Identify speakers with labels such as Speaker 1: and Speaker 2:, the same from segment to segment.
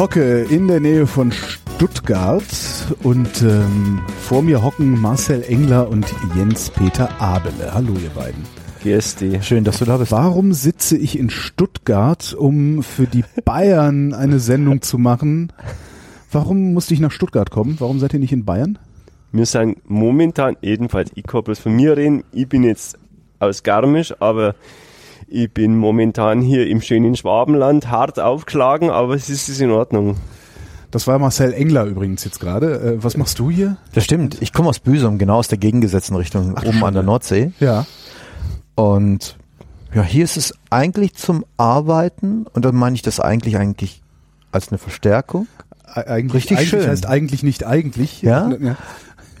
Speaker 1: Ich hocke in der Nähe von Stuttgart und ähm, vor mir hocken Marcel Engler und Jens-Peter Abele. Hallo ihr beiden.
Speaker 2: GSD.
Speaker 1: Schön, dass du da bist. Warum sitze ich in Stuttgart, um für die Bayern eine Sendung zu machen? Warum musste ich nach Stuttgart kommen? Warum seid ihr nicht in Bayern?
Speaker 2: Wir sind momentan, jedenfalls, ich kann bloß von mir reden, ich bin jetzt aus Garmisch, aber ich bin momentan hier im schönen Schwabenland hart aufgeschlagen, aber es ist, ist in Ordnung.
Speaker 1: Das war Marcel Engler übrigens jetzt gerade. Äh, was machst du hier?
Speaker 3: Das stimmt. Ich komme aus Büsum, genau aus der gegengesetzten Richtung,
Speaker 1: Ach,
Speaker 3: oben
Speaker 1: schade.
Speaker 3: an der Nordsee.
Speaker 1: Ja.
Speaker 3: Und ja, hier ist es eigentlich zum Arbeiten und dann meine ich das eigentlich eigentlich als eine Verstärkung.
Speaker 1: E- Eigentlich,
Speaker 3: Richtig
Speaker 1: eigentlich
Speaker 3: schön.
Speaker 1: heißt eigentlich nicht eigentlich.
Speaker 3: Ja?
Speaker 1: ja.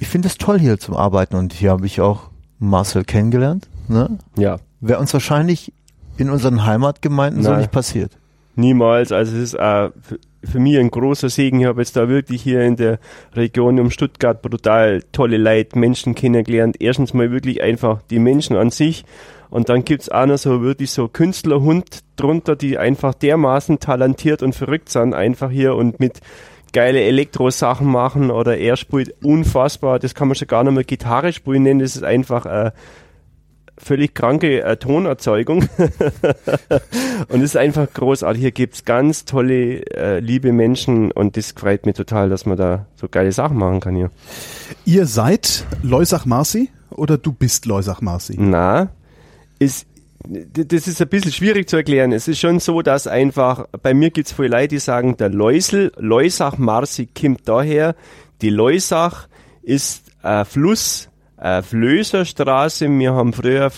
Speaker 3: Ich finde es toll hier zum Arbeiten und hier habe ich auch Marcel kennengelernt. Ne?
Speaker 2: Ja,
Speaker 3: Wäre uns wahrscheinlich in unseren Heimatgemeinden so
Speaker 2: Nein.
Speaker 3: nicht passiert.
Speaker 2: niemals. Also es ist äh, für, für mich ein großer Segen. Ich habe jetzt da wirklich hier in der Region um Stuttgart brutal tolle Leute, Menschen kennengelernt. Erstens mal wirklich einfach die Menschen an sich. Und dann gibt's auch noch so wirklich so Künstlerhund drunter, die einfach dermaßen talentiert und verrückt sind, einfach hier und mit geile Elektrosachen machen oder er spielt unfassbar, das kann man schon gar nicht mehr Gitarre spielen nennen, das ist einfach äh, völlig kranke äh, Tonerzeugung. und es ist einfach großartig. Hier gibt's ganz tolle, äh, liebe Menschen und das freut mich total, dass man da so geile Sachen machen kann hier.
Speaker 1: Ihr seid Leusach-Marci oder du bist Leusach-Marci?
Speaker 2: Na, ist, das ist ein bisschen schwierig zu erklären. Es ist schon so, dass einfach, bei mir gibt's viele Leute, die sagen, der Leusel, Leusach Marsi kommt daher. Die Leusach ist ein Fluss, eine Flößerstraße. Wir haben früher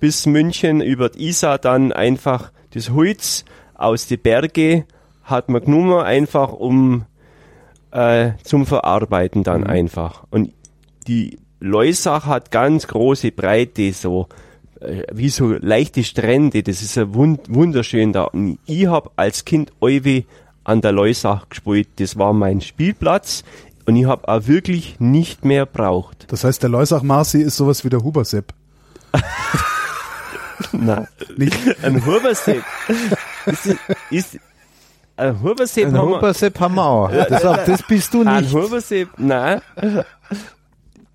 Speaker 2: bis München über die Isar dann einfach das Holz aus die Berge hat man genommen, einfach um äh, zum Verarbeiten dann einfach. Und die Leusach hat ganz große Breite, so äh, wie so leichte Strände. Das ist ja wund wunderschön da. Und ich hab als Kind Euwe an der Leusach gespielt. Das war mein Spielplatz. Und ich hab auch wirklich nicht mehr braucht.
Speaker 1: Das heißt, der Leusach-Marci ist sowas wie der Hubersepp.
Speaker 2: Nein.
Speaker 1: Nicht?
Speaker 2: Ein Hubersepp. ist, ist, ein Hubersepp
Speaker 3: Ein
Speaker 2: haben
Speaker 3: Hubersepp haben wir auch. Das, das bist du
Speaker 2: Ein
Speaker 3: nicht.
Speaker 2: Hubersepp, nein.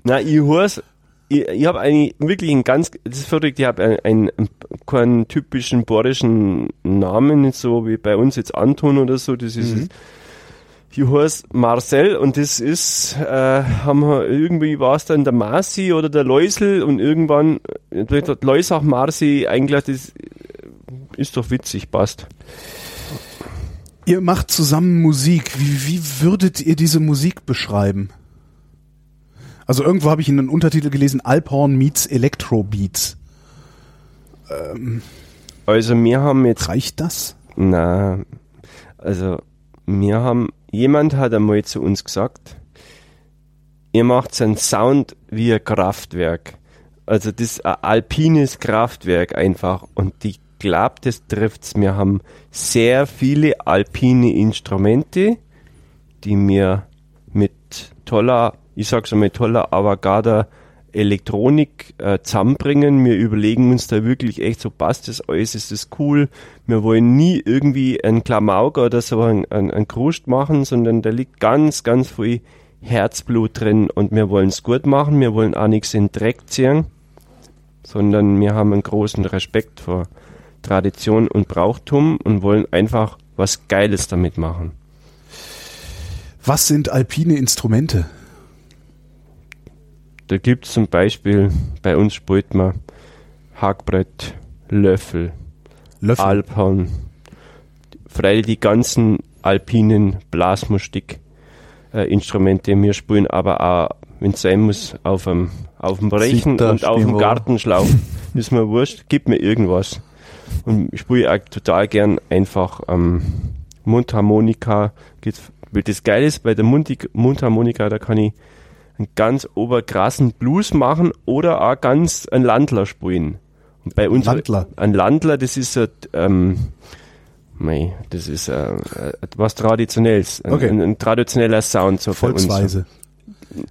Speaker 2: Nein, ich heiß, ich, ich habe eigentlich wirklich einen ganz, das ist verrückt, ich habe einen, einen, keinen typischen bayerischen Namen, nicht so wie bei uns jetzt Anton oder so, das ist, ich heiß Marcel und das ist, äh, haben wir, irgendwie war es dann der Marci oder der Leusel und irgendwann, äh, der Leusach Marci, eigentlich, das ist doch witzig, passt.
Speaker 1: Ihr macht zusammen Musik. Wie, wie würdet ihr diese Musik beschreiben? Also irgendwo habe ich in einem Untertitel gelesen, Alphorn meets Electro Beats.
Speaker 2: Also wir haben jetzt
Speaker 1: Reicht das?
Speaker 2: Na, also wir haben, jemand hat einmal zu uns gesagt, ihr macht einen Sound wie ein Kraftwerk. Also das ist ein alpines Kraftwerk einfach. Und ich glaube, das trifft's. Wir haben sehr viele alpine Instrumente, die wir mit toller, ich sag's einmal, toller Avantgarde Elektronik äh, zusammenbringen. Wir überlegen uns da wirklich echt so, passt das alles, ist das cool. Wir wollen nie irgendwie ein Klamauk oder so ein, ein, ein Krust machen, sondern da liegt ganz, ganz viel Herzblut drin und wir wollen es gut machen. Wir wollen auch nichts in Dreck ziehen, sondern wir haben einen großen Respekt vor Tradition und Brauchtum und wollen einfach was Geiles damit machen.
Speaker 1: Was sind alpine Instrumente?
Speaker 2: Da gibt's zum Beispiel, bei uns spielt man Hackbrett, Löffel,
Speaker 1: Löffel.
Speaker 2: Alphorn, freilich die ganzen alpinen Blasmusik-Instrumente. Wir spielen aber auch, wenn es sein muss, auf dem, auf dem Rechen
Speaker 3: Sitar
Speaker 2: und auf dem. Gartenschlauch. ist mir wurscht, gib mir irgendwas. Und ich spiele auch total gern einfach ähm, Mundharmonika. Weil Das Geile ist, bei der Mundharmonika, da kann ich einen ganz oberkrassen Blues machen oder auch ganz ein Landler spielen. Und bei uns
Speaker 1: Landler?
Speaker 2: ein Landler, das ist ein, ähm, mei, das ist äh, äh, was Traditionelles, ein,
Speaker 1: Okay.
Speaker 2: ein, ein traditioneller Sound so für uns.
Speaker 1: Volksweise.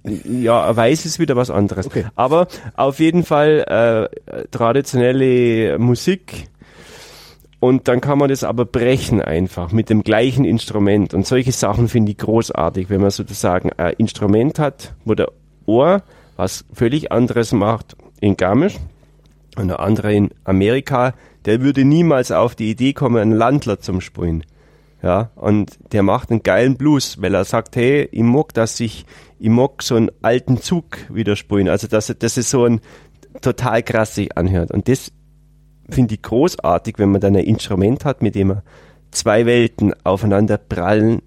Speaker 2: Ja, weiß ist wieder was anderes.
Speaker 1: Okay.
Speaker 2: Aber auf jeden Fall äh, traditionelle Musik und dann kann man das aber brechen einfach mit dem gleichen Instrument. Und solche Sachen finde ich großartig, wenn man sozusagen ein Instrument hat, wo der Ohr was völlig anderes macht in Garmisch und der andere in Amerika, der würde niemals auf die Idee kommen, einen Landler zum Spielen. Ja, und der macht einen geilen Blues, weil er sagt, hey, ich mag, dass ich, ich mag so einen alten Zug wieder spielen. Also, dass, dass es so ein total krass sich anhört. Und das finde ich großartig, wenn man dann ein Instrument hat, mit dem man zwei Welten aufeinander prallen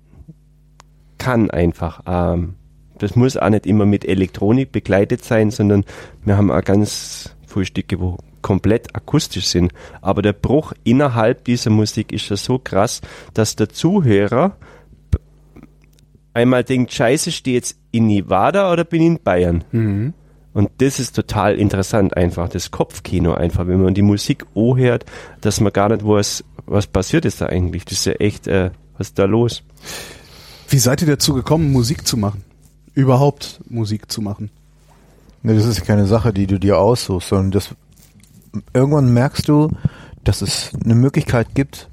Speaker 2: kann einfach. Ähm, das muss auch nicht immer mit Elektronik begleitet sein, sondern wir haben auch ganz viele Stücke, wo komplett akustisch sind. Aber der Bruch innerhalb dieser Musik ist ja so krass, dass der Zuhörer einmal denkt, scheiße, stehe jetzt in Nevada oder bin in Bayern?
Speaker 1: Mhm.
Speaker 2: Und das ist total interessant einfach, das Kopfkino einfach, wenn man die Musik hört, dass man gar nicht weiß, was passiert ist da eigentlich. Das ist ja echt, äh, was ist da los?
Speaker 1: Wie seid ihr dazu gekommen, Musik zu machen? Überhaupt Musik zu machen?
Speaker 3: Ne, das ist keine Sache, die du dir aussuchst, sondern das irgendwann merkst du, dass es eine Möglichkeit gibt,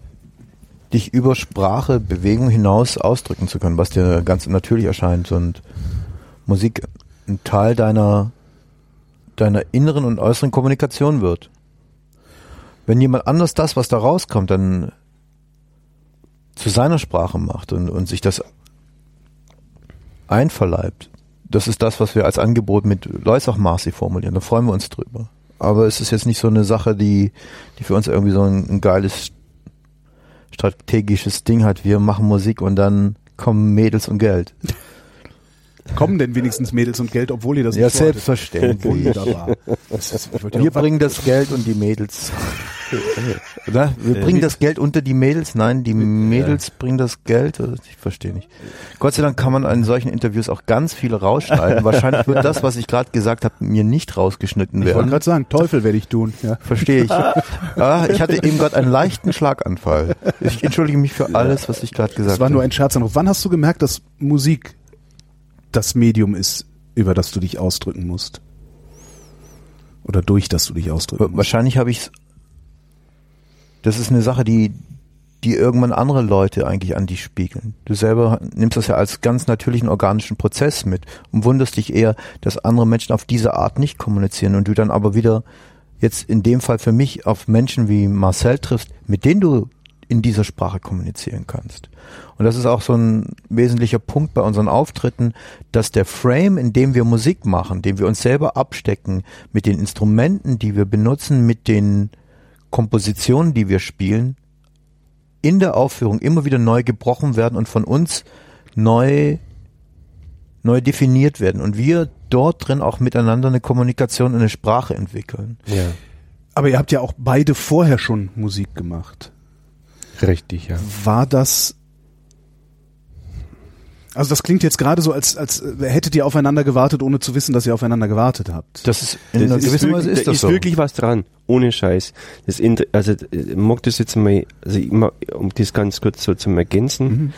Speaker 3: dich über Sprache, Bewegung hinaus ausdrücken zu können, was dir ganz natürlich erscheint und Musik ein Teil deiner deiner inneren und äußeren Kommunikation wird. Wenn jemand anders das, was da rauskommt, dann zu seiner Sprache macht und, und sich das einverleibt, das ist das, was wir als Angebot mit Leusach Marcy formulieren. Da freuen wir uns drüber. Aber es ist jetzt nicht so eine Sache, die, die für uns irgendwie so ein, ein geiles strategisches Ding hat. Wir machen Musik und dann kommen Mädels und Geld.
Speaker 1: Kommen denn wenigstens Mädels und Geld, obwohl ihr das
Speaker 3: Ja,
Speaker 1: nicht vorhattet?
Speaker 3: selbstverständlich.
Speaker 1: Wunderbar. Ist,
Speaker 3: Wir
Speaker 1: ja-
Speaker 3: bringen das Geld und die Mädels. Oder? Wir bringen das Geld unter die Mädels? Nein, die Mädels bringen das Geld? Ich verstehe nicht. Gott sei Dank kann man in solchen Interviews auch ganz viele rausschneiden. Wahrscheinlich wird das, was ich gerade gesagt habe, mir nicht rausgeschnitten
Speaker 1: ich wollte
Speaker 3: werden.
Speaker 1: gerade sagen, Teufel werde ich tun. Ja.
Speaker 3: Verstehe ich. Ah, ich hatte eben gerade einen leichten Schlaganfall. Ich entschuldige mich für alles, was ich gerade gesagt
Speaker 1: Das war nur
Speaker 3: habe.
Speaker 1: ein Scherzanruf. Wann hast du gemerkt, dass Musik das Medium ist, über das du dich ausdrücken musst? Oder durch das du dich ausdrücken musst?
Speaker 3: Wahrscheinlich habe ich Das ist eine Sache, die, die irgendwann andere Leute eigentlich an dich spiegeln. Du selber nimmst das ja als ganz natürlichen organischen Prozess mit und wunderst dich eher, dass andere Menschen auf diese Art nicht kommunizieren und du dann aber wieder jetzt in dem Fall für mich auf Menschen wie Marcel triffst, mit denen du in dieser Sprache kommunizieren kannst. Und das ist auch so ein wesentlicher Punkt bei unseren Auftritten, dass der Frame, in dem wir Musik machen, den wir uns selber abstecken, mit den Instrumenten, die wir benutzen, mit den Kompositionen, die wir spielen, in der Aufführung immer wieder neu gebrochen werden und von uns neu, neu definiert werden. Und wir dort drin auch miteinander eine Kommunikation, eine Sprache entwickeln.
Speaker 2: Ja.
Speaker 1: Aber ihr habt ja auch beide vorher schon Musik gemacht.
Speaker 2: Richtig, ja.
Speaker 1: War das also das klingt jetzt gerade so, als, als äh, hättet ihr aufeinander gewartet, ohne zu wissen, dass ihr aufeinander gewartet habt.
Speaker 3: Das ist in
Speaker 2: Das
Speaker 3: gewissen
Speaker 2: wirklich,
Speaker 3: Weise
Speaker 2: da
Speaker 3: ist das
Speaker 2: ist
Speaker 3: so.
Speaker 2: wirklich was dran, ohne Scheiß. Das Inter also ich mag das jetzt mal, also ich mag, um das ganz kurz so zum Ergänzen.
Speaker 3: Mhm.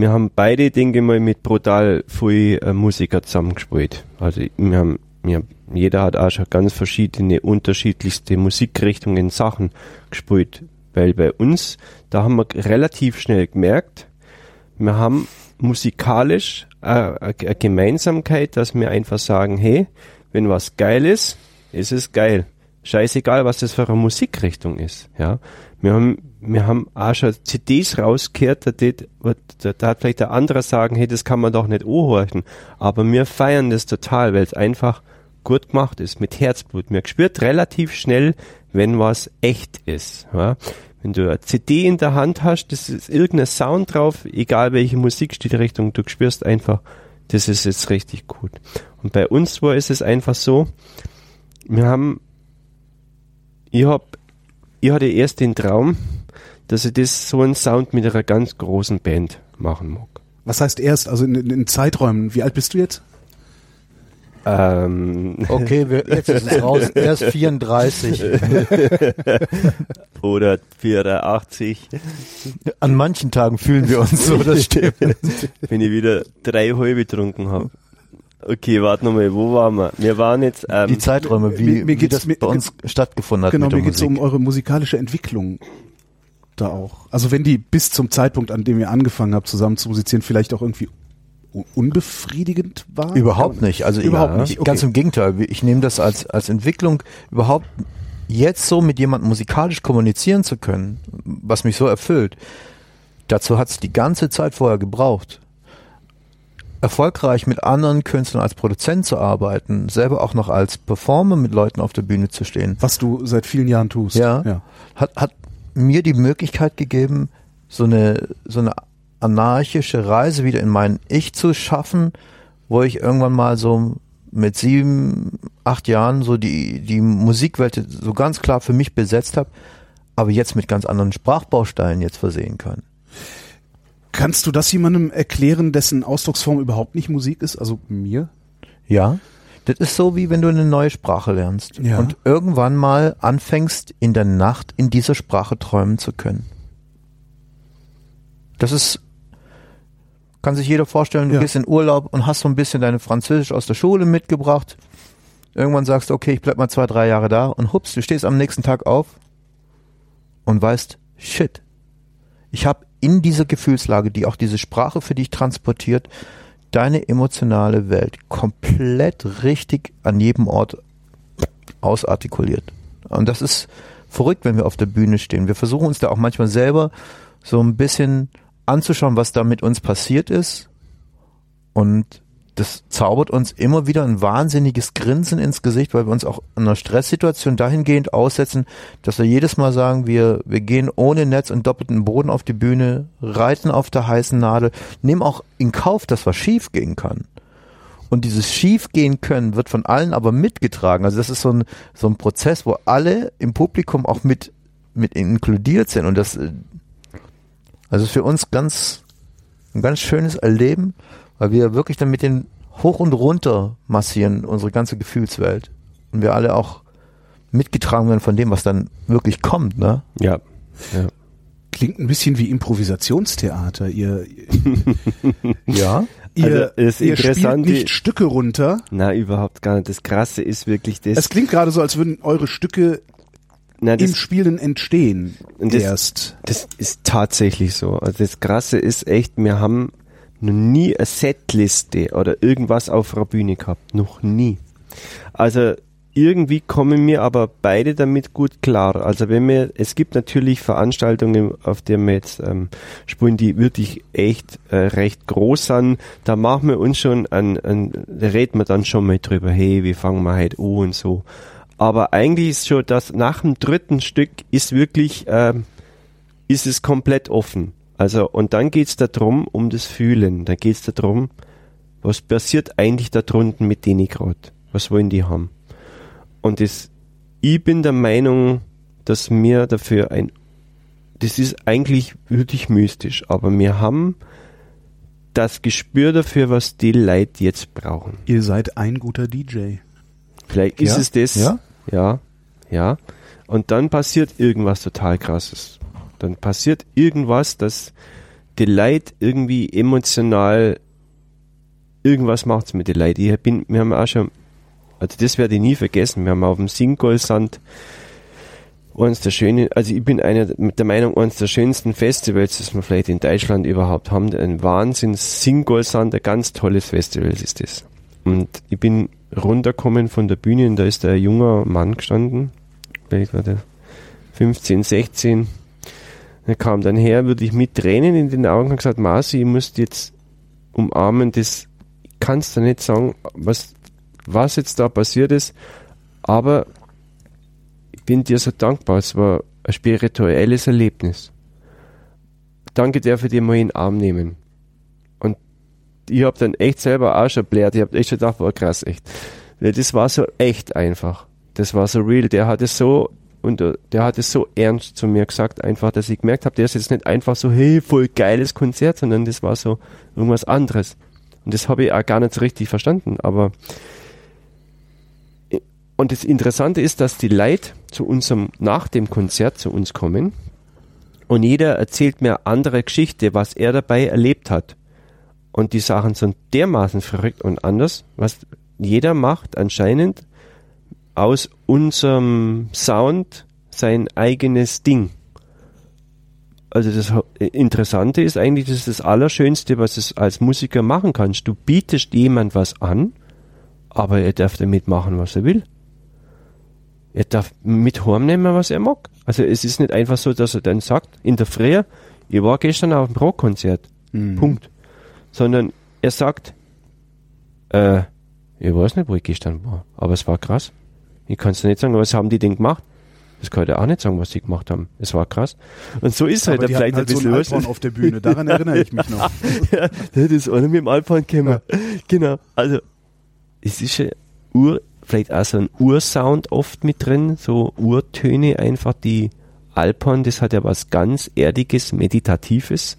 Speaker 2: Wir haben beide, denke ich mal, mit brutal viel äh, Musiker zusammengespielt. Also wir haben, wir, jeder hat auch schon ganz verschiedene, unterschiedlichste Musikrichtungen, Sachen gespielt. Weil bei uns, da haben wir relativ schnell gemerkt, wir haben musikalisch eine Gemeinsamkeit, dass wir einfach sagen, hey, wenn was geil ist, ist es geil. Scheißegal, was das für eine Musikrichtung ist. Ja, wir haben, wir haben auch schon CDs rausgehört, da, da, da hat vielleicht der andere sagen, hey, das kann man doch nicht anhorchen. Aber wir feiern das total, weil es einfach gut gemacht ist, mit Herzblut. Mir spürt relativ schnell, wenn was echt ist. Ja? Wenn du eine CD in der Hand hast, das ist irgendein Sound drauf, egal welche Musikstilrichtung, du spürst einfach, das ist jetzt richtig gut. Und bei uns war ist es einfach so, wir haben, ich hab, ich hatte erst den Traum, dass ich das so einen Sound mit einer ganz großen Band machen mag.
Speaker 1: Was heißt erst, also in, in Zeiträumen? Wie alt bist du jetzt?
Speaker 2: Ähm,
Speaker 3: Okay, wir, jetzt ist es raus. Er ist 34.
Speaker 2: oder 84,
Speaker 3: An manchen Tagen fühlen wir uns so, das stimmt.
Speaker 2: wenn ich wieder drei halbe getrunken habe. Okay, warte nochmal, wo waren wir? Wir waren jetzt. Ähm,
Speaker 3: die Zeiträume, wie,
Speaker 1: mir- mir
Speaker 3: wie das
Speaker 1: mir-
Speaker 3: bei uns stattgefunden hat
Speaker 1: Genau, mir geht es um eure musikalische Entwicklung da auch. Also wenn die bis zum Zeitpunkt, an dem ihr angefangen habt, zusammen zu musizieren, vielleicht auch irgendwie unbefriedigend war?
Speaker 3: Überhaupt nicht. Also
Speaker 1: Überhaupt
Speaker 3: ja,
Speaker 1: nicht, okay.
Speaker 3: Ganz im Gegenteil. Ich nehme das als, als Entwicklung überhaupt jetzt so mit jemandem musikalisch kommunizieren zu können, was mich so erfüllt. Dazu hat es die ganze Zeit vorher gebraucht. Erfolgreich mit anderen Künstlern als Produzent zu arbeiten, selber auch noch als Performer mit Leuten auf der Bühne zu stehen,
Speaker 1: Was du seit vielen Jahren tust.
Speaker 3: Ja.
Speaker 1: ja.
Speaker 3: hat, hat mir die Möglichkeit gegeben, so eine, so eine anarchische Reise wieder in mein Ich zu schaffen, wo ich irgendwann mal so mit sieben, acht Jahren so die, die Musikwelt so ganz klar für mich besetzt habe, aber jetzt mit ganz anderen Sprachbausteinen jetzt versehen kann.
Speaker 1: Kannst du das jemandem erklären, dessen Ausdrucksform überhaupt nicht Musik ist? Also mir?
Speaker 3: Ja. Das ist so, wie wenn du eine neue Sprache lernst
Speaker 1: Ja.
Speaker 3: und irgendwann mal anfängst, in der Nacht in dieser Sprache träumen zu können. Das ist, kann sich jeder vorstellen, du
Speaker 1: Ja.
Speaker 3: gehst in Urlaub und hast so ein bisschen deine Französisch aus der Schule mitgebracht. Irgendwann sagst du, okay, ich bleib mal zwei, drei Jahre da und hups, du stehst am nächsten Tag auf und weißt, shit, ich habe in dieser Gefühlslage, die auch diese Sprache für dich transportiert, deine emotionale Welt komplett richtig an jedem Ort ausartikuliert. Und das ist verrückt, wenn wir auf der Bühne stehen. Wir versuchen uns da auch manchmal selber so ein bisschen anzuschauen, was da mit uns passiert ist. Und das zaubert uns immer wieder ein wahnsinniges Grinsen ins Gesicht, weil wir uns auch in einer Stresssituation dahingehend aussetzen, dass wir jedes Mal sagen, wir, wir gehen ohne Netz und doppelten Boden auf die Bühne, reiten auf der heißen Nadel, nehmen auch in Kauf, dass was schief gehen kann. Und dieses schiefgehen können wird von allen aber mitgetragen. Also das ist so ein, so ein Prozess, wo alle im Publikum auch mit, mit inkludiert sind. Und das, also ist für uns ganz, ein ganz schönes Erleben, weil wir wirklich dann mit den hoch und runter massieren, unsere ganze Gefühlswelt. Und wir alle auch mitgetragen werden von dem, was dann wirklich kommt, ne?
Speaker 2: ja. ja.
Speaker 1: Klingt ein bisschen wie Improvisationstheater. Ihr,
Speaker 3: Ja.
Speaker 1: ihr,
Speaker 2: Also, das
Speaker 1: ihr spielt
Speaker 2: Interessante-
Speaker 1: nicht Stücke runter.
Speaker 2: Na, überhaupt gar nicht. Das Krasse ist wirklich das.
Speaker 1: Es klingt gerade so, als würden eure Stücke
Speaker 2: na, das,
Speaker 1: im Spielen entstehen.
Speaker 2: Und das-
Speaker 1: erst.
Speaker 2: Das ist tatsächlich so. Also das Krasse ist echt, wir haben noch nie eine Setliste oder irgendwas auf der Bühne gehabt. Noch nie. Also irgendwie kommen wir aber beide damit gut klar. Also wenn wir, es gibt natürlich Veranstaltungen, auf denen wir jetzt ähm, spielen, die wirklich echt äh, recht groß sind. Da machen wir uns schon an, an, da reden wir dann schon mal drüber, hey, wie fangen wir halt an und so. Aber eigentlich ist schon das nach dem dritten Stück ist wirklich ähm, ist es komplett offen. Also, und dann geht's da drum um das Fühlen. Da geht's da drum, was passiert eigentlich da drunten mit denen gerade? Was wollen die haben? Und das, ich bin der Meinung, dass wir dafür ein, das ist eigentlich wirklich mystisch, aber wir haben das Gespür dafür, was die Leute jetzt brauchen.
Speaker 1: Ihr seid ein guter DJ.
Speaker 2: Vielleicht ist
Speaker 3: Ja?
Speaker 2: es das.
Speaker 3: Ja?
Speaker 2: Ja, ja. Und dann passiert irgendwas total krasses. Dann passiert irgendwas, dass die Leute irgendwie emotional irgendwas macht's mit den Leuten. Ich bin, wir haben auch schon, also das werde ich nie vergessen. Wir haben auf dem Singolsand eines der schönen, also ich bin einer der Meinung, eines der schönsten Festivals, das wir vielleicht in Deutschland überhaupt haben. Ein Wahnsinn, Singolsand, ein ganz tolles Festival ist das. Und ich bin runtergekommen von der Bühne und da ist ein junger Mann gestanden, vielleicht war der 15, 16. Er kam dann her, würde ich mit Tränen in den Augen und gesagt, Marci, ich muss dich jetzt umarmen, das kannst du nicht sagen, was, was jetzt da passiert ist, aber ich bin dir so dankbar, es war ein spirituelles Erlebnis. Danke dir für dich mal in den Arm nehmen. Ich habe dann echt selber auch schon blärt, ich habe echt gedacht, boah, krass, echt. Das war so echt einfach. Das war so real. Der hat es so und äh, der hat es so ernst zu mir gesagt, einfach, dass ich gemerkt habe, der ist jetzt nicht einfach so, hey, voll geiles Konzert, sondern das war so irgendwas anderes. Und das habe ich auch gar nicht so richtig verstanden, aber und das Interessante ist, dass die Leute zu unserem, nach dem Konzert zu uns kommen und jeder erzählt mir andere Geschichte, was er dabei erlebt hat. Und die Sachen sind dermaßen verrückt und anders, was jeder macht anscheinend aus unserem Sound sein eigenes Ding. Also das Interessante ist eigentlich, das ist das Allerschönste, was es als Musiker machen kannst. Du bietest jemand was an, aber er darf damit machen, was er will. Er darf mit heimnehmen, was er mag. Also es ist nicht einfach so, dass er dann sagt, in der Früh, ich war gestern auf dem Rockkonzert.
Speaker 1: Mhm.
Speaker 2: Punkt. Sondern er sagt, äh, ich weiß nicht, wo ich gestern war, aber es war krass. Ich kann es nicht sagen, was haben die denn gemacht? Das kann ich dir auch nicht sagen, was die gemacht haben. Es war krass. Und so ist halt
Speaker 1: die
Speaker 2: vielleicht
Speaker 1: halt
Speaker 2: ein
Speaker 1: so
Speaker 2: bisschen
Speaker 1: einen Alphorn auf der Bühne. Daran erinnere ich mich noch.
Speaker 2: ja, das ist einer mit dem Alphorn gekommen. Genau. Also, es ist ja Ur, vielleicht auch so ein Ursound oft mit drin, so Urtöne einfach, die Alphorn, das hat ja was ganz Erdiges, Meditatives.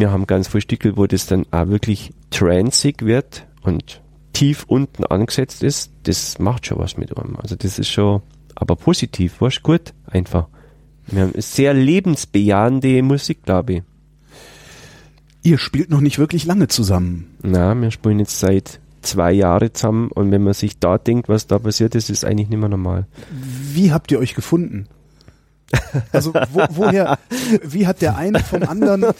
Speaker 2: Wir haben ganz viele Stücke, wo das dann auch wirklich transig wird und tief unten angesetzt ist. Das macht schon was mit einem. Also das ist schon, aber positiv, was gut, einfach. Wir haben sehr lebensbejahende Musik, glaube ich.
Speaker 1: Ihr spielt noch nicht wirklich lange zusammen.
Speaker 2: Na, wir spielen jetzt seit zwei Jahren zusammen und wenn man sich da denkt, was da passiert ist, ist eigentlich nicht mehr normal.
Speaker 1: Wie habt ihr euch gefunden? Also wo, woher, wie hat der eine vom anderen
Speaker 3: Das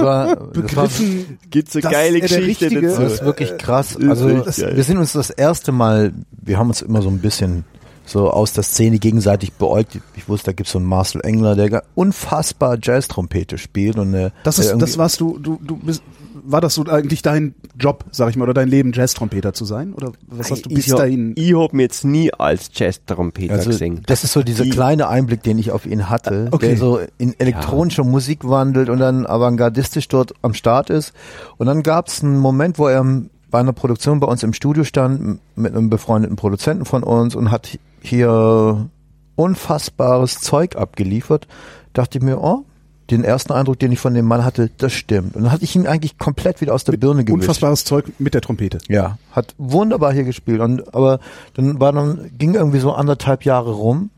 Speaker 3: war, das war
Speaker 1: begriffen,
Speaker 2: Gibt's eine
Speaker 1: dass
Speaker 2: geile
Speaker 1: er der
Speaker 2: Geschichte
Speaker 1: Richtige-
Speaker 2: dazu.
Speaker 3: Das ist wirklich krass.
Speaker 2: Ist
Speaker 3: Also
Speaker 2: geil.
Speaker 3: wir sind uns das erste Mal, wir haben uns immer so ein bisschen so aus der Szene gegenseitig beäugt. Ich wusste, da gibt's so einen Marcel Engler, der unfassbar Jazz-Trompete spielt und äh,
Speaker 1: Das ist, das warst du, du, du bist, war das so eigentlich dein Job, sag ich mal, oder dein Leben, Jazz-Trompeter zu sein? Oder was hast du bis
Speaker 2: ich hab,
Speaker 1: dahin?
Speaker 2: Ich hab mich jetzt nie als Jazz-Trompeter
Speaker 3: also,
Speaker 2: gesehen.
Speaker 3: das ist so dieser
Speaker 2: Die-
Speaker 3: kleine Einblick, den ich auf ihn hatte,
Speaker 1: Okay.
Speaker 3: der so in elektronischer Musik wandelt und dann avantgardistisch dort am Start ist. Und dann gab's einen Moment, wo er bei einer Produktion bei uns im Studio stand mit einem befreundeten Produzenten von uns und hat hier unfassbares Zeug abgeliefert. Dachte ich mir, oh, den ersten Eindruck, den ich von dem Mann hatte, das stimmt. Und dann hatte ich ihn eigentlich komplett wieder aus der Birne gewischt.
Speaker 1: Unfassbares Zeug mit der Trompete.
Speaker 3: Ja, hat wunderbar hier gespielt. Und aber dann war dann, ging irgendwie so anderthalb Jahre rum,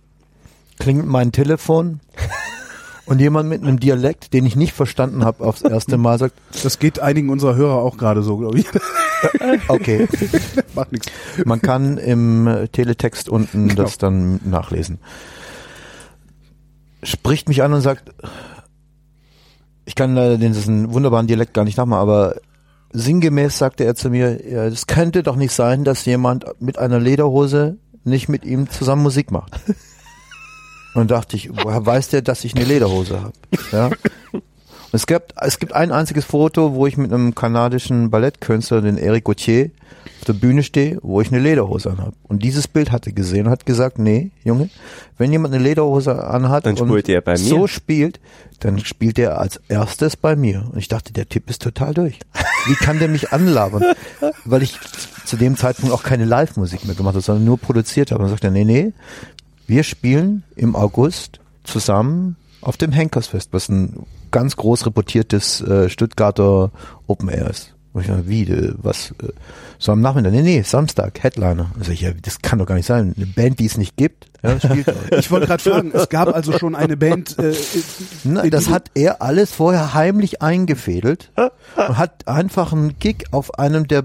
Speaker 3: klingelt mein Telefon und jemand mit einem Dialekt, den ich nicht verstanden habe aufs erste Mal, sagt,
Speaker 1: Das geht einigen unserer Hörer auch gerade so, glaube ich.
Speaker 3: okay,
Speaker 1: Macht nichts.
Speaker 3: man kann im äh, Teletext unten
Speaker 1: Genau.
Speaker 3: das dann nachlesen. Spricht mich an und sagt, ich kann leider diesen wunderbaren Dialekt gar nicht nachmachen, aber sinngemäß sagte er zu mir, ja, es könnte doch nicht sein, dass jemand mit einer Lederhose nicht mit ihm zusammen Musik macht. Und dachte ich, woher weiß der, dass ich eine Lederhose habe? Ja? Es gibt, es gibt ein einziges Foto, wo ich mit einem kanadischen Ballettkünstler, den Eric Gauthier, auf der Bühne stehe, wo ich eine Lederhose anhab. Und dieses Bild hat er gesehen und hat gesagt, nee, Junge, wenn jemand eine Lederhose anhat
Speaker 2: Dann
Speaker 3: und
Speaker 2: er bei mir.
Speaker 3: so spielt, dann spielt er als erstes bei mir. Und ich dachte, der Tipp ist total durch. Wie kann der mich anlabern? Weil ich zu dem Zeitpunkt auch keine Live-Musik mehr gemacht habe, sondern nur produziert habe. Und dann sagt er, nee, nee, wir spielen im August zusammen auf dem Henkersfest, was ein ganz groß reportiertes äh, Stuttgarter Open Air ist. Und ich dachte, wie, äh, was, äh, so am Nachmittag, nee, nee, Samstag, Headliner. Sag ich, ja, das kann doch gar nicht sein. Eine Band, die es nicht gibt, ja, spielt.
Speaker 1: Ich wollte gerade fragen, es gab also schon eine Band, äh,
Speaker 3: Na,
Speaker 1: in
Speaker 3: das hat er alles vorher heimlich eingefädelt und hat einfach einen Gig auf einem der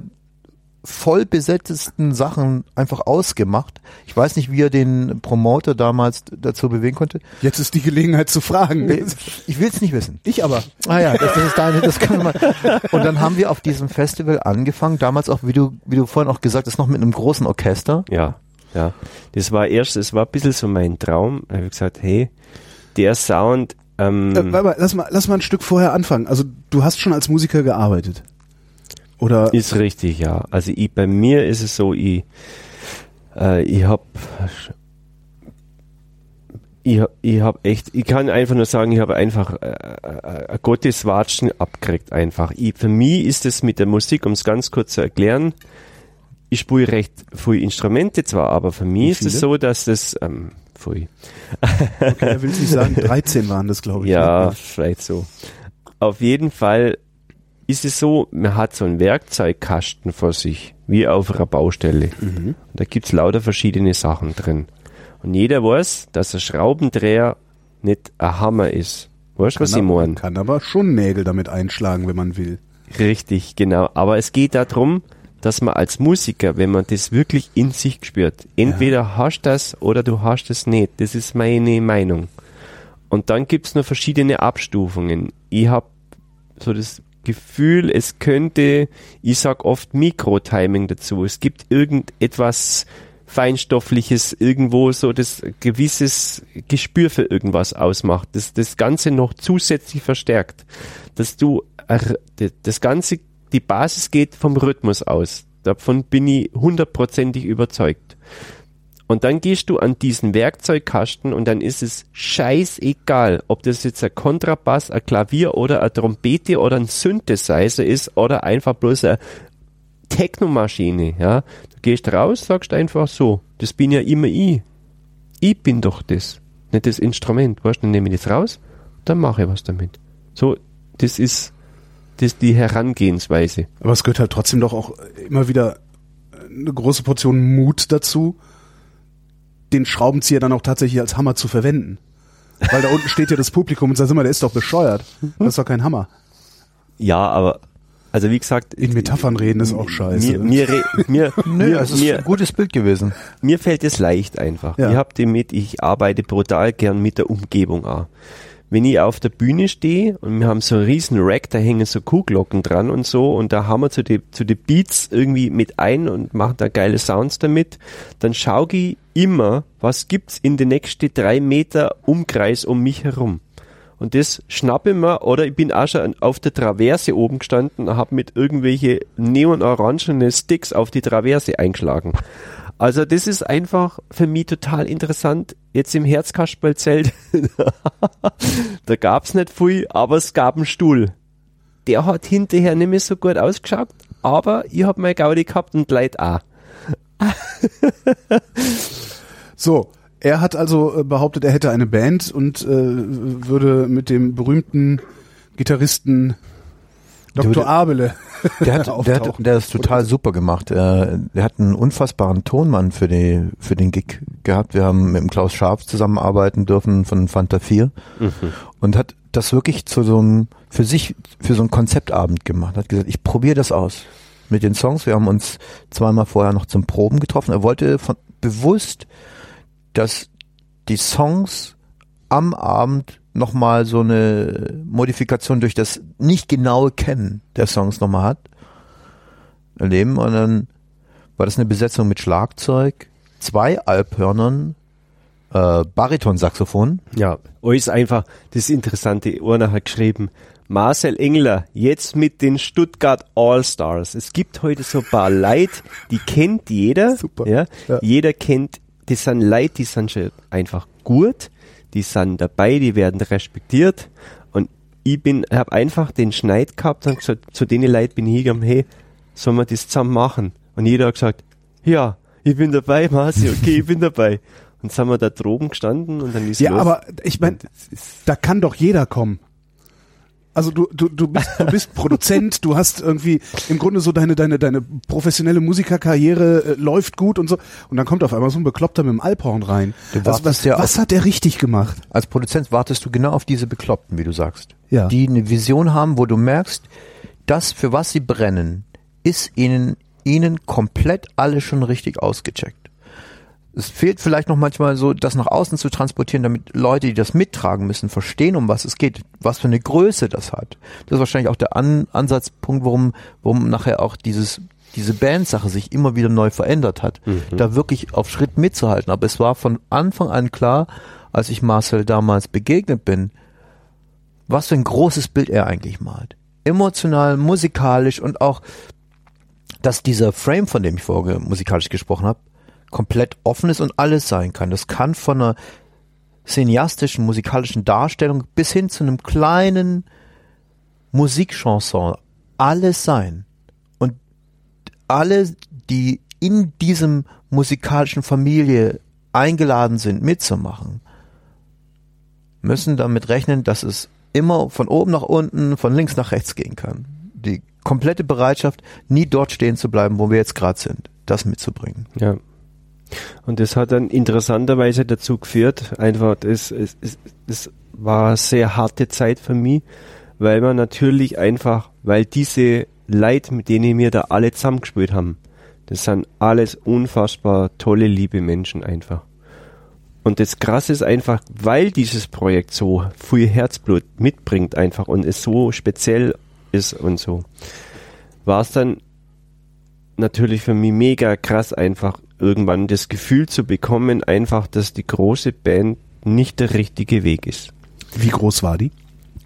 Speaker 3: voll besetztesten Sachen einfach ausgemacht. Ich weiß nicht, wie er den Promoter damals dazu bewegen konnte.
Speaker 1: jetzt ist die Gelegenheit zu fragen.
Speaker 3: Ich will es nicht wissen.
Speaker 1: Ich aber.
Speaker 3: Ah ja, das, das ist deine, das kann man. Und dann haben wir auf diesem Festival angefangen, damals auch, wie du, wie du vorhin auch gesagt hast, noch mit einem großen Orchester.
Speaker 2: Ja, ja. Das war erst, das war ein bisschen so mein Traum. Da habe ich gesagt, hey, der Sound, ähm,
Speaker 1: Äh, warte mal, lass mal, lass mal ein Stück vorher anfangen. Also du hast schon als Musiker gearbeitet. Oder
Speaker 2: Ist richtig, ja. Also ich, bei mir ist es so, ich, äh, ich hab, ich ich hab echt, ich kann einfach nur sagen, ich habe einfach äh, äh, Gottes Watschen abgekriegt einfach. Ich, für mich ist es mit der Musik, um es ganz kurz zu erklären, ich spiele recht viele Instrumente zwar, aber für mich ist es so, dass das, ähm, pfui.
Speaker 1: okay, er will nicht sagen, 13 waren das, glaube ich.
Speaker 2: Ja,
Speaker 1: ne?
Speaker 2: vielleicht so. Auf jeden Fall ist es so, man hat so einen Werkzeugkasten vor sich, wie auf einer Baustelle. Und da gibt's lauter verschiedene Sachen drin. Und jeder weiß, dass ein Schraubendreher nicht ein Hammer ist, Weißt du, was ich meine?
Speaker 1: kann aber schon Nägel damit einschlagen, wenn man will.
Speaker 2: Richtig, genau. Aber es geht darum, dass man als Musiker, wenn man das wirklich in sich spürt, entweder hast das oder du hast es nicht. Das ist meine Meinung. Und dann gibt's noch verschiedene Abstufungen. Ich habe so das Gefühl, es könnte, ich sag oft Mikrotiming dazu. Es gibt irgendetwas Feinstoffliches irgendwo so das gewisses Gespür für irgendwas ausmacht, das das Ganze noch zusätzlich verstärkt, dass du er- das Ganze, die Basis geht vom Rhythmus aus. Davon bin ich hundertprozentig überzeugt. Und dann gehst du an diesen Werkzeugkasten und dann ist es scheißegal, ob das jetzt ein Kontrabass, ein Klavier oder eine Trompete oder ein Synthesizer ist oder einfach bloß eine Technomaschine, ja. Du gehst raus, sagst einfach so, das bin ja immer ich. Ich bin doch das, nicht das Instrument. Weißt du, dann nehme ich das raus, dann mache ich was damit. So, das ist, das die Herangehensweise.
Speaker 1: Aber es gehört halt trotzdem doch auch immer wieder eine große Portion Mut dazu, den Schraubenzieher dann auch tatsächlich als Hammer zu verwenden. Weil da unten steht ja das Publikum und sagt immer, der ist doch bescheuert. Das ist doch kein Hammer.
Speaker 2: Ja, aber, also wie gesagt,
Speaker 1: In Metaphern reden ist auch scheiße.
Speaker 2: mir, mir, re- mir,
Speaker 3: Nö,
Speaker 2: mir,
Speaker 3: es ist
Speaker 2: mir,
Speaker 3: ein gutes Bild gewesen.
Speaker 2: mir fällt es leicht einfach.
Speaker 1: Ja.
Speaker 2: Ich hab damit, ich arbeite brutal gern mit der Umgebung an. Wenn ich auf der Bühne stehe und wir haben so einen riesen Rack, da hängen so Kuhglocken dran und so und da haben wir zu den zu die Beats irgendwie mit ein und machen da geile Sounds damit, dann schau ich immer, was gibt's in den nächsten drei Meter Umkreis um mich herum. Und das schnappe ich mir, oder ich bin auch schon auf der Traverse oben gestanden und habe mit irgendwelche neon-orangene Sticks auf die Traverse eingeschlagen. Also das ist einfach für mich total interessant. Jetzt im Herzkasperlzelt, da gab's nicht viel, aber es gab einen Stuhl. Der hat hinterher nicht mehr so gut ausgeschaut, aber ich hab meine Gaudi gehabt und Leute auch.
Speaker 1: So, er hat also äh, behauptet, er hätte eine Band und äh, würde mit dem berühmten Gitarristen Dr. Abele
Speaker 3: Der hat, der hat, der ist total super gemacht. Äh, Der hat einen unfassbaren Tonmann für die, für den Gig gehabt. Wir haben mit dem Klaus Scharf zusammenarbeiten dürfen von Fanta 4 und hat das wirklich zu so einem, für sich, für so einen Konzeptabend gemacht. Hat gesagt, ich probiere das aus mit den Songs. Wir haben uns zweimal vorher noch zum Proben getroffen. Er wollte von, bewusst, dass die Songs am Abend nochmal so eine Modifikation durch das nicht genaue Kennen der Songs nochmal hat. Erleben und dann war das eine Besetzung mit Schlagzeug, zwei Alphörnern, äh, Baritonsaxophon.
Speaker 2: Ja, alles einfach das Interessante. Einer hat geschrieben, Marcel Engler, jetzt mit den Stuttgart All-Stars. Es gibt heute so ein paar Leute, die kennt jeder.
Speaker 1: Super.
Speaker 2: Ja,
Speaker 1: Ja.
Speaker 2: Jeder kennt, die sind Leute, die sind schon einfach gut, die sind dabei, die werden respektiert. Und ich bin, habe einfach den Schneid gehabt und gesagt, zu denen Leuten bin ich hingegangen, hey, sollen wir das zusammen machen? Und jeder hat gesagt, ja, ich bin dabei, Marci, okay, ich bin dabei. Und sind wir da droben gestanden und dann ist
Speaker 1: Ja,
Speaker 2: los.
Speaker 1: aber ich meine, da kann doch jeder kommen. Also du, du, du bist, du bist Produzent, du hast irgendwie im Grunde so deine, deine, deine professionelle Musikerkarriere äh, läuft gut und so. Und dann kommt auf einmal so ein Bekloppter mit dem Alphorn rein.
Speaker 3: Du
Speaker 1: Was, was,
Speaker 3: ja
Speaker 1: was hat der richtig gemacht?
Speaker 3: Als Produzent wartest du genau auf diese Bekloppten, wie du sagst.
Speaker 1: Ja.
Speaker 3: Die eine Vision haben, wo du merkst, das, für was sie brennen, ist ihnen, ihnen komplett alles schon richtig ausgecheckt. Es fehlt vielleicht noch manchmal so, das nach außen zu transportieren, damit Leute, die das mittragen müssen, verstehen, um was es geht, was für eine Größe das hat. Das ist wahrscheinlich auch der An Ansatzpunkt, warum, warum nachher auch dieses, diese Bandsache sich immer wieder neu verändert hat, da wirklich auf Schritt mitzuhalten. Aber es war von Anfang an klar, als ich Marcel damals begegnet bin, was für ein großes Bild er eigentlich malt. Emotional, musikalisch und auch, dass dieser Frame, von dem ich vorher musikalisch gesprochen habe, komplett offen ist und alles sein kann. Das kann von einer cineastischen, musikalischen Darstellung bis hin zu einem kleinen Musikchanson alles sein. Und alle, die in diesem musikalischen Familie eingeladen sind, mitzumachen, müssen damit rechnen, dass es immer von oben nach unten, von links nach rechts gehen kann. Die komplette Bereitschaft, nie dort stehen zu bleiben, wo wir jetzt gerade sind, das mitzubringen.
Speaker 2: Ja. Und das hat dann interessanterweise dazu geführt, einfach, das, es, es, es war eine sehr harte Zeit für mich, weil man natürlich einfach, weil diese Leute, mit denen wir da alle zusammengespielt haben, das sind alles unfassbar tolle, liebe Menschen einfach. Und das Krasse ist einfach, weil dieses Projekt so viel Herzblut mitbringt einfach und es so speziell ist und so, war es dann natürlich für mich mega krass einfach irgendwann das Gefühl zu bekommen, einfach, dass die große Band nicht der richtige Weg ist.
Speaker 1: Wie groß war die?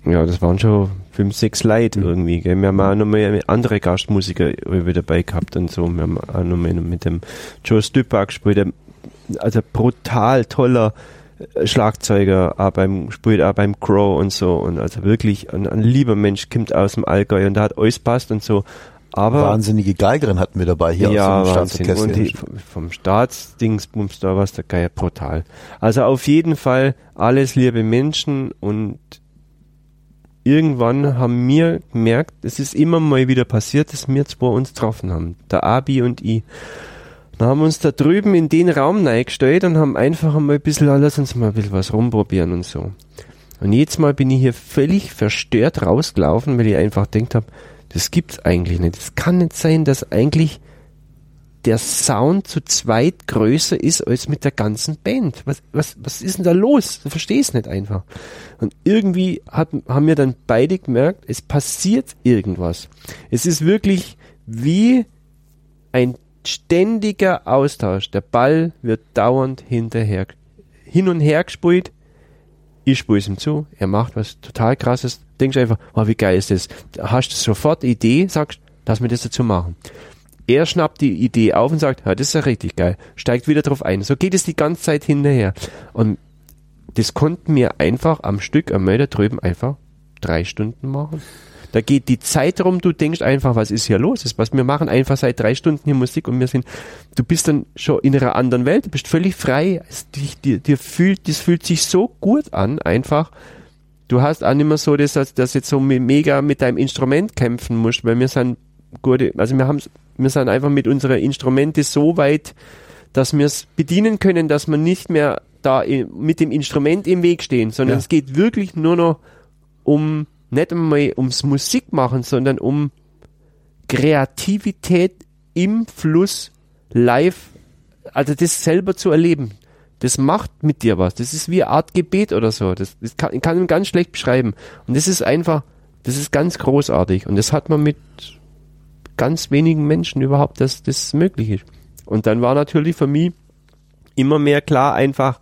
Speaker 2: Ja, das waren schon fünf, sechs Leute irgendwie. Gell. Wir haben auch noch mal andere Gastmusiker dabei gehabt und so. Wir haben auch noch mal mit dem Joe Stüpper gespielt. Also brutal toller äh, Schlagzeuger, auch beim, spielt auch beim Crow und so. Und also wirklich ein, ein lieber Mensch, kommt aus dem Allgäu und da hat alles passt und so. Aber
Speaker 3: Wahnsinnige Geigerin hatten wir dabei hier
Speaker 2: ja,
Speaker 3: aus dem
Speaker 2: Wahnsinn. Und die, vom Staatsdingsbums da was der Geier brutal. Also auf jeden Fall alles liebe Menschen und irgendwann haben wir gemerkt, es ist immer mal wieder passiert, dass wir zwei uns getroffen haben. Der Abi und ich. Dann haben wir uns da drüben in den Raum reingestellt und haben einfach einmal ein bisschen, lass uns mal ein bisschen was rumprobieren und so. Und jedes Mal bin ich hier völlig verstört rausgelaufen, weil ich einfach denkt habe, das gibt's eigentlich nicht. Es kann nicht sein, dass eigentlich der Sound zu zweit größer ist als mit der ganzen Band. Was, was, was ist denn da los? Du verstehst nicht einfach. Und irgendwie hat, haben wir dann beide gemerkt, es passiert irgendwas. Es ist wirklich wie ein ständiger Austausch. Der Ball wird dauernd hinterher, hin und her gespielt. Ich es ihm zu, er macht was total krasses. Denkst einfach, oh, wie geil ist das? Da Hast du sofort Idee, sagst, lass mir das dazu machen. Er schnappt die Idee auf und sagt, ja, das ist ja richtig geil. Steigt wieder drauf ein. So geht es die ganze Zeit hinterher. Und das konnten wir einfach am Stück einmal da drüben einfach drei Stunden machen. Da geht die Zeit rum, du denkst einfach, was ist hier los? Das, was wir machen einfach seit drei Stunden hier Musik und wir sind, du bist dann schon in einer anderen Welt, du bist völlig frei. Es, dir, dir fühlt, das fühlt sich so gut an, einfach. Du hast auch nicht mehr so, dass, dass jetzt so me- mega mit deinem Instrument kämpfen musst, weil wir sind gute, also wir haben, wir sind einfach mit unseren Instrumente so weit, dass wir es bedienen können, dass wir nicht mehr da mit dem Instrument im Weg stehen, sondern
Speaker 1: Ja.
Speaker 2: es geht wirklich nur noch um, nicht einmal ums Musikmachen, sondern um Kreativität im Fluss live, also das selber zu erleben. Das macht mit dir was. Das ist wie eine Art Gebet oder so. Das, das kann, kann man ganz schlecht beschreiben. Und das ist einfach, das ist ganz großartig. Und das hat man mit ganz wenigen Menschen überhaupt, dass das möglich ist. Und dann war natürlich für mich immer mehr klar einfach,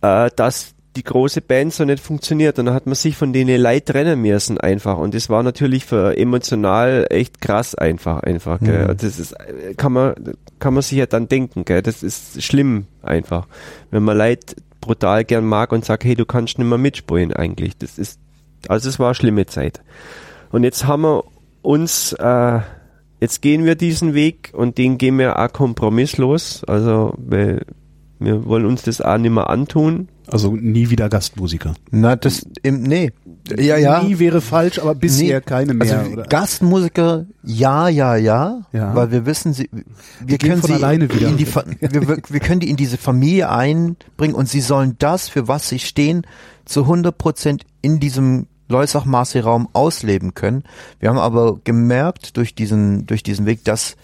Speaker 2: äh, dass die große Band so nicht funktioniert. Und dann hat man sich von denen Leid trennen müssen einfach. Und das war natürlich für emotional echt krass einfach, einfach. Gell. Das ist, kann man, kann man sich ja dann denken, gell. Das ist schlimm einfach. Wenn man Leid brutal gern mag und sagt, hey, du kannst nicht mehr mitspielen eigentlich. Das ist, also es war eine schlimme Zeit. Und jetzt haben wir uns, äh, jetzt gehen wir diesen Weg und den gehen wir auch kompromisslos. Also, weil wir wollen uns das auch nicht mehr antun.
Speaker 1: Also nie wieder Gastmusiker.
Speaker 3: Na, das, im, nee. Ja, ja.
Speaker 1: Nie wäre falsch, aber bisher
Speaker 3: Nee,
Speaker 1: keine mehr.
Speaker 3: Also
Speaker 1: oder?
Speaker 3: Gastmusiker, ja, ja, ja,
Speaker 1: Ja.
Speaker 3: weil wir wissen, sie, wir
Speaker 1: gehen
Speaker 3: können
Speaker 1: von
Speaker 3: sie
Speaker 1: alleine wieder.
Speaker 3: in die, wir wir können die in diese Familie einbringen und sie sollen das, für was sie stehen, zu 100 Prozent in diesem Leusach-Marseille-Raum ausleben können. Wir haben aber gemerkt durch diesen, durch diesen Weg, dass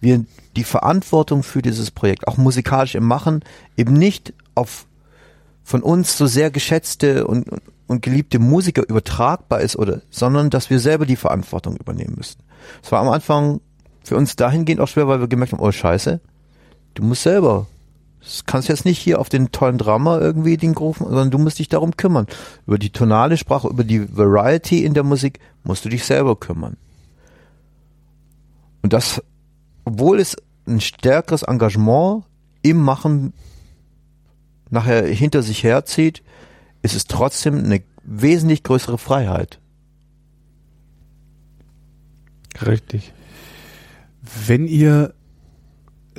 Speaker 3: wir die Verantwortung für dieses Projekt, auch musikalisch im Machen, eben nicht auf von uns so sehr geschätzte und, und, geliebte Musiker übertragbar ist oder, sondern dass wir selber die Verantwortung übernehmen müssen. Es war am Anfang für uns dahingehend auch schwer, weil wir gemerkt haben, oh Scheiße, du musst selber. Das kannst jetzt nicht hier auf den tollen Drama irgendwie den rufen, sondern du musst dich darum kümmern. Über die tonale Sprache, über die Variety in der Musik musst du dich selber kümmern. Und das, obwohl es ein stärkeres Engagement im Machen nachher hinter sich herzieht, ist es trotzdem eine wesentlich größere Freiheit.
Speaker 2: Richtig.
Speaker 1: Wenn ihr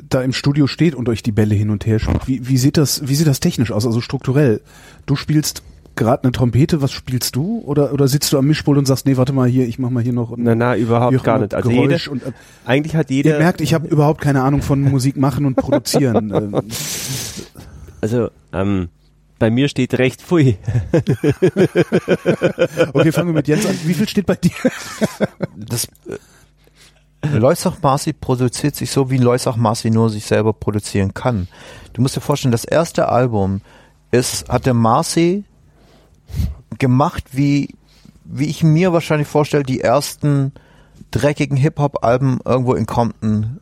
Speaker 1: da im Studio steht und euch die Bälle hin und her spielt, wie, wie sieht das, wie sieht das technisch aus, also strukturell? Du spielst gerade eine Trompete, was spielst du? Oder, oder sitzt du am Mischpult und sagst, nee, warte mal hier, ich mach mal hier noch ein
Speaker 2: Na, na, überhaupt gar nicht. Also
Speaker 1: Geräusch und, äh,
Speaker 2: eigentlich hat
Speaker 1: ihr
Speaker 2: jeder,
Speaker 1: merkt, ich habe überhaupt keine Ahnung von Musik machen und produzieren. Ähm,
Speaker 2: also ähm, bei mir steht recht pfui.
Speaker 1: okay, fangen wir mit Jens an. Wie viel steht bei dir?
Speaker 3: Das äh, Leusach Marcy produziert sich so, wie Leusach Marcy nur sich selber produzieren kann. Du musst dir vorstellen, das erste Album ist, hat der Marcy gemacht, wie, wie ich mir wahrscheinlich vorstelle, die ersten dreckigen Hip-Hop-Alben irgendwo in Compton,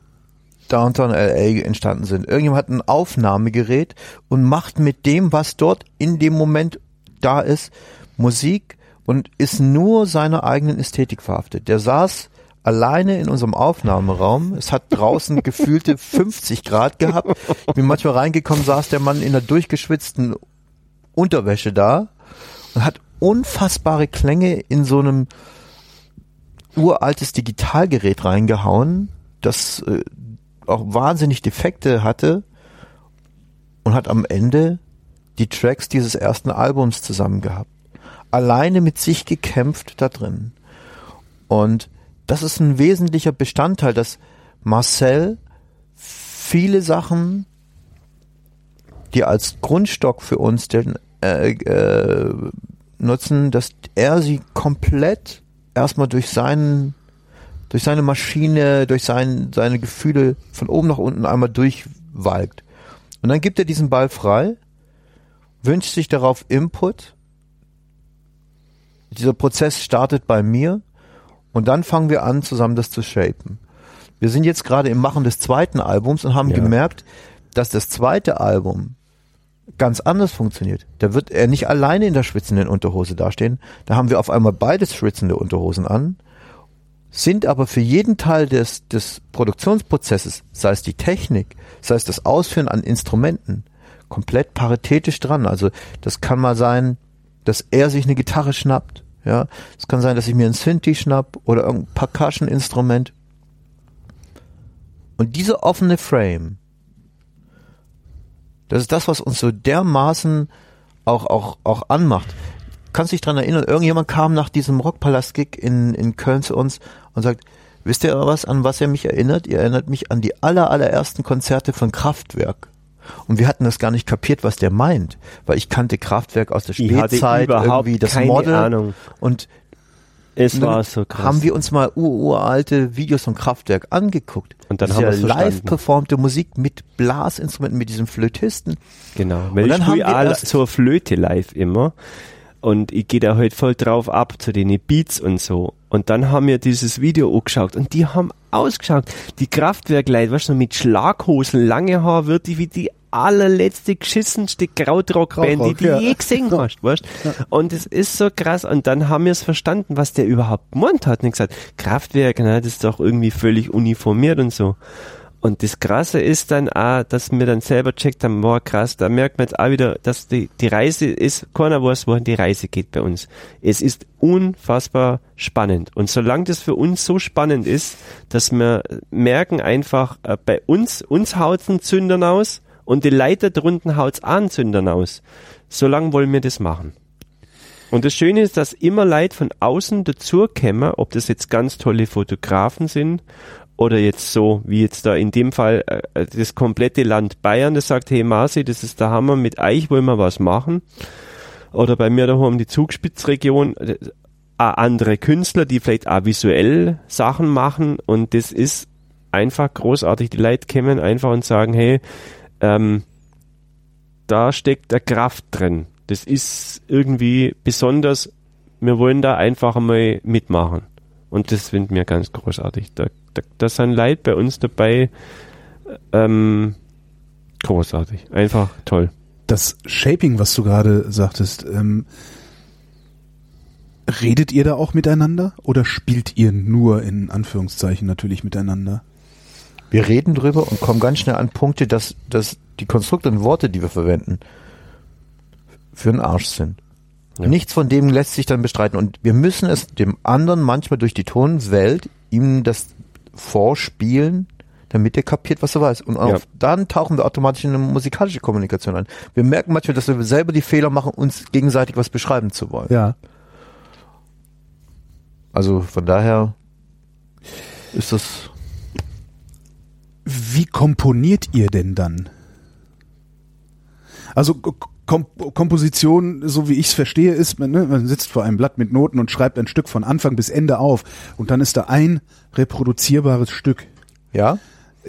Speaker 3: Downtown LA entstanden sind. Irgendjemand hat ein Aufnahmegerät und macht mit dem, was dort in dem Moment da ist, Musik und ist nur seiner eigenen Ästhetik verhaftet. Der saß alleine in unserem Aufnahmeraum. Es hat draußen gefühlte 50 Grad gehabt. Ich bin manchmal reingekommen, saß der Mann in einer durchgeschwitzten Unterwäsche da und hat unfassbare Klänge in so einem uraltes Digitalgerät reingehauen, das äh, auch wahnsinnig Defekte hatte und hat am Ende die Tracks dieses ersten Albums zusammen gehabt. Alleine mit sich gekämpft da drin. Und das ist ein wesentlicher Bestandteil, dass Marcel viele Sachen, die als Grundstock für uns den, äh, äh, nutzen, dass er sie komplett erstmal durch seinen durch seine Maschine, durch sein, seine Gefühle von oben nach unten einmal durchwalkt. Und dann gibt er diesen Ball frei, wünscht sich darauf Input. Dieser Prozess startet bei mir und dann fangen wir an, zusammen das zu shapen. Wir sind jetzt gerade im Machen des zweiten Albums und haben
Speaker 2: Ja.
Speaker 3: gemerkt, dass das zweite Album ganz anders funktioniert. Da wird er nicht alleine in der schwitzenden Unterhose dastehen. Da haben wir auf einmal beide schwitzende Unterhosen an, sind aber für jeden Teil des, des Produktionsprozesses, sei es die Technik, sei es das Ausführen an Instrumenten, komplett paritätisch dran. Also das kann mal sein, dass er sich eine Gitarre schnappt. Ja, es kann sein, dass ich mir ein Synthi schnapp oder irgendein Percussion-Instrument. Und diese offene Frame, das ist das, was uns so dermaßen auch, auch, auch anmacht. Kannst dich dran erinnern, irgendjemand kam nach diesem Rockpalast-Gig in, in Köln zu uns und sagt, wisst ihr was, an was er mich erinnert? Ihr erinnert mich an die aller, allerersten Konzerte von Kraftwerk. Und wir hatten das gar nicht kapiert, was der meint, weil ich kannte Kraftwerk aus der Spätzeit,
Speaker 2: überhaupt
Speaker 3: irgendwie das
Speaker 2: keine
Speaker 3: Model.
Speaker 2: Ahnung.
Speaker 3: Und
Speaker 2: Es war so krass.
Speaker 3: haben wir uns mal ururalte Videos von Kraftwerk angeguckt.
Speaker 2: Und dann
Speaker 3: das
Speaker 2: haben wir's
Speaker 3: ja live performte Musik mit Blasinstrumenten, mit diesem Flötisten.
Speaker 2: Genau, weil
Speaker 3: Und
Speaker 2: ich
Speaker 3: dann haben
Speaker 2: spiele
Speaker 3: wir
Speaker 2: so eine Flöte live immer und ich gehe da halt voll drauf ab zu den Beats und so. Und dann haben wir dieses Video angeschaut und die haben ausgeschaut. Die Kraftwerkleute, weißt du, mit Schlaghosen, lange Haar, wirklich wie die allerletzte geschissenste Krautrockband, die du
Speaker 1: ja.
Speaker 2: je gesehen hast, weißt Und es ist so krass. Und dann haben wir es verstanden, was der überhaupt gemeint hat. Und gesagt, Kraftwerk, na, das ist doch irgendwie völlig uniformiert und so. Und das Krasse ist dann auch, dass wir dann selber checkt haben, boah krass, da merkt man jetzt auch wieder, dass die, die Reise ist, keiner weiß, wohin die Reise geht bei uns. Es ist unfassbar spannend. Und solange das für uns so spannend ist, dass wir merken einfach, äh, bei uns, uns haut's ein Zündern aus und die Leiter drunten haut's auch ein Zündern aus. Solange wollen wir das machen. Und das Schöne ist, dass immer Leute von außen dazukommen, ob das jetzt ganz tolle Fotografen sind oder jetzt so, wie jetzt da in dem Fall äh, das komplette Land Bayern, das sagt, hey Marci, das ist der Hammer, mit euch wollen wir was machen. Oder bei mir daheim die Zugspitzregion, äh, andere Künstler, die vielleicht auch visuell Sachen machen und das ist einfach großartig. Die Leute kommen einfach und sagen, hey, ähm, da steckt der Kraft drin. Das ist irgendwie besonders. Wir wollen da einfach einmal mitmachen. Und das finden wir ganz großartig. Da, da, da sind Leute bei uns dabei. Ähm, großartig. Einfach toll.
Speaker 1: Das Shaping, was du gerade sagtest, ähm, redet ihr da auch miteinander oder spielt ihr nur in Anführungszeichen natürlich miteinander?
Speaker 3: Wir reden drüber und kommen ganz schnell an Punkte, dass, dass die Konstrukte und Worte, die wir verwenden, für den Arsch sind.
Speaker 2: Ja.
Speaker 3: Nichts von dem lässt sich dann bestreiten. Und wir müssen es dem anderen manchmal durch die Tonwelt ihm das vorspielen, damit der kapiert, was er weiß. Und auf, dann tauchen wir automatisch in eine musikalische Kommunikation ein. Wir merken manchmal, dass wir selber die Fehler machen, uns gegenseitig was beschreiben zu wollen.
Speaker 1: Ja.
Speaker 3: Also von daher ist das
Speaker 1: Wie komponiert ihr denn dann? Also Kom Komposition, so wie ich es verstehe, ist, man, ne, man sitzt vor einem Blatt mit Noten und schreibt ein Stück von Anfang bis Ende auf und dann ist da ein reproduzierbares Stück.
Speaker 3: ja.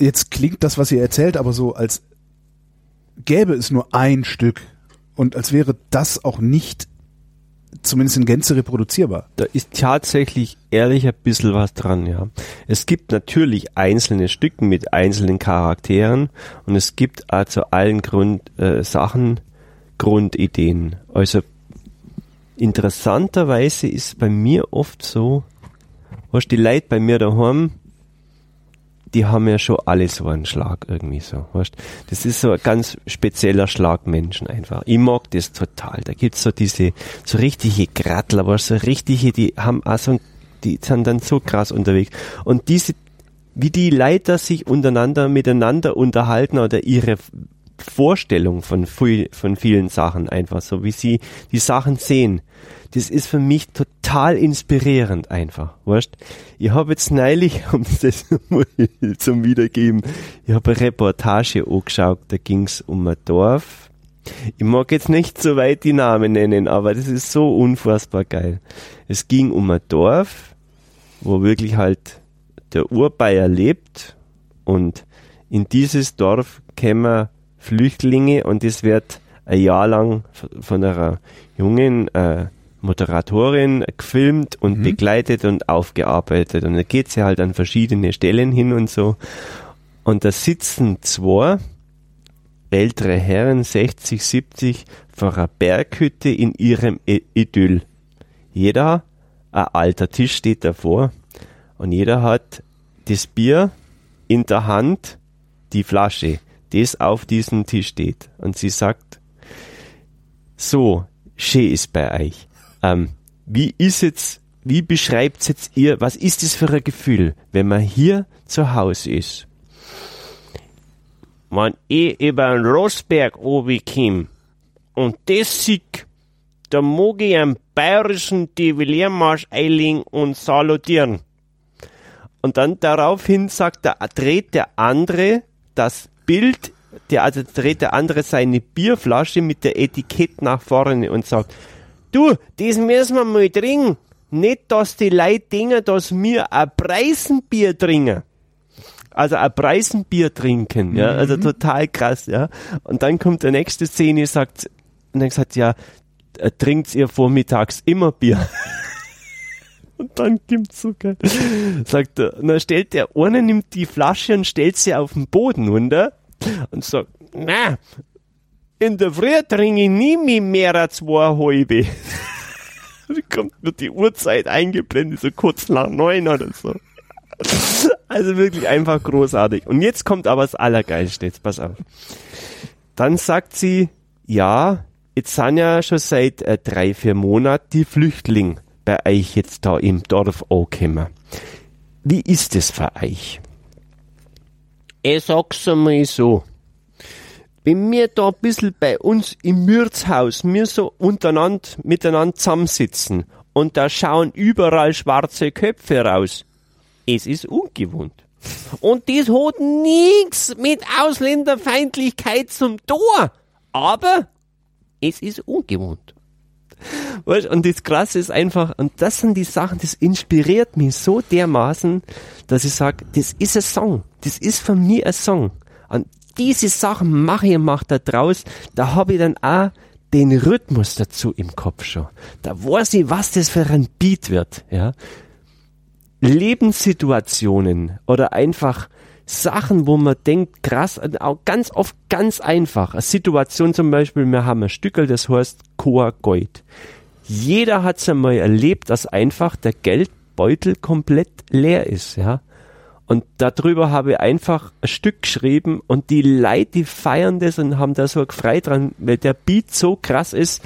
Speaker 1: Jetzt klingt das, was ihr erzählt, aber so, als gäbe es nur ein Stück und als wäre das auch nicht zumindest in Gänze reproduzierbar.
Speaker 2: Da ist tatsächlich ehrlich ein bisschen was dran, ja. Es gibt natürlich einzelne Stücken mit einzelnen Charakteren und es gibt zu allen Grund, äh, Sachen Grundideen. Also interessanterweise ist bei mir oft so, was die Leute bei mir daheim, die haben ja schon alle so einen Schlag irgendwie so. Weißt? Das ist so ein ganz spezieller Schlag Menschen einfach. Ich mag das total. Da gibt's so diese, so richtige Grattler, aber so richtige, die haben auch so, die sind dann so krass unterwegs. Und diese, wie die Leiter sich untereinander, miteinander unterhalten oder ihre Vorstellung von, viel, von vielen Sachen einfach, so wie sie die Sachen sehen. Das ist für mich total inspirierend einfach, weißt? Ich habe jetzt neulich, um das mal zum Wiedergeben, ich habe eine Reportage angeschaut, da ging's um ein Dorf. Ich mag jetzt nicht so weit die Namen nennen, aber das ist so unfassbar geil. Es ging um ein Dorf, wo wirklich halt der Urbayer lebt und in dieses Dorf kämen Flüchtlinge und es wird ein Jahr lang von einer jungen äh, Moderatorin gefilmt und begleitet und aufgearbeitet. Und da geht sie halt an verschiedene Stellen hin und so. Und da sitzen zwei ältere Herren, 60, 70, vor einer Berghütte in ihrem Idyll. Jeder, ein alter Tisch steht davor und jeder hat das Bier in der Hand, die Flasche, das auf diesem Tisch steht. Und sie sagt, so, schön ist bei euch. Ähm, wie ist jetzt, wie beschreibt jetzt ihr, was ist das für ein Gefühl, wenn man hier zu Hause ist? Wenn ich über den Rossberg runterkomme und das sieht, da mag ich einen bayerischen Deviliermarsch einlegen und salutieren. Und dann daraufhin sagt der, dreht der andere das Bild, der, also dreht der andere seine Bierflasche mit der Etikett nach vorne und sagt, du, das müssen wir mal trinken. Nicht, dass die Leute denken, dass wir ein Preisenbier trinken. Also ein Preisenbier trinken, ja, also total krass, ja. Und dann kommt der nächste Szene, sagt, und dann sagt, ja, äh, trinkt ihr vormittags immer Bier? Und dann gibt's so geil. Sagt er, und dann stellt der eine, nimmt die Flasche und stellt sie auf den Boden runter und sagt, na, in der Früh trinke ich nie mehr, als zwei halbe. Da kommt nur die Uhrzeit eingeblendet, so kurz nach neun oder so. Also wirklich einfach großartig. Und jetzt kommt aber das Allergeilste, jetzt pass auf. Dann sagt sie, ja, jetzt sind ja schon seit äh, drei, vier Monaten die Flüchtlinge bei euch jetzt da im Dorf angekommen. Wie ist es für euch? Ich sag's einmal so. Wenn wir da ein bisschen bei uns im Wirtshaus, wir so untereinander, miteinander zusammensitzen und da schauen überall schwarze Köpfe raus, es ist ungewohnt. Und das hat nichts mit Ausländerfeindlichkeit zum Tor. Aber es ist ungewohnt. Weißt, und das Krasse ist einfach, und das sind die Sachen, das inspiriert mich so dermaßen, dass ich sage, das ist ein Song. Das ist von mir ein Song. Und diese Sachen mache ich und mache da draus, da habe ich dann auch den Rhythmus dazu im Kopf schon. Da weiß ich, was das für ein Beat wird, ja. Lebenssituationen oder einfach Sachen, wo man denkt, krass, auch ganz oft ganz einfach. Eine Situation zum Beispiel, wir haben ein Stückel, das heißt Coa Gold. Jeder hat es einmal erlebt, dass einfach der Geldbeutel komplett leer ist, ja. Und darüber habe ich einfach ein Stück geschrieben und die Leute, die feiern das und haben da so gefreut dran, weil der Beat so krass ist.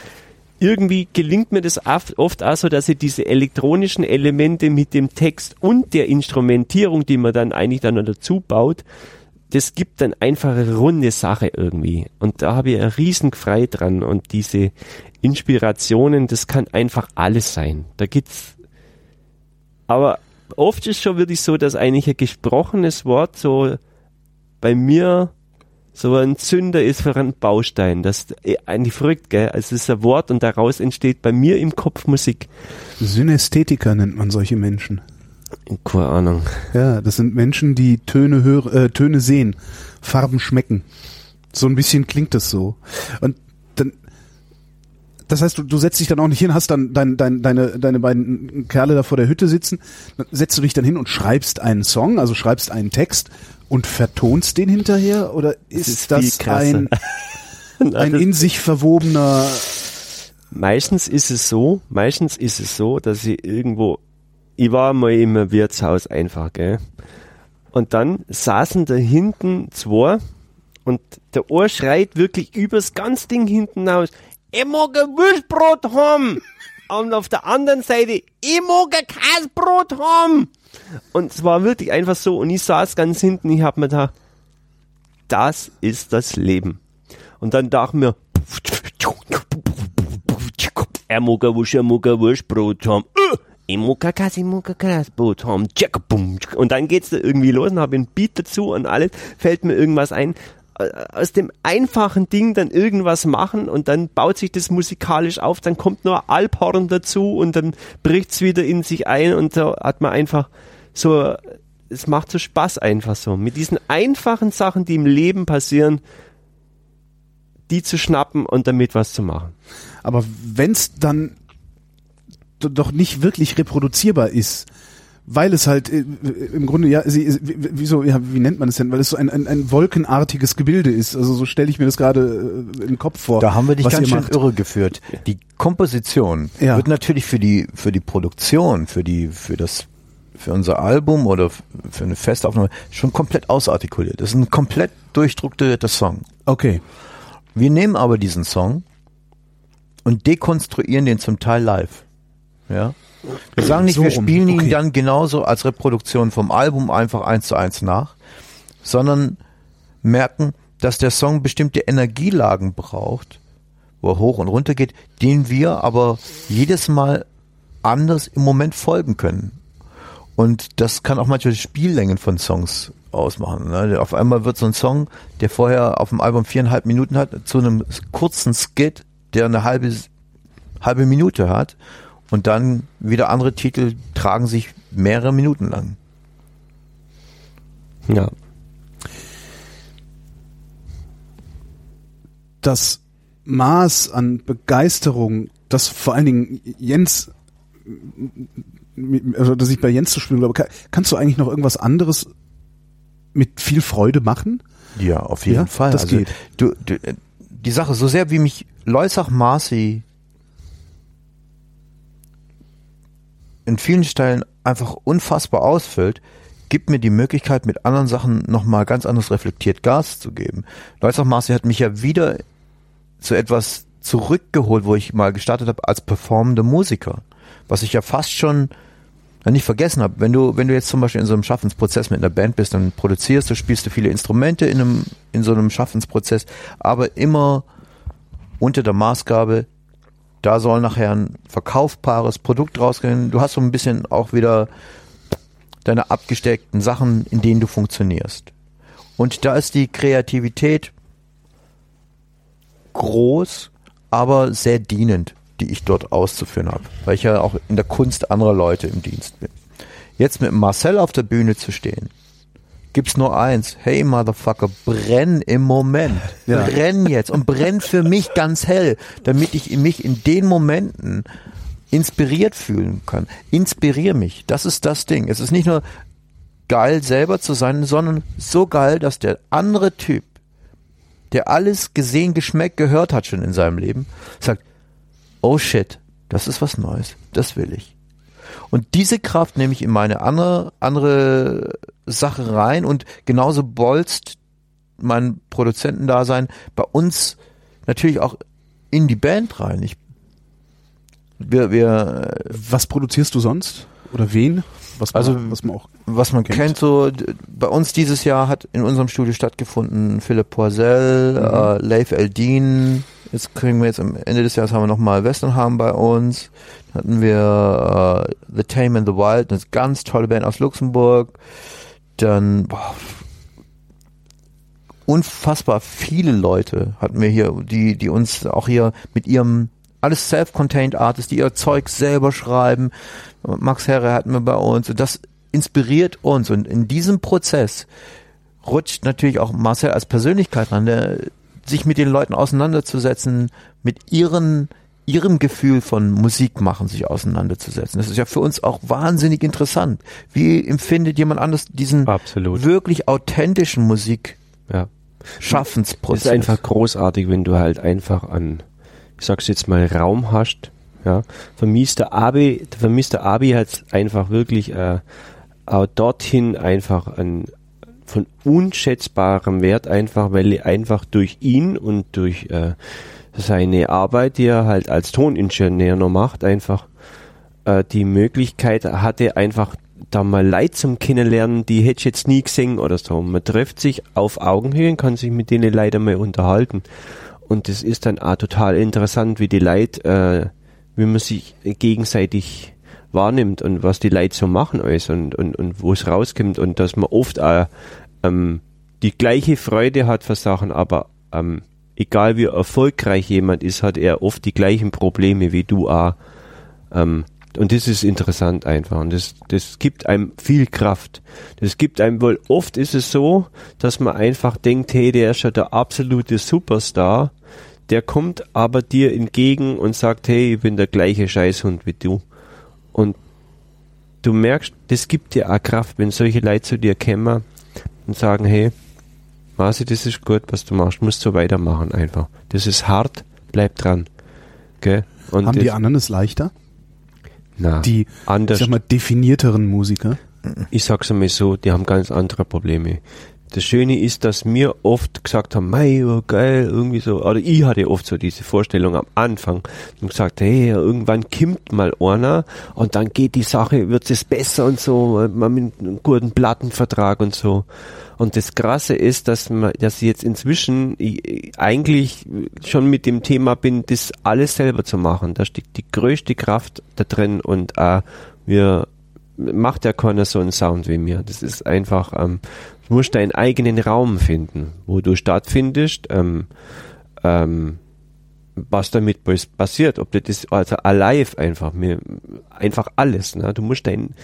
Speaker 2: irgendwie gelingt mir das oft auch so, dass ich diese elektronischen Elemente mit dem Text und der Instrumentierung, die man dann eigentlich dann noch dazu baut, das gibt dann einfach eine runde Sache irgendwie. Und da habe ich einen riesen Frei dran. Und diese Inspirationen, das kann einfach alles sein. Da gibt's, aber oft ist schon wirklich so, dass eigentlich ein gesprochenes Wort so bei mir so ein Zünder ist für einen Baustein. Das ist äh, eigentlich verrückt, gell? Also es ist ein Wort und daraus entsteht bei mir im Kopf Musik.
Speaker 1: Synästhetiker nennt man solche Menschen.
Speaker 2: Keine Ahnung.
Speaker 1: Ja, das sind Menschen, die Töne hören, äh, Töne sehen, Farben schmecken. So ein bisschen klingt das so. Und das heißt, du, du setzt dich dann auch nicht hin, hast dann dein, dein, deine, deine beiden Kerle da vor der Hütte sitzen, dann setzt du dich dann hin und schreibst einen Song, also schreibst einen Text und vertonst den hinterher? Oder ist das, ist das ein, ein in sich verwobener
Speaker 2: Meistens ist es so, meistens ist es so, dass ich irgendwo, ich war mal im Wirtshaus einfach, gell. Und dann saßen da hinten zwei und der Ohr schreit wirklich übers ganz Ding hinten aus, ich mag ein Wurstbrot haben. und auf der anderen Seite, ich mag ein Käsebrot haben. Und es war wirklich einfach so. Und ich saß ganz hinten, ich hab mir da, das ist das Leben. Und dann dachte mir, er mag ein Wusch, er mag ein Wurstbrot haben. Ich mag ein Käse, ich mag ein Käsebrot haben. Und dann geht's da irgendwie los und habe ein Beat dazu und alles fällt mir irgendwas ein aus dem einfachen Ding dann irgendwas machen und dann baut sich das musikalisch auf, dann kommt nur Alphorn dazu und dann bricht's wieder in sich ein und so hat man einfach so, es macht so Spaß einfach so. Mit diesen einfachen Sachen, die im Leben passieren, die zu schnappen und damit was zu machen.
Speaker 1: Aber wenn's dann doch nicht wirklich reproduzierbar ist, weil es halt äh, im Grunde ja sie wieso ja wie nennt man es denn? Weil es so ein, ein, ein wolkenartiges Gebilde ist. Also so stelle ich mir das gerade äh, im Kopf vor
Speaker 3: da haben wir dich ganz schön macht. irre geführt. Die Komposition ja. wird natürlich für die für die Produktion für die für das für unser Album oder für eine Festaufnahme schon komplett ausartikuliert. Das ist ein komplett durchstrukturierter Song.
Speaker 1: Okay.
Speaker 3: Wir nehmen aber diesen Song und dekonstruieren den zum Teil live. Ja wir sagen nicht, so wir spielen okay. ihn dann genauso als Reproduktion vom Album einfach eins zu eins nach, sondern merken, dass der Song bestimmte Energielagen braucht, wo er hoch und runter geht, den wir aber jedes Mal anders im Moment folgen können. Und das kann auch manchmal Spiellängen von Songs ausmachen. Ne? Auf einmal wird so ein Song, der vorher auf dem Album viereinhalb Minuten hat, zu einem kurzen Skit, der eine halbe, halbe Minute hat und dann wieder andere Titel tragen sich mehrere Minuten lang.
Speaker 1: Ja. Das Maß an Begeisterung, das vor allen Dingen Jens, also dass ich bei Jens zu spielen glaube, kannst du eigentlich noch irgendwas anderes mit viel Freude machen?
Speaker 3: Ja, auf jeden ja, Fall.
Speaker 1: Das also, geht.
Speaker 3: Du, du, die Sache, so sehr wie mich Leusach Marci in vielen Stellen einfach unfassbar ausfüllt, gibt mir die Möglichkeit, mit anderen Sachen nochmal ganz anders reflektiert Gas zu geben. Leutzow Marcy hat mich ja wieder zu etwas zurückgeholt, wo ich mal gestartet habe als performende Musiker. Was ich ja fast schon nicht vergessen habe. Wenn du, wenn du jetzt zum Beispiel in so einem Schaffensprozess mit einer Band bist, dann produzierst du, spielst du viele Instrumente in einem, in so einem Schaffensprozess, aber immer unter der Maßgabe, da soll nachher ein verkaufbares Produkt rausgehen. Du hast so ein bisschen auch wieder deine abgesteckten Sachen, in denen du funktionierst. Und da ist die Kreativität groß, aber sehr dienend, die ich dort auszuführen habe, weil ich ja auch in der Kunst anderer Leute im Dienst bin. Jetzt mit Marcel auf der Bühne zu stehen, gibt's nur eins. Hey Motherfucker, brenn im Moment. Ja. Brenn jetzt und brenn für mich ganz hell, damit ich mich in den Momenten inspiriert fühlen kann. Inspirier mich. Das ist das Ding. Es ist nicht nur geil selber zu sein, sondern so geil, dass der andere Typ, der alles gesehen, geschmeckt, gehört hat schon in seinem Leben, sagt, oh shit, das ist was Neues. Das will ich. Und diese Kraft nehme ich in meine andere, andere Sache rein und genauso bolzt mein Produzentendasein bei uns natürlich auch in die Band rein. Ich wir, wir,
Speaker 1: Was produzierst du sonst? Oder wen? Was man,
Speaker 3: Also,
Speaker 1: was man auch
Speaker 3: was man
Speaker 1: Kennt.
Speaker 3: kennt, so bei uns dieses Jahr hat in unserem Studio stattgefunden Philipp Poisel, äh, Leif Eldin. Jetzt kriegen wir jetzt am Ende des Jahres haben wir nochmal Westernham bei uns. Dann hatten wir äh, The Tame and the Wild, eine ganz tolle Band aus Luxemburg. Dann boah, unfassbar viele Leute hatten wir hier, die, die uns auch hier mit ihrem alles self-contained Artists, die ihr Zeug selber schreiben. Max Herre hatten wir bei uns und das inspiriert uns und in diesem Prozess rutscht natürlich auch Marcel als Persönlichkeit ran, der, sich mit den Leuten auseinanderzusetzen, mit ihren ihrem Gefühl von Musik machen sich auseinanderzusetzen. Das ist ja für uns auch wahnsinnig interessant. Wie empfindet jemand anders diesen
Speaker 2: Absolut.
Speaker 3: wirklich authentischen
Speaker 2: Ja.
Speaker 3: Musikschaffensprozess?
Speaker 2: Es ist einfach großartig, wenn du halt einfach an, ich sag's jetzt mal, Raum hast. Ja. Vermisster Abi, der vermisste Abi hat einfach wirklich äh, auch dorthin einfach an von unschätzbarem Wert einfach, weil er einfach durch ihn und durch äh, seine Arbeit, die er halt als Toningenieur noch macht, einfach äh, die Möglichkeit hatte, einfach da mal Leid zum Kennenlernen, die hätte ich jetzt nie gesehen oder so. Man trifft sich auf Augenhöhe und kann sich mit denen leider mal unterhalten. Und das ist dann auch total interessant, wie die Leute, äh, wie man sich gegenseitig wahrnimmt und was die Leute so machen alles und, und, und wo es rauskommt und dass man oft auch ähm, die gleiche Freude hat für Sachen, aber ähm, egal wie erfolgreich jemand ist, hat er oft die gleichen Probleme wie du auch. Ähm, und das ist interessant einfach. Und das, das gibt einem viel Kraft. Das gibt einem wohl, oft ist es so, dass man einfach denkt, hey, der ist ja der absolute Superstar. Der kommt aber dir entgegen und sagt, hey, ich bin der gleiche Scheißhund wie du. Und du merkst, das gibt dir auch Kraft, wenn solche Leute zu dir kommen und sagen, hey, Marci, das ist gut, was du machst, musst so weitermachen einfach. Das ist hart, bleib dran. Gell? Und
Speaker 1: haben die anderen es leichter?
Speaker 2: na,
Speaker 1: Die, ich
Speaker 2: anders.
Speaker 1: sag mal, definierteren Musiker?
Speaker 2: ich sag's einmal so, die haben ganz andere Probleme. Das Schöne ist, dass wir oft gesagt haben, mei, oh, geil, irgendwie so, oder ich hatte oft so diese Vorstellung am Anfang und gesagt, hey, irgendwann kimmt mal einer und dann geht die Sache, wird es besser und so, mit einem guten Plattenvertrag und so. Und das Krasse ist, dass man, dass ich jetzt inzwischen ich, eigentlich schon mit dem Thema bin, das alles selber zu machen. Da steckt die größte Kraft da drin und äh, wir macht ja keiner so einen Sound wie mir. Das ist einfach, ähm, du musst deinen eigenen Raum finden, wo du stattfindest, ähm, ähm, was damit passiert, ob das also alive einfach, mir, einfach alles, ne? Du musst dein,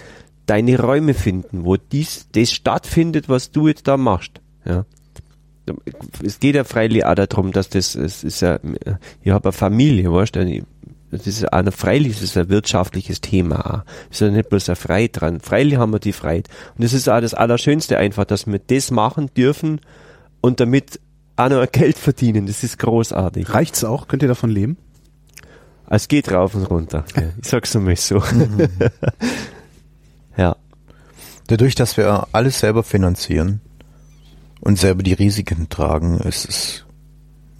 Speaker 2: deine Räume finden, wo dies, das stattfindet, was du jetzt da machst, ja. Es geht ja freilich auch darum, dass das, es ist ja, ich habe eine Familie, weißt du, das ist ja freilich ist es ein wirtschaftliches Thema. Es ist ja nicht bloß eine Freiheit dran. Freilich haben wir die Freiheit. Und das ist auch das Allerschönste einfach, dass wir das machen dürfen und damit auch noch Geld verdienen. Das ist großartig.
Speaker 1: Reicht's auch? Könnt ihr davon leben?
Speaker 2: Es geht rauf und runter. Ich sag's einmal so. ja.
Speaker 3: Dadurch, dass wir alles selber finanzieren und selber die Risiken tragen, ist es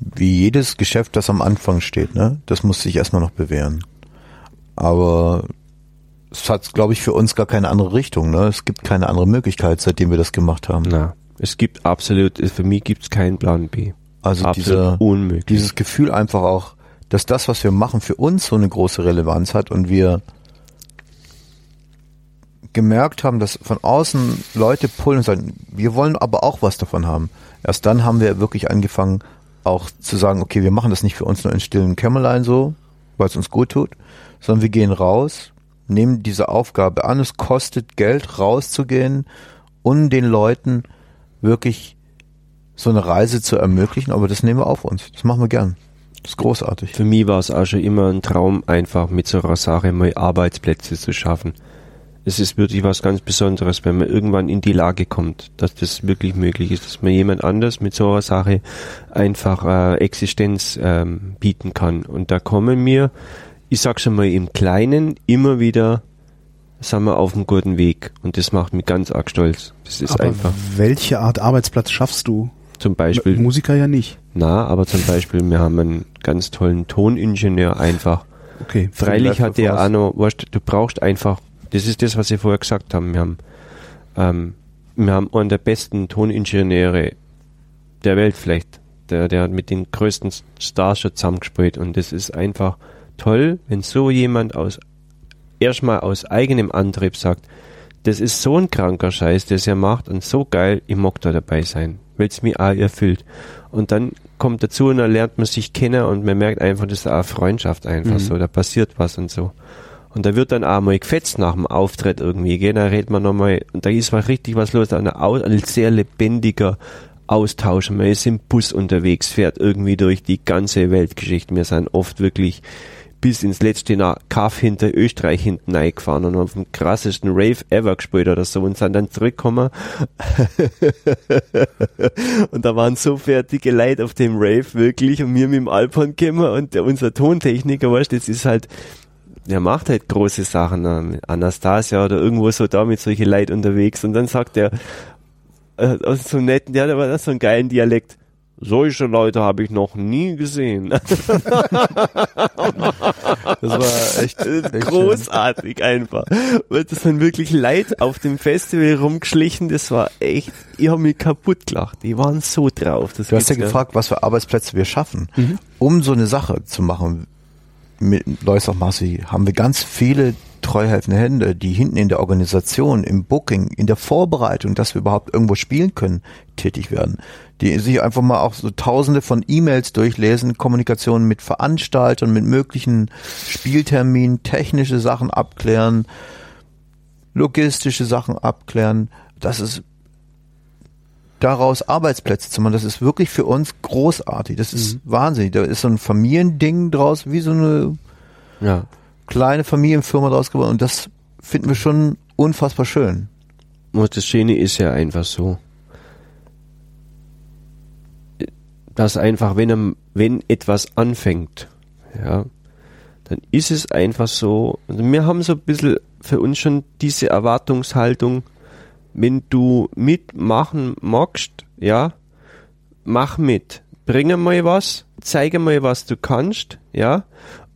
Speaker 3: wie jedes Geschäft, das am Anfang steht, ne? Das muss sich erstmal noch bewähren. Aber es hat, glaube ich, für uns gar keine andere Richtung, ne? Es gibt keine andere Möglichkeit, seitdem wir das gemacht haben.
Speaker 2: Na, es gibt absolut, für mich gibt's keinen Plan B.
Speaker 3: Also
Speaker 2: absolut unmöglich.
Speaker 3: dieses Gefühl einfach auch, dass das, was wir machen, für uns so eine große Relevanz hat und wir gemerkt haben, dass von außen Leute pullen und sagen, wir wollen aber auch was davon haben. Erst dann haben wir wirklich angefangen, auch zu sagen, okay, wir machen das nicht für uns nur in stillen Kämmerlein so, weil es uns gut tut, sondern wir gehen raus, nehmen diese Aufgabe an, es kostet Geld rauszugehen und den Leuten wirklich so eine Reise zu ermöglichen, aber das nehmen wir auf uns. Das machen wir gern. Das ist großartig.
Speaker 2: Für mich war es auch schon immer ein Traum, einfach mit so einer Sache mal Arbeitsplätze zu schaffen. Es ist wirklich was ganz Besonderes, wenn man irgendwann in die Lage kommt, dass das wirklich möglich ist, dass man jemand anders mit so einer Sache einfach äh, Existenz ähm, bieten kann. Und da kommen mir, ich sag schon mal im Kleinen, immer wieder sind wir auf einem guten Weg. Und das macht mich ganz arg stolz. Das ist
Speaker 1: Aber
Speaker 2: einfach
Speaker 1: welche Art Arbeitsplatz schaffst du?
Speaker 2: zum Beispiel
Speaker 1: Musiker ja nicht.
Speaker 2: na, aber zum Beispiel, wir haben einen ganz tollen Toningenieur einfach.
Speaker 1: Okay.
Speaker 2: Freilich hat der auch noch, weißt, du brauchst einfach, das ist das, was Sie vorher gesagt haben, wir haben, ähm, wir haben einen der besten Toningenieure der Welt vielleicht, der, der hat mit den größten Stars schon zusammengespielt und das ist einfach toll, wenn so jemand aus, erstmal aus eigenem Antrieb sagt, das ist so ein kranker Scheiß, das er macht und so geil, ich mag da dabei sein, weil es mich auch erfüllt. Und dann kommt dazu und dann lernt man sich kennen und man merkt einfach, das ist auch eine Freundschaft einfach
Speaker 1: Mhm.
Speaker 2: so, da passiert was und so. Und da wird dann auch mal gefetzt nach dem Auftritt irgendwie, gell? da redet man nochmal, und da ist mal richtig was los, ein, ein sehr lebendiger Austausch. Man ist im Bus unterwegs, fährt irgendwie durch die ganze Weltgeschichte. Wir sind oft wirklich bis ins letzte Kaff hinter Österreich hinten reingefahren und haben dem krassesten Rave ever gespielt oder so und sind dann zurückgekommen. und da waren so fertige Leute auf dem Rave wirklich und wir mit dem Alphorn gekommen und der, unser Tontechniker, weißt du, das ist halt, der macht halt große Sachen, Anastasia oder irgendwo so da mit solche Leid unterwegs und dann sagt er, äh, aus so netten, der hat aber so einen geilen Dialekt. Solche Leute habe ich noch nie gesehen.
Speaker 3: Das war echt, echt schön.
Speaker 2: Großartig einfach. Weil das sind wirklich Leute auf dem Festival rumgeschlichen, das war echt, ich habe mich kaputt gelacht. Die waren so drauf. Das
Speaker 3: Du hast ja gefragt, was für Arbeitsplätze wir schaffen.
Speaker 1: Mhm.
Speaker 3: Um so eine Sache zu machen, mit Lois of Marcy, haben wir ganz viele treuhelfende Hände, die hinten in der Organisation, im Booking, in der Vorbereitung, dass wir überhaupt irgendwo spielen können, tätig werden. Die sich einfach mal auch so tausende von E-Mails durchlesen, Kommunikation mit Veranstaltern, mit möglichen Spielterminen, technische Sachen abklären, logistische Sachen abklären. Das ist daraus Arbeitsplätze zu machen, das ist wirklich für uns großartig. Das ist wahnsinnig. Da ist so ein Familiending draus, wie so eine
Speaker 2: Ja.
Speaker 3: kleine Familienfirma draus geworden. Und das finden wir schon unfassbar schön.
Speaker 2: Und das Schöne ist ja einfach so, dass einfach, wenn, wenn etwas anfängt, ja, dann ist es einfach so, also wir haben so ein bisschen für uns schon diese Erwartungshaltung, wenn du mitmachen magst, ja, mach mit. Bring mal was, zeige mal, was du kannst, ja,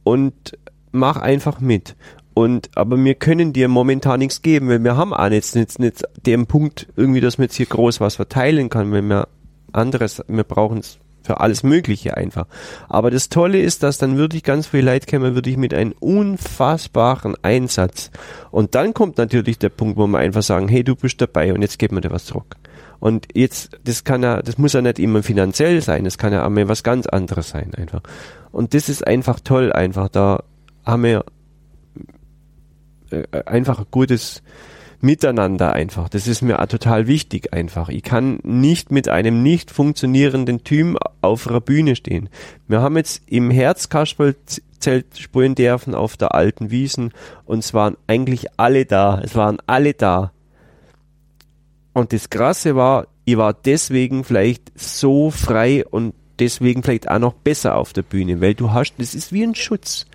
Speaker 2: und mach einfach mit. Und, aber wir können dir momentan nichts geben, weil wir haben auch jetzt nicht, nicht den Punkt irgendwie, dass man jetzt hier groß was verteilen kann, weil wir anderes, wir brauchen es für alles Mögliche einfach. Aber das Tolle ist, dass dann wirklich ganz viele Leute kommen, wirklich mit einem unfassbaren Einsatz. Und dann kommt natürlich der Punkt, wo wir einfach sagen, hey, du bist dabei und jetzt geben wir dir was zurück. Und jetzt, das kann ja, das muss ja nicht immer finanziell sein, das kann ja auch mal was ganz anderes sein einfach. Und das ist einfach toll einfach, da haben wir äh, einfach ein gutes Miteinander einfach. Das ist mir auch total wichtig einfach. Ich kann nicht mit einem nicht funktionierenden Team auf einer Bühne stehen. Wir haben jetzt im Herzkasperlzelt spielen dürfen auf der alten Wiesen und es waren eigentlich alle da. Es waren alle da. Und das Krasse war, ich war deswegen vielleicht so frei und deswegen vielleicht auch noch besser auf der Bühne, weil du hast, das ist wie ein Schutz.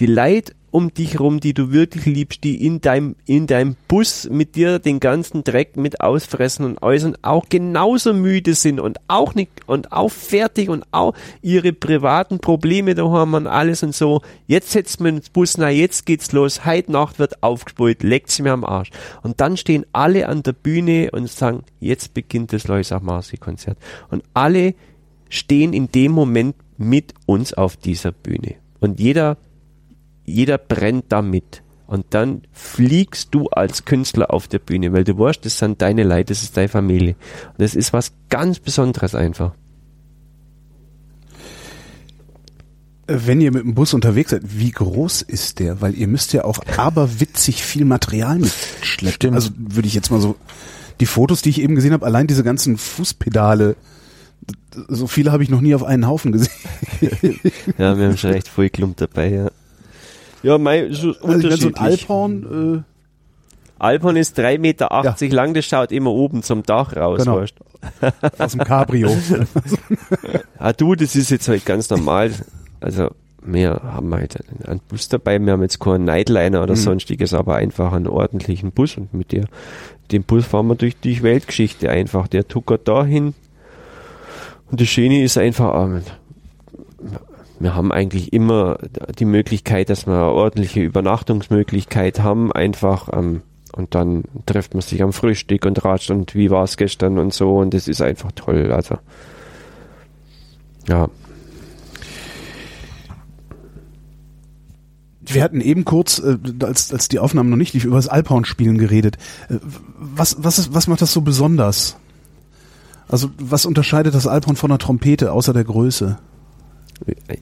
Speaker 2: Die Leute um dich rum, die du wirklich liebst, die in deinem, in deinem Bus mit dir den ganzen Dreck mit ausfressen und äußern, auch genauso müde sind und auch nicht, und auch fertig und auch ihre privaten Probleme da haben und alles und so. Jetzt setzt man ins Bus, na jetzt geht's los, heute Nacht wird aufgespult, leckt's mir am Arsch. Und dann stehen alle an der Bühne und sagen, jetzt beginnt das Loisach Marcy Konzert. Und alle stehen in dem Moment mit uns auf dieser Bühne. Und jeder jeder brennt damit. Und dann fliegst du als Künstler auf der Bühne, weil du weißt, das sind deine Leute, das ist deine Familie. Und das ist was ganz Besonderes einfach.
Speaker 1: Wenn ihr mit dem Bus unterwegs seid, wie groß ist der? Weil ihr müsst ja auch aberwitzig viel Material mitschleppen.
Speaker 3: Stimmt.
Speaker 1: Also würde ich jetzt mal so, die Fotos, die ich eben gesehen habe, allein diese ganzen Fußpedale, so viele habe ich noch nie auf einen Haufen gesehen.
Speaker 2: Ja, wir haben schon recht voll Klump dabei, ja. Ja, mein, so
Speaker 1: Also ich meine, so ein
Speaker 2: unterschiedlich.
Speaker 1: Alphorn,
Speaker 2: Alphorn ist 3,80 Meter lang, das schaut immer oben zum Dach raus,
Speaker 1: Genau.
Speaker 2: weißt
Speaker 1: äh, aus dem Cabrio.
Speaker 2: Ah, du, das ist jetzt halt ganz normal. Also, wir haben halt einen Bus dabei, wir haben jetzt keinen Nightliner oder
Speaker 1: Mhm.
Speaker 2: sonstiges, aber einfach einen ordentlichen Bus und mit der, dem Bus fahren wir durch die Weltgeschichte einfach. Der tuckert dahin und das Schöne ist einfach, ähm, wir haben eigentlich immer die Möglichkeit, dass wir eine ordentliche Übernachtungsmöglichkeit haben, einfach ähm, und dann trifft man sich am Frühstück und ratscht und wie war es gestern und so und das ist einfach toll. Also ja.
Speaker 1: Wir hatten eben kurz, äh, als, als die Aufnahmen noch nicht lief, über das Alphorn-Spielen geredet. Äh, was, was, ist, was macht das so besonders? Also was unterscheidet das Alphorn von einer Trompete, außer der Größe?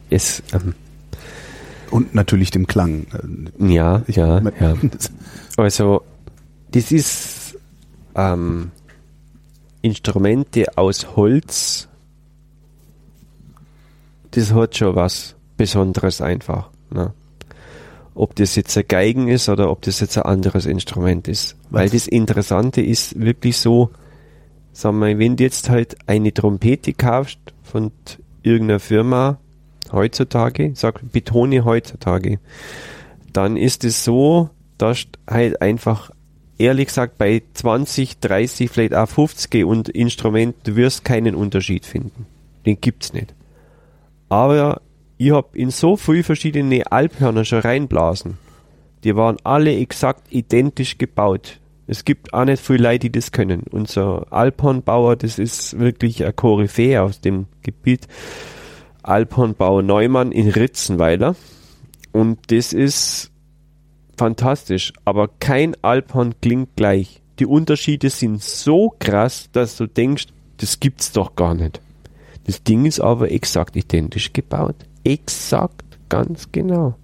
Speaker 2: Es, ähm,
Speaker 1: Und natürlich dem Klang.
Speaker 2: Ja,
Speaker 1: Ich-
Speaker 2: ja, ja. Also, das ist ähm, Instrumente aus Holz. Das hat schon was Besonderes einfach. Ne? Ob das jetzt ein Geigen ist oder ob das jetzt ein anderes Instrument ist. Weil
Speaker 1: Was?
Speaker 2: das Interessante ist wirklich so, sagen wir, wenn du jetzt halt eine Trompete kaufst von irgendeiner Firma heutzutage, ich sag betone heutzutage, dann ist es so, dass halt einfach ehrlich gesagt bei 20, 30, vielleicht auch 50 und Instrument, du wirst keinen Unterschied finden. Den gibt's nicht. Aber ich hab in so viel verschiedene Alphörner schon reinblasen. Die waren alle exakt identisch gebaut. Es gibt auch nicht viele Leute, die das können. Unser Alphornbauer, das ist wirklich ein Koryphäe aus dem Gebiet. Alphornbauer Neumann in Ritzenweiler. Und das ist fantastisch. Aber kein Alphorn klingt gleich. Die Unterschiede sind so krass, dass du denkst, das gibt's doch gar nicht. Das Ding ist aber exakt identisch gebaut. Exakt, ganz genau.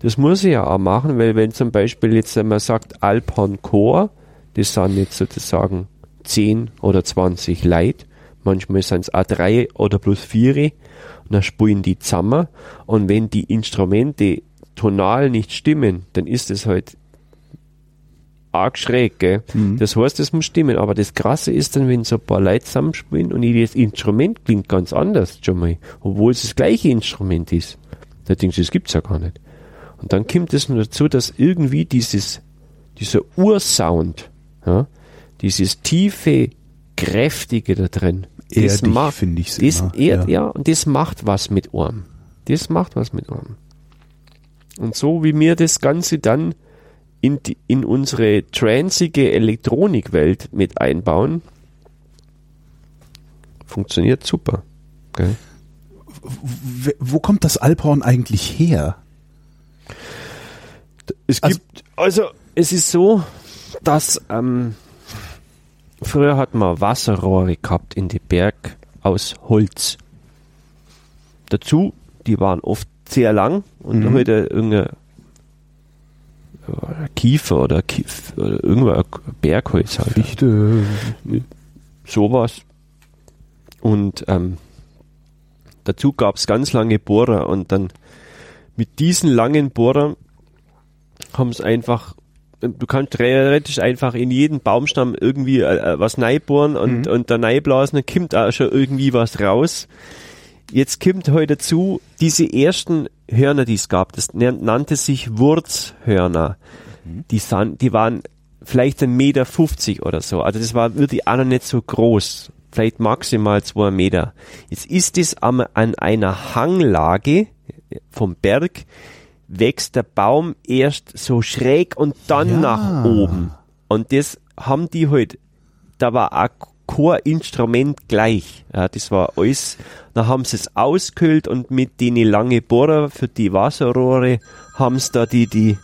Speaker 2: Das muss ich ja auch machen, weil wenn zum Beispiel jetzt wenn man sagt Alphorn Chor, das sind jetzt sozusagen 10 oder 20 Leute, manchmal sind es auch drei oder plus vier, und dann spielen die zusammen und wenn die Instrumente tonal nicht stimmen, dann ist es halt arg schräg, gell? Das heißt, es muss stimmen, aber das Krasse ist dann, wenn so ein paar Leute zusammenspielen und jedes Instrument klingt ganz anders schon mal, obwohl es das gleiche Instrument ist. Da denkst du, das gibt's ja gar nicht. Und dann kommt es nur dazu, dass irgendwie dieses, dieser Ursound, ja, dieses tiefe, kräftige da drin,
Speaker 1: Erdig
Speaker 2: macht,
Speaker 1: finde ich's
Speaker 2: das
Speaker 1: immer,
Speaker 2: ehrt,
Speaker 1: ja.
Speaker 2: ja. und das macht was mit Ohren. Das macht was mit Ohren. Und so wie wir das Ganze dann in, die, in unsere transige Elektronikwelt mit einbauen, funktioniert super. Gell?
Speaker 1: wo kommt das Alphorn eigentlich her?
Speaker 2: Es
Speaker 1: Also-
Speaker 2: gibt, also es ist so, dass ähm, früher hat man Wasserrohre gehabt in die Berg aus Holz. Dazu, die waren oft sehr lang und
Speaker 1: Mhm.
Speaker 2: heute irgendein ja, Kiefer oder, Kief, oder irgendwas Bergholz halt.
Speaker 1: Fichte.
Speaker 2: sowas. Und ähm, dazu gab es ganz lange Bohrer und dann mit diesen langen Bohrern haben es einfach, du kannst theoretisch einfach in jeden Baumstamm irgendwie äh, äh, was neibohren und, und da neiblasen, dann kommt auch schon irgendwie was raus. Jetzt kommt heute dazu, diese ersten Hörner, die es gab, das nan- nannte sich Wurzhörner. Die, san, die waren vielleicht ein Meter 50 oder so. Also das war wirklich auch noch nicht so groß. Vielleicht maximal zwei Meter. Jetzt ist es am, an einer Hanglage vom Berg, wächst der Baum erst so schräg und dann
Speaker 1: Ja.
Speaker 2: nach oben. Und das haben die halt, da war auch kein Instrument gleich. Ja, das war alles, da haben sie es ausgekühlt und mit den lange Bohrer für die Wasserrohre haben sie da die, die,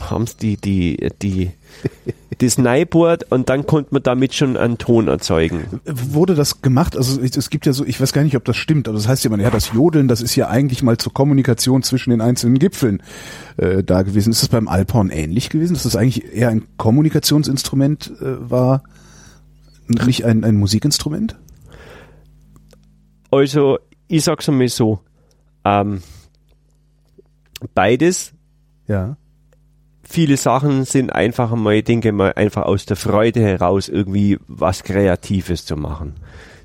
Speaker 2: haben sie die, die, die, das Neibohrt und dann konnte man damit schon einen Ton erzeugen.
Speaker 1: Wurde das gemacht? Also es gibt ja so, ich weiß gar nicht, ob das stimmt, aber das heißt ja immer, ja, das Jodeln, das ist ja eigentlich mal zur Kommunikation zwischen den einzelnen Gipfeln äh, da gewesen. Ist das beim Alphorn ähnlich gewesen, dass das eigentlich eher ein Kommunikationsinstrument äh, war, nicht ein, ein Musikinstrument?
Speaker 2: Also, ich sag's einmal so, ähm, beides
Speaker 1: Ja.
Speaker 2: Viele Sachen sind einfach mal, ich denke mal, einfach aus der Freude heraus irgendwie was Kreatives zu machen.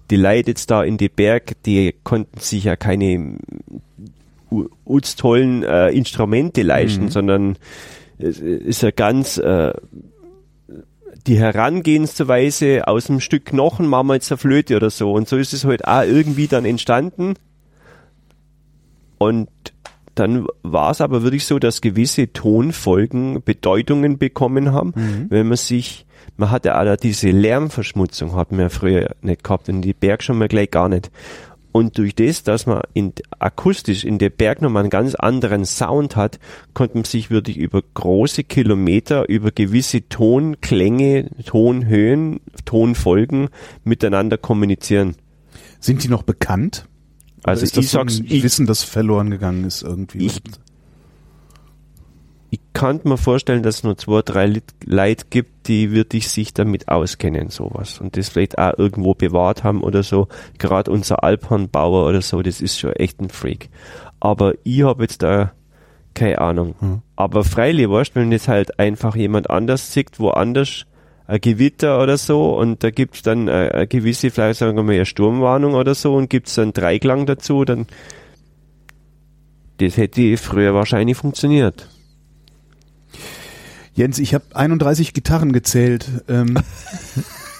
Speaker 2: Die Leute jetzt da in die Berg, die konnten sich ja keine uns tollen äh, Instrumente leisten, sondern es ist ja ganz äh, die Herangehensweise aus einem Stück Knochen machen wir jetzt eine Flöte oder so. Und so ist es halt auch irgendwie dann entstanden. Und dann war es aber wirklich so, dass gewisse Tonfolgen Bedeutungen bekommen haben, wenn man sich, man hatte alle diese Lärmverschmutzung, hatten wir früher nicht gehabt und die Berg schon mal gleich gar nicht. Und durch das, dass man in, akustisch in der Berg nochmal einen ganz anderen Sound hat, konnte man sich wirklich über große Kilometer, über gewisse Tonklänge, Tonhöhen, Tonfolgen miteinander kommunizieren.
Speaker 1: Sind die noch bekannt?
Speaker 2: Also
Speaker 1: ist das
Speaker 2: ich
Speaker 1: Wissen, das verloren gegangen ist irgendwie.
Speaker 2: Ich- ich kann mir vorstellen, dass es nur zwei, drei Leute gibt, die wirklich sich damit auskennen, sowas. Und das vielleicht auch irgendwo bewahrt haben oder so. Gerade unser Alphornbauer oder so, das ist schon echt ein Freak. Aber ich habe jetzt da keine Ahnung.
Speaker 1: Hm.
Speaker 2: Aber freilich, weißt, wenn jetzt halt einfach jemand anders sieht, woanders Gewitter oder so und da gibt's dann äh, eine gewisse, vielleicht sagen wir mal, eine Sturmwarnung oder so und gibt's dann Dreiklang dazu, dann das hätte früher wahrscheinlich funktioniert.
Speaker 1: Jens, ich habe 31 Gitarren gezählt. Ähm,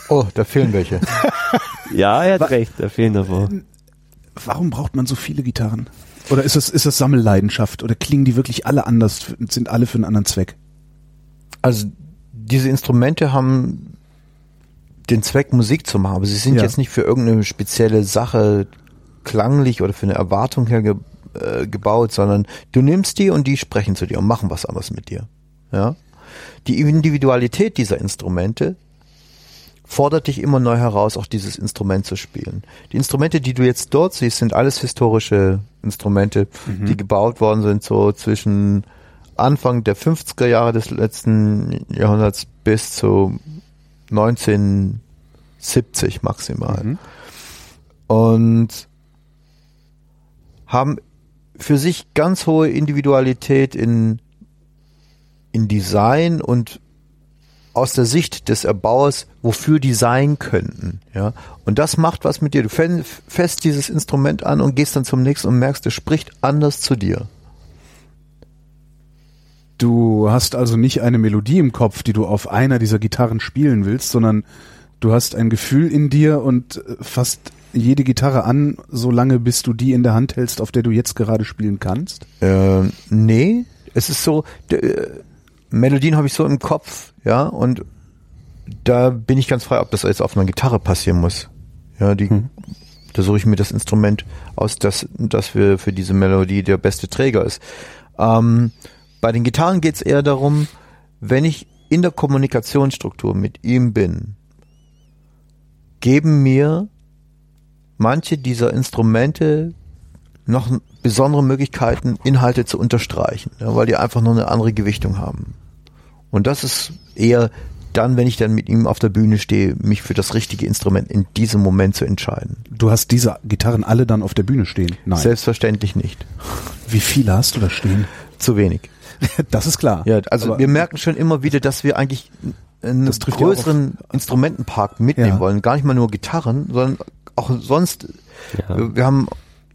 Speaker 3: Oh, da fehlen welche.
Speaker 2: Ja, er
Speaker 1: Wa-
Speaker 2: hat recht, da fehlen noch wo.
Speaker 1: warum braucht man so viele Gitarren? Oder ist das, ist das Sammelleidenschaft? Oder klingen die wirklich alle anders? Sind alle für einen anderen Zweck?
Speaker 3: Also diese Instrumente haben den Zweck, Musik zu machen, aber sie sind
Speaker 1: Ja.
Speaker 3: jetzt nicht für irgendeine spezielle Sache klanglich oder für eine Erwartung her ge äh, gebaut, sondern du nimmst die und die sprechen zu dir und machen was anderes mit dir. Ja? Die Individualität dieser Instrumente fordert dich immer neu heraus, auch dieses Instrument zu spielen. Die Instrumente, die du jetzt dort siehst, sind alles historische Instrumente, die gebaut worden sind so zwischen Anfang der 50er Jahre des letzten Jahrhunderts bis zu 1970 maximal.
Speaker 1: Mhm.
Speaker 3: Und haben für sich ganz hohe Individualität in, in Design und aus der Sicht des Erbauers, wofür die sein könnten. Ja? Und das macht was mit dir. Du fäng- fässt dieses Instrument an und gehst dann zum nächsten und merkst, es spricht anders zu dir.
Speaker 1: Du hast also nicht eine Melodie im Kopf, die du auf einer dieser Gitarren spielen willst, sondern du hast ein Gefühl in dir und äh, fasst jede Gitarre an, solange bis du die in der Hand hältst, auf der du jetzt gerade spielen kannst.
Speaker 3: Äh, nee, es ist so, äh, Melodien habe ich so im Kopf, ja, und da bin ich ganz frei, ob das jetzt auf einer Gitarre passieren muss. Ja, die, da suche ich mir das Instrument aus, das, das für, für diese Melodie der beste Träger ist. Ähm, bei den Gitarren geht es eher darum, wenn ich in der Kommunikationsstruktur mit ihm bin, geben mir manche dieser Instrumente noch besondere Möglichkeiten, Inhalte zu unterstreichen, ja, weil die einfach noch eine andere Gewichtung haben. Und das ist eher dann, wenn ich dann mit ihm auf der Bühne stehe, mich für das richtige Instrument in diesem Moment zu entscheiden.
Speaker 1: Du hast diese Gitarren alle dann auf der Bühne stehen. Nein.
Speaker 3: Selbstverständlich nicht.
Speaker 1: Wie viele hast du da stehen?
Speaker 3: Zu wenig.
Speaker 1: Das ist klar.
Speaker 3: Ja, also
Speaker 1: Aber-
Speaker 3: wir merken schon immer wieder, dass wir eigentlich einen
Speaker 1: ja
Speaker 3: größeren Instrumentenpark mitnehmen
Speaker 1: Ja.
Speaker 3: wollen. Gar nicht mal nur Gitarren, sondern auch sonst.
Speaker 2: Ja.
Speaker 3: Wir, wir haben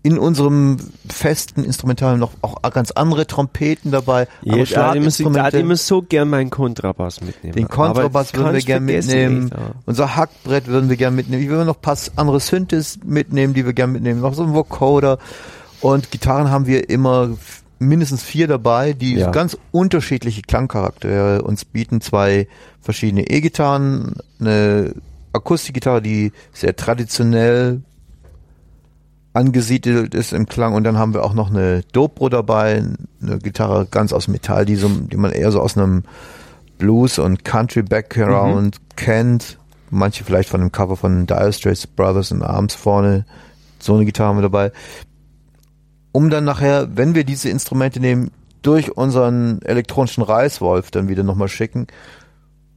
Speaker 3: in unserem festen Instrumentarium noch auch ganz andere Trompeten dabei. aber
Speaker 2: Ich hatte immer, so- ich hatte
Speaker 3: Schlaginstrumente-
Speaker 2: immer so gern meinen Kontrabass mitnehmen.
Speaker 3: Den Kontrabass würden wir gern mitnehmen.
Speaker 2: ja.
Speaker 3: Unser Hackbrett würden wir gern mitnehmen. Ich würde noch ein paar andere Synthes mitnehmen, die wir gern mitnehmen. Noch so ein Vocoder. Und Gitarren haben wir immer mindestens vier dabei, die
Speaker 2: Ja.
Speaker 3: ganz unterschiedliche Klangcharaktere uns bieten. Zwei verschiedene E-Gitarren, eine Akustikgitarre, die sehr traditionell angesiedelt ist im Klang und dann haben wir auch noch eine Dobro dabei, eine Gitarre ganz aus Metall, die, so, die man eher so aus einem Blues und Country Background kennt. Manche vielleicht von dem Cover von Dire Straits Brothers in Arms vorne. So eine Gitarre haben wir dabei. Um dann nachher, wenn wir diese Instrumente nehmen, durch unseren elektronischen Reißwolf dann wieder nochmal schicken,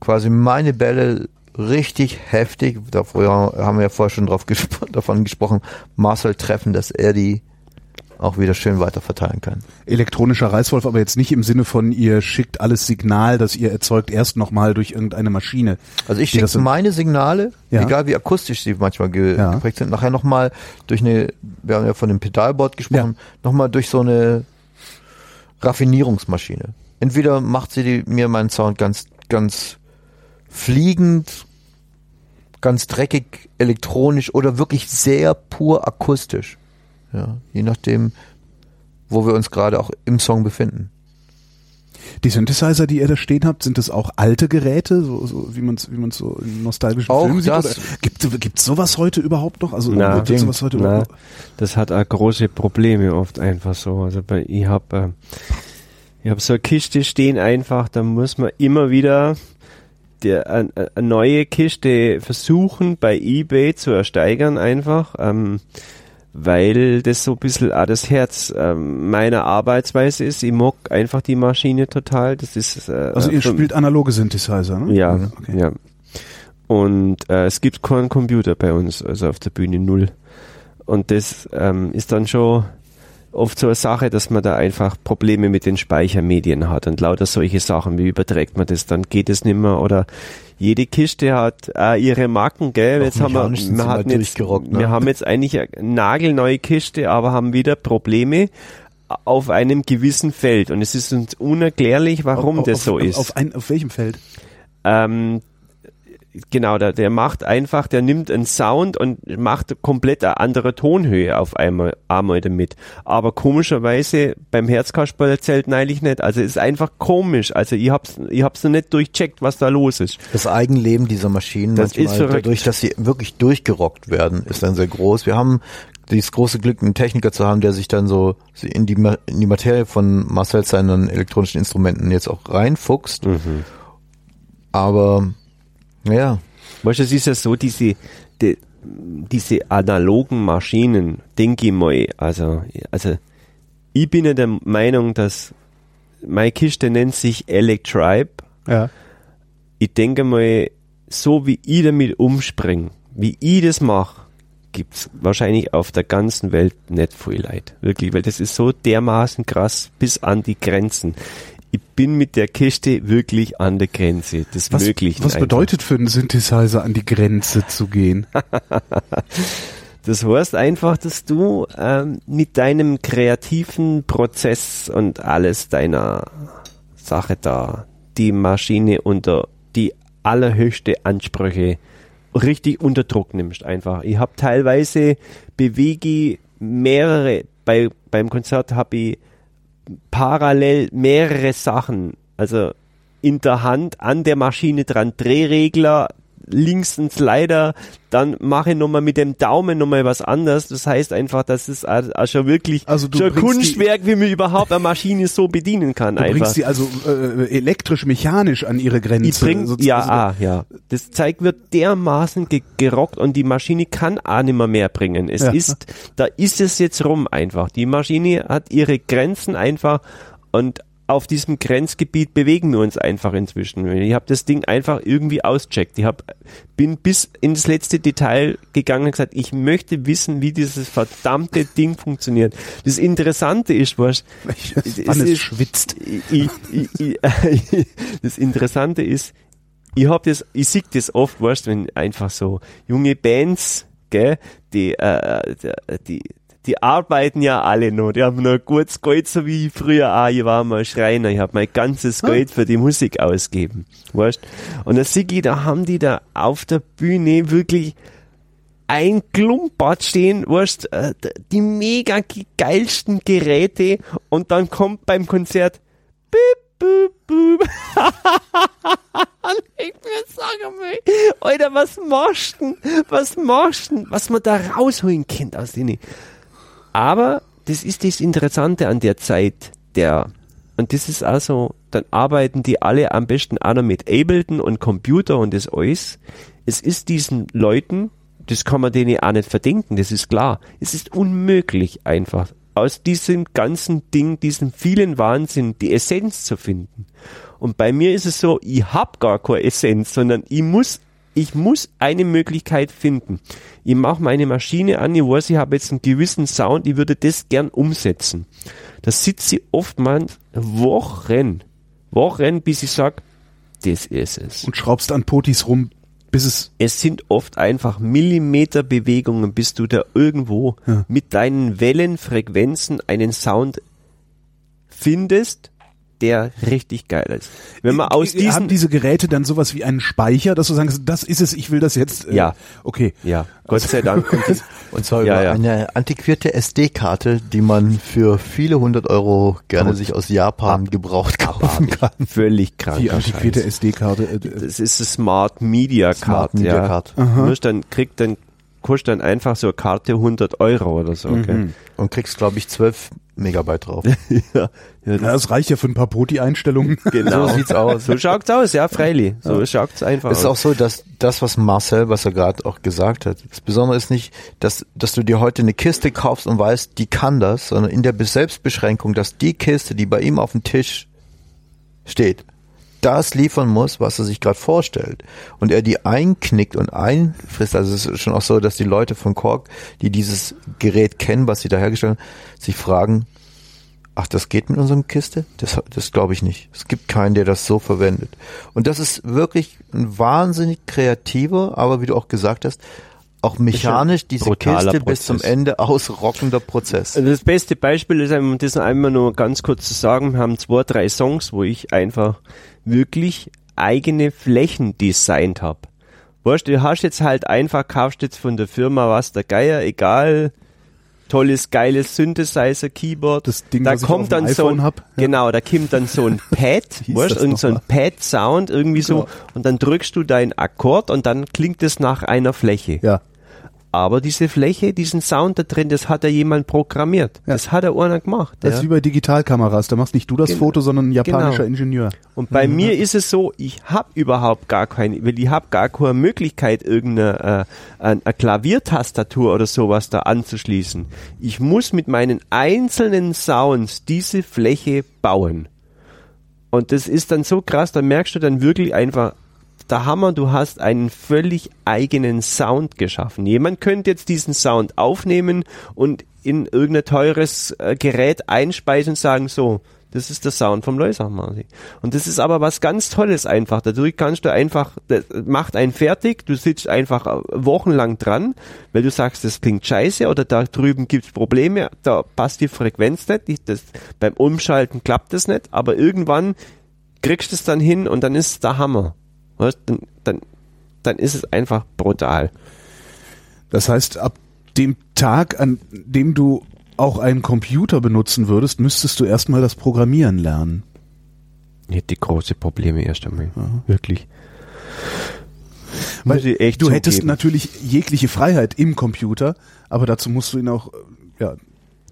Speaker 3: quasi meine Bälle richtig heftig, davor haben wir ja vorher schon drauf gesp davon gesprochen, Marcel treffen, dass er die auch wieder schön weiter verteilen kann.
Speaker 1: Elektronischer Reißwolf, aber jetzt nicht im Sinne von, ihr schickt alles Signal, das ihr erzeugt, erst nochmal durch irgendeine Maschine.
Speaker 3: Also ich schicke meine Signale,
Speaker 1: Ja.
Speaker 3: egal wie akustisch sie manchmal ge
Speaker 1: Ja.
Speaker 3: geprägt sind, nachher nochmal durch eine, wir haben ja von dem Pedalboard gesprochen, nochmal durch so eine Raffinierungsmaschine. Entweder macht sie die, mir meinen Sound ganz, ganz fliegend, ganz dreckig elektronisch oder wirklich sehr pur akustisch. Ja, je nachdem, wo wir uns gerade auch im Song befinden.
Speaker 1: Die Synthesizer, die ihr da stehen habt, sind das auch alte Geräte, so, so wie man es wie man's so in nostalgischen
Speaker 3: Auch
Speaker 1: Filmen sieht? Oder gibt gibt's sowas heute überhaupt noch? Also
Speaker 2: Na,
Speaker 1: wird sowas heute
Speaker 2: na,
Speaker 1: überhaupt noch?
Speaker 2: das hat auch große Probleme oft einfach so. Also bei, ich habe äh, ich hab so eine Kiste stehen einfach, da muss man immer wieder der, eine, eine neue Kiste versuchen bei eBay zu ersteigern einfach, ähm, weil das so ein bisschen auch das Herz ähm, meiner Arbeitsweise ist. Ich mag einfach die Maschine total. Das ist äh,
Speaker 1: Also ihr spielt analoge Synthesizer, ne?
Speaker 2: ja,
Speaker 1: Okay.
Speaker 2: ja. Und äh, es gibt keinen Computer bei uns, also auf der Bühne null. Und das ähm, ist dann schon oft so eine Sache, dass man da einfach Probleme mit den Speichermedien hat und lauter solche Sachen. Wie überträgt man das? Dann geht es nicht mehr oder jede Kiste hat äh, ihre Marken, gell?
Speaker 3: Auch
Speaker 2: Jetzt haben wir, wir hatten jetzt,
Speaker 3: ne?
Speaker 2: wir haben jetzt eigentlich eine nagelneue Kiste, aber haben wieder Probleme auf einem gewissen Feld. Und es ist uns unerklärlich, warum
Speaker 1: auf,
Speaker 2: das
Speaker 1: auf,
Speaker 2: so ist.
Speaker 1: Auf, ein, auf welchem Feld?
Speaker 2: Ähm, genau, der, der macht einfach, der nimmt einen Sound und macht komplett eine andere Tonhöhe auf einmal, einmal damit. Aber komischerweise beim Herzkasperl zählt neulich nicht. Also ist einfach komisch. Also ich hab's, ich hab's noch nicht durchcheckt, was da los ist.
Speaker 3: Das Eigenleben dieser Maschinen,
Speaker 2: Das ist
Speaker 3: manchmal
Speaker 2: verrückt.
Speaker 3: dadurch, dass sie wirklich durchgerockt werden, ist dann sehr groß. Wir haben dieses große Glück, einen Techniker zu haben, der sich dann so in die, in die Materie von Marcel seinen elektronischen Instrumenten jetzt auch reinfuchst. Aber, ja,
Speaker 2: Weißt du, es ist ja so, diese, die, diese analogen Maschinen, denke ich mal, also, also, ich bin ja der Meinung, dass meine Kiste nennt sich Electribe.
Speaker 1: Ja.
Speaker 2: ich denke mal, so wie ich damit umspringe, wie ich das mache, gibt's wahrscheinlich auf der ganzen Welt nicht viel Leid. Wirklich, weil das ist so dermaßen krass bis an die Grenzen. Ich bin mit der Kiste wirklich an der Grenze des
Speaker 1: Was,
Speaker 2: Möglichen.
Speaker 1: was
Speaker 2: einfach.
Speaker 1: bedeutet für einen Synthesizer an die Grenze zu gehen?
Speaker 2: Das heißt einfach, dass du ähm, mit deinem kreativen Prozess und alles deiner Sache da die Maschine unter die allerhöchste Ansprüche richtig unter Druck nimmst einfach. Ich habe teilweise bewege mehrere bei beim Konzert habe ich parallel mehrere Sachen, also in der Hand an der Maschine dran, Drehregler, links ein Slider, dann mache ich nochmal mit dem Daumen nochmal was anderes. Das heißt einfach, das ist auch schon wirklich
Speaker 1: Also
Speaker 2: schon ein Kunstwerk, wie man überhaupt eine Maschine so bedienen kann.
Speaker 1: Du
Speaker 2: einfach.
Speaker 1: bringst sie also äh, elektrisch-mechanisch an ihre Grenze.
Speaker 2: Ich bring,
Speaker 1: sozusagen.
Speaker 2: ja, ah, ja. Das Zeug wird dermaßen ge gerockt und die Maschine kann auch nicht mehr mehr bringen. Es
Speaker 1: Ja.
Speaker 2: ist, da ist es jetzt rum einfach. Die Maschine hat ihre Grenzen einfach und auf diesem Grenzgebiet bewegen wir uns einfach inzwischen. Ich habe das Ding einfach irgendwie auscheckt. Ich hab, bin bis ins letzte Detail gegangen und gesagt, ich möchte wissen, wie dieses verdammte Ding funktioniert. Das Interessante ist, was
Speaker 1: Wann es schwitzt.
Speaker 2: ich, ich, ich, das Interessante ist, ich hab das, ich sehe das oft, weißt wenn einfach so junge Bands, gell, die, äh, die, die arbeiten ja alle noch, die haben noch gutes Geld, so wie ich früher auch, ich war mal Schreiner, ich habe mein ganzes Geld für die Musik ausgegeben, weißt Und da sehe ich, da haben die da auf der Bühne wirklich ein Klumpert stehen, weißt, äh, die mega geilsten Geräte und dann kommt beim Konzert Bip, bip, bip. Und ich mir sage mal, Alter, was machst du denn? Was machst du denn? Was man da rausholen kann aus denen. Aber das ist das Interessante an der Zeit der, und das ist also, dann arbeiten die alle am besten noch mit Ableton und Computer und das alles. Es ist diesen Leuten, das kann man denen auch nicht verdenken, das ist klar. Es ist unmöglich einfach, aus diesem ganzen Ding, diesem vielen Wahnsinn, die Essenz zu finden. Und bei mir ist es so, ich hab gar keine Essenz, sondern ich muss, ich muss eine Möglichkeit finden. Ich mache meine Maschine an, ich weiß, ich habe jetzt einen gewissen Sound, ich würde das gern umsetzen. Da sitze ich oftmals Wochen, Wochen, bis ich sag, das ist es.
Speaker 1: Und schraubst an Potis rum, bis es
Speaker 2: Es sind oft einfach Millimeterbewegungen, bis du da irgendwo mit deinen Wellenfrequenzen einen Sound findest der richtig geil ist. Wenn man aus
Speaker 1: Äh, haben
Speaker 2: diesen,
Speaker 1: diese Geräte dann sowas wie einen Speicher, dass du sagst, das ist es, ich will das jetzt. Äh,
Speaker 2: Ja.
Speaker 1: Okay.
Speaker 2: ja, Gott sei Dank. Und das,
Speaker 3: Und zwar
Speaker 2: Ja,
Speaker 3: über
Speaker 2: ja.
Speaker 3: eine antiquierte SD-Karte, die man für viele hundert Euro gerne sich aus Japan gebraucht kaufen kann.
Speaker 2: völlig krank.
Speaker 1: Die antiquierte SD-Karte. Äh,
Speaker 2: Das ist eine Smart Media Card.
Speaker 3: Smart Media
Speaker 2: ja.
Speaker 3: Card.
Speaker 2: Du musst dann, kriegt dann, kostet dann einfach so eine Karte 100 Euro oder so. Okay?
Speaker 1: Mhm.
Speaker 3: Und kriegst, glaube ich, 12 Megabyte drauf.
Speaker 2: ja, ja, das,
Speaker 1: das reicht ja für ein paar Poti-Einstellungen.
Speaker 2: genau.
Speaker 3: So sieht's aus.
Speaker 2: So schaut's aus, ja, freilich. So schaut's einfach
Speaker 3: Es ist
Speaker 2: aus.
Speaker 3: auch so, dass das, was Marcel, was er gerade auch gesagt hat, das Besondere ist nicht, dass, dass du dir heute eine Kiste kaufst und weißt, die kann das, sondern in der Be- Selbstbeschränkung, dass die Kiste, die bei ihm auf dem Tisch steht, das liefern muss, was er sich gerade vorstellt. Und er die einknickt und einfrisst. Also es ist schon auch so, dass die Leute von Korg, die dieses Gerät kennen, was sie da hergestellt haben, sich fragen, ach, das geht mit unserem Kiste? Das, das glaube ich nicht. Es gibt keinen, der das so verwendet. Und das ist wirklich ein wahnsinnig kreativer, aber wie du auch gesagt hast, auch mechanisch diese Kiste bis zum
Speaker 2: Prozess.
Speaker 3: Ende ausrockender Prozess.
Speaker 2: Also das beste Beispiel ist, um das einmal nur ganz kurz zu sagen, wir haben zwei, drei Songs, wo ich einfach wirklich eigene Flächen designt habe. Weißt du, du hast jetzt halt einfach, kaufst jetzt von der Firma was der Geier, egal, tolles, geiles Synthesizer-Keyboard.
Speaker 1: Das Ding,
Speaker 2: da
Speaker 1: was ich
Speaker 2: kommt
Speaker 1: dem
Speaker 2: dann so ein,
Speaker 1: hab,
Speaker 2: genau, da kommt dann so ein Pad, weißt, irgend so ein Pad-Sound irgendwie so,
Speaker 1: Genau.
Speaker 2: und dann drückst du deinen Akkord und dann klingt es nach einer Fläche.
Speaker 1: Ja.
Speaker 2: Aber diese Fläche, diesen Sound da drin, das hat ja jemand programmiert.
Speaker 1: Ja.
Speaker 2: Das hat er einer gemacht.
Speaker 1: Das
Speaker 2: ja.
Speaker 1: ist wie bei Digitalkameras. Da machst nicht du das
Speaker 2: Genau.
Speaker 1: Foto, sondern ein japanischer
Speaker 2: Genau.
Speaker 1: Ingenieur.
Speaker 2: Und bei mir ist es so, ich habe überhaupt gar keine, weil ich habe gar keine Möglichkeit, irgendeine äh, eine Klaviertastatur oder sowas da anzuschließen. Ich muss mit meinen einzelnen Sounds diese Fläche bauen. Und das ist dann so krass, da merkst du dann wirklich einfach, der Hammer, du hast einen völlig eigenen Sound geschaffen. Jemand könnte jetzt diesen Sound aufnehmen und in irgendein teures äh, Gerät einspeisen und sagen, so, das ist der Sound vom Marzi. Und das ist aber was ganz Tolles einfach. Dadurch kannst du einfach, das macht einen fertig, du sitzt einfach äh, wochenlang dran, weil du sagst, das klingt scheiße oder da drüben gibt's Probleme, da passt die Frequenz nicht, ich, das, beim Umschalten klappt das nicht, aber irgendwann kriegst du es dann hin und dann ist der Hammer. Weißt, dann, dann, dann ist es einfach brutal.
Speaker 1: Das heißt, ab dem Tag, an dem du auch einen Computer benutzen würdest, müsstest du erstmal das Programmieren lernen.
Speaker 2: Ich hätte große Probleme erst einmal. Wirklich.
Speaker 1: Weil du hättest
Speaker 2: zugeben.
Speaker 1: natürlich jegliche Freiheit im Computer, aber dazu musst du ihn auch, äh, ja,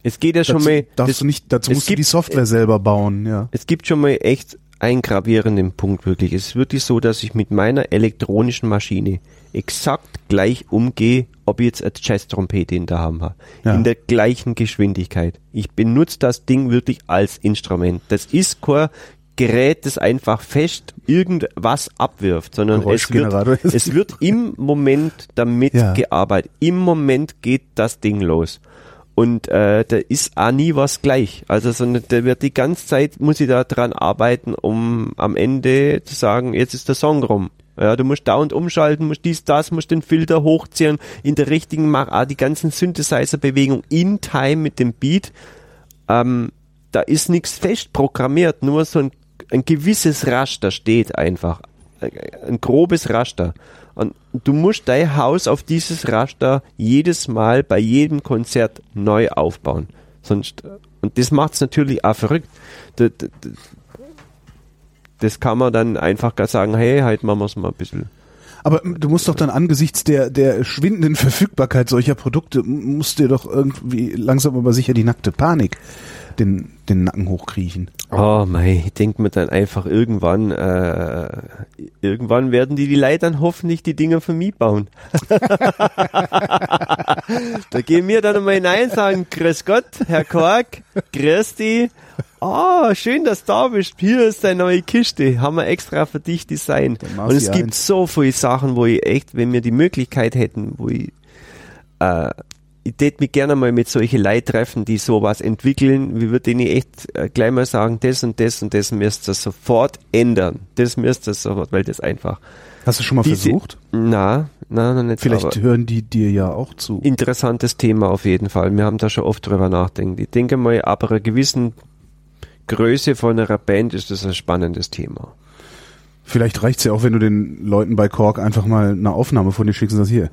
Speaker 2: Es geht ja schon
Speaker 1: dazu,
Speaker 2: mal,
Speaker 1: darfst
Speaker 2: das,
Speaker 1: du nicht, dazu musst du die
Speaker 2: gibt-
Speaker 1: Software selber bauen, ja.
Speaker 2: es gibt schon mal echt einen gravierenden Punkt wirklich. Es ist wirklich so, dass ich mit meiner elektronischen Maschine exakt gleich umgehe, ob ich jetzt eine Jazz-Trompete in der Hand habe.
Speaker 1: Ja.
Speaker 2: In der gleichen Geschwindigkeit. Ich benutze das Ding wirklich als Instrument. Das ist kein Gerät, das einfach fest irgendwas abwirft, sondern es wird, es wird im Moment damit
Speaker 1: Ja.
Speaker 2: gearbeitet. Im Moment geht das Ding los. Und äh, da ist auch nie was gleich. Also sondern da wird die ganze Zeit, muss ich da dran arbeiten, um am Ende zu sagen, jetzt ist der Song rum. Ja, du musst dauernd umschalten, musst dies, das, musst den Filter hochziehen, in der richtigen, mach auch die ganzen Synthesizer-Bewegungen in Time mit dem Beat. Ähm, da ist nichts fest programmiert, nur so ein, ein gewisses Raster steht einfach. Ein, ein grobes Raster. Und du musst dein Haus auf dieses Raster jedes Mal bei jedem Konzert neu aufbauen. Sonst, und das macht's natürlich auch verrückt. Das, das, das kann man dann einfach gar sagen, hey, heute machen wir's mal ein bisschen.
Speaker 1: Aber du musst doch dann angesichts der, der schwindenden Verfügbarkeit solcher Produkte, musst dir doch irgendwie langsam aber sicher die nackte Panik den, den Nacken hochkriechen.
Speaker 2: Oh mei, ich denke mir dann einfach irgendwann, äh, irgendwann werden die die Leute dann hoffentlich die Dinger für mich bauen. da gehen wir dann mal hinein sagen, grüß Gott, Herr Kork, grüß dich. Ah, schön, dass du da bist. Hier ist deine neue Kiste. Haben wir extra für dich designt. Und es gibt
Speaker 1: 1.
Speaker 2: so viele Sachen, wo ich echt, wenn wir die Möglichkeit hätten, wo ich, äh, ich tät mich gerne mal mit solchen Leuten treffen, die sowas entwickeln. Wir würden denen echt äh, gleich mal sagen, das und das und das müsst ihr sofort ändern. Das müsst ihr sofort, weil das einfach.
Speaker 1: Hast du schon mal
Speaker 2: Diese-
Speaker 1: versucht?
Speaker 2: Na, na, noch nicht.
Speaker 1: Vielleicht hören die dir ja auch zu.
Speaker 2: interessantes Thema auf jeden Fall. Wir haben da schon oft drüber nachdenkt. Ich denke mal, ab einer gewissen Größe von einer Band ist das ein spannendes Thema.
Speaker 1: Vielleicht reicht's ja auch, wenn du den Leuten bei Kork einfach mal eine Aufnahme von dir schickst und sagst, hier,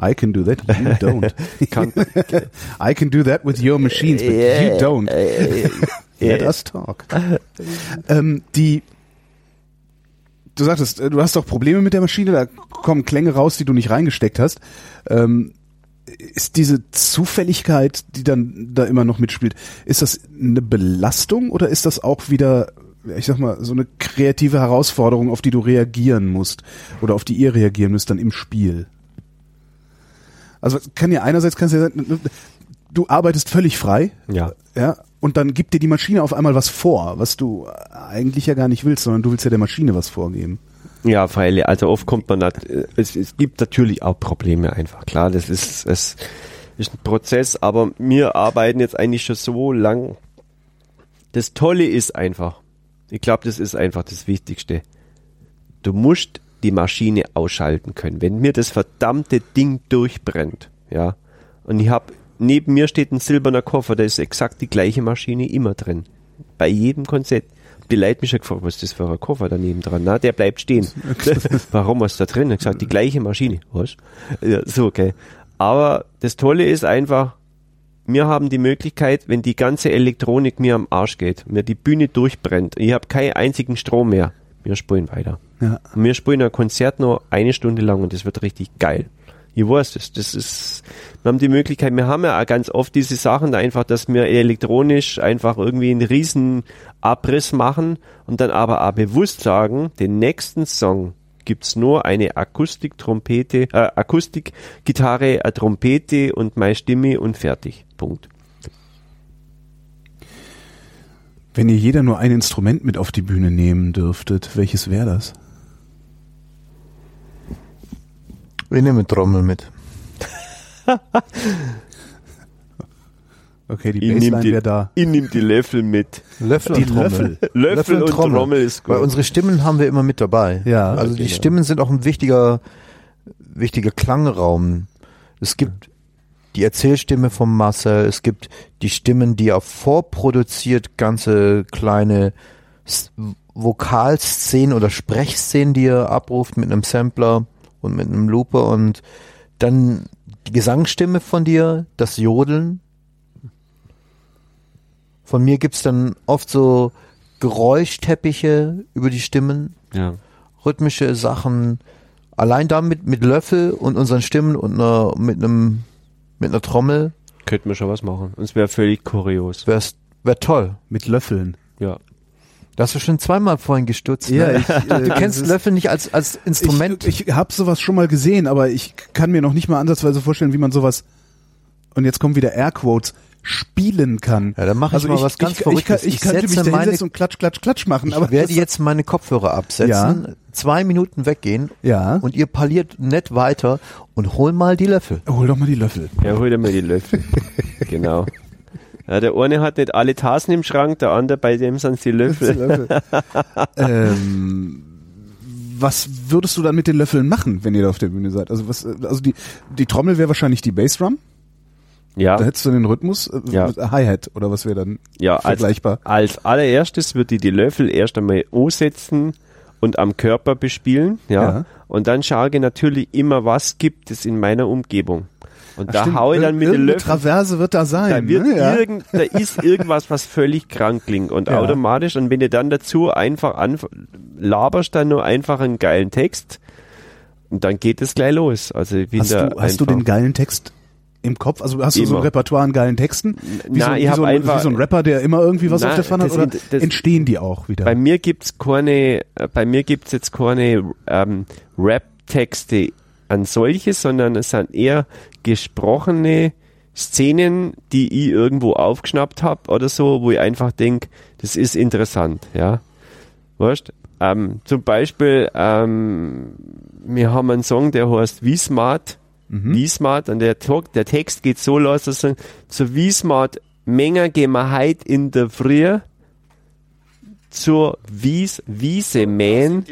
Speaker 1: I can do that, you don't. I can do that with your machines, but you don't. Let us talk. ähm, die, du sagtest, äh, du hast doch Probleme mit der Maschine, da kommen Klänge raus, die du nicht reingesteckt hast. Ähm, ist diese Zufälligkeit, die dann da immer noch mitspielt, ist das eine Belastung oder ist das auch wieder, ich sag mal, so eine kreative Herausforderung, auf die du reagieren musst oder auf die ihr reagieren müsst dann im Spiel? Also kann ja einerseits kannst du ja sagen, du arbeitest völlig frei,
Speaker 2: ja.
Speaker 1: ja, und dann gibt dir die Maschine auf einmal was vor, was du eigentlich ja gar nicht willst, sondern du willst ja der Maschine was vorgeben.
Speaker 2: Ja, Pfeile. Also oft kommt man, es, es gibt natürlich auch Probleme einfach. Klar, das ist, es ist ein Prozess, aber wir arbeiten jetzt eigentlich schon so lang. Das Tolle ist einfach, ich glaube, das ist einfach das Wichtigste. Du musst die Maschine ausschalten können. Wenn mir das verdammte Ding durchbrennt, ja, und ich habe neben mir steht ein silberner Koffer, da ist exakt die gleiche Maschine immer drin. Bei jedem Konzert. Die Leute mich schon gefragt, was ist das für ein Koffer daneben dran? Na, der bleibt stehen. Warum was da drin? Ich gesagt, die gleiche Maschine. Was? Ja, so, okay. Aber das Tolle ist einfach, wir haben die Möglichkeit, wenn die ganze Elektronik mir am Arsch geht, mir die Bühne durchbrennt, ich habe keinen einzigen Strom mehr, wir spielen weiter.
Speaker 1: Ja.
Speaker 2: Und wir spielen ein Konzert nur eine Stunde lang und das wird richtig geil. Ich weiß das. Das ist, wir haben die Möglichkeit, wir haben ja auch ganz oft diese Sachen da einfach, dass wir elektronisch einfach irgendwie einen riesen Abriss machen und dann aber auch bewusst sagen, den nächsten Song gibt's nur eine Akustik-Trompete, äh, Akustik-Gitarre, eine Trompete und meine Stimme und fertig. Punkt.
Speaker 1: Wenn ihr jeder nur ein Instrument mit auf die Bühne nehmen dürftet, welches wäre das?
Speaker 3: Wir nehmen Trommel mit.
Speaker 1: Okay, die Bassline
Speaker 2: die-
Speaker 1: wäre da.
Speaker 2: Ich nehm die Löffel mit.
Speaker 3: Löffel
Speaker 1: Die
Speaker 3: und Trommel.
Speaker 1: Löffel.
Speaker 2: Löffel, und Trommel, ist gut.
Speaker 3: Weil unsere Stimmen haben wir immer mit dabei.
Speaker 1: Ja.
Speaker 3: Also die
Speaker 2: Genau.
Speaker 3: Stimmen sind auch ein wichtiger, wichtiger Klangraum. Es gibt die Erzählstimme von Marcel, es gibt die Stimmen, die er vorproduziert, ganze kleine Vokalszenen oder Sprechszenen, die er abruft mit einem Sampler und mit einem Looper und dann die Gesangsstimme von dir, das Jodeln. Von mir gibt's dann oft so Geräuschteppiche über die Stimmen,
Speaker 2: ja.
Speaker 3: rhythmische Sachen. Allein damit mit Löffel und unseren Stimmen und einer, mit einem mit einer Trommel
Speaker 2: Könnten wir schon was machen. Und es wäre völlig kurios.
Speaker 3: wär's wär toll.
Speaker 1: Mit Löffeln.
Speaker 2: Ja.
Speaker 3: Da hast du schon zweimal vorhin gestutzt.
Speaker 1: Ja,
Speaker 3: ne?
Speaker 1: ich, äh,
Speaker 3: du kennst Löffel nicht als als Instrument.
Speaker 1: Ich, ich habe sowas schon mal gesehen, aber ich kann mir noch nicht mal ansatzweise vorstellen, wie man sowas und jetzt kommen wieder Airquotes spielen kann.
Speaker 3: Ja, dann mach ich mal was ganz
Speaker 1: ich, ich,
Speaker 3: Verrücktes.
Speaker 1: ich,
Speaker 3: Ich
Speaker 1: könnte mich da
Speaker 3: meine-
Speaker 1: und klatsch, klatsch, klatsch machen. aber
Speaker 3: ich werde
Speaker 1: das-
Speaker 3: jetzt meine Kopfhörer absetzen,
Speaker 1: Ja.
Speaker 3: zwei Minuten weggehen
Speaker 1: Ja.
Speaker 3: und ihr parliert nett weiter und hol mal die Löffel.
Speaker 1: Hol doch mal die Löffel.
Speaker 2: Ja, hol dir mal die Löffel. genau. Ja, der eine hat nicht alle Tassen im Schrank, der andere, bei dem sind die Löffel.
Speaker 1: ähm, was würdest du dann mit den Löffeln machen, wenn ihr da auf der Bühne seid? Also was, also die, die Trommel wäre wahrscheinlich die Bassdrum.
Speaker 2: Ja,
Speaker 1: Da hättest du den Rhythmus, äh,
Speaker 2: Ja.
Speaker 1: Hi-Hat oder was wäre dann
Speaker 2: ja als,
Speaker 1: vergleichbar?
Speaker 2: als allererstes würde ich die Löffel erst einmal ansetzen und am Körper bespielen. Ja.
Speaker 1: Ja.
Speaker 2: Und dann schaue ich natürlich immer, was gibt es in meiner Umgebung. Und da
Speaker 1: Stimmt,
Speaker 2: haue ich dann mit den Löffeln.
Speaker 1: Traverse wird da sein.
Speaker 2: Da, wird
Speaker 1: ne? ja.
Speaker 2: irgend, da ist irgendwas, was völlig krank klingt und
Speaker 1: Ja.
Speaker 2: automatisch. Und wenn du dann dazu einfach an, laberst dann nur einfach einen geilen Text, und dann geht es gleich los. Also ich
Speaker 1: Hast, du, hast du den geilen Text im Kopf? Also hast du so ein
Speaker 2: Immer.
Speaker 1: Repertoire an geilen Texten? Wie,
Speaker 2: Na,
Speaker 1: so, wie, so ein,
Speaker 2: einfach-
Speaker 1: wie so ein Rapper, der immer irgendwie was
Speaker 2: Na,
Speaker 1: auf der Pfanne hat? Oder
Speaker 2: das-
Speaker 1: entstehen die auch wieder?
Speaker 2: Bei mir gibt's keine, äh, bei mir gibt's jetzt keine ähm, Rap-Texte an solche, sondern es sind eher gesprochene Szenen, die ich irgendwo aufgeschnappt habe oder so, wo ich einfach denk, das ist interessant, ja. Weißt? Ähm, zum Beispiel, ähm, wir haben einen Song, der heißt Wiesmart.
Speaker 1: Mhm.
Speaker 2: Wiesmart und der, Talk, der Text geht so los, dass er sagt, zu Wiesmart Menge gehen wir heute in der Früh zur Wies, Wiese mähen,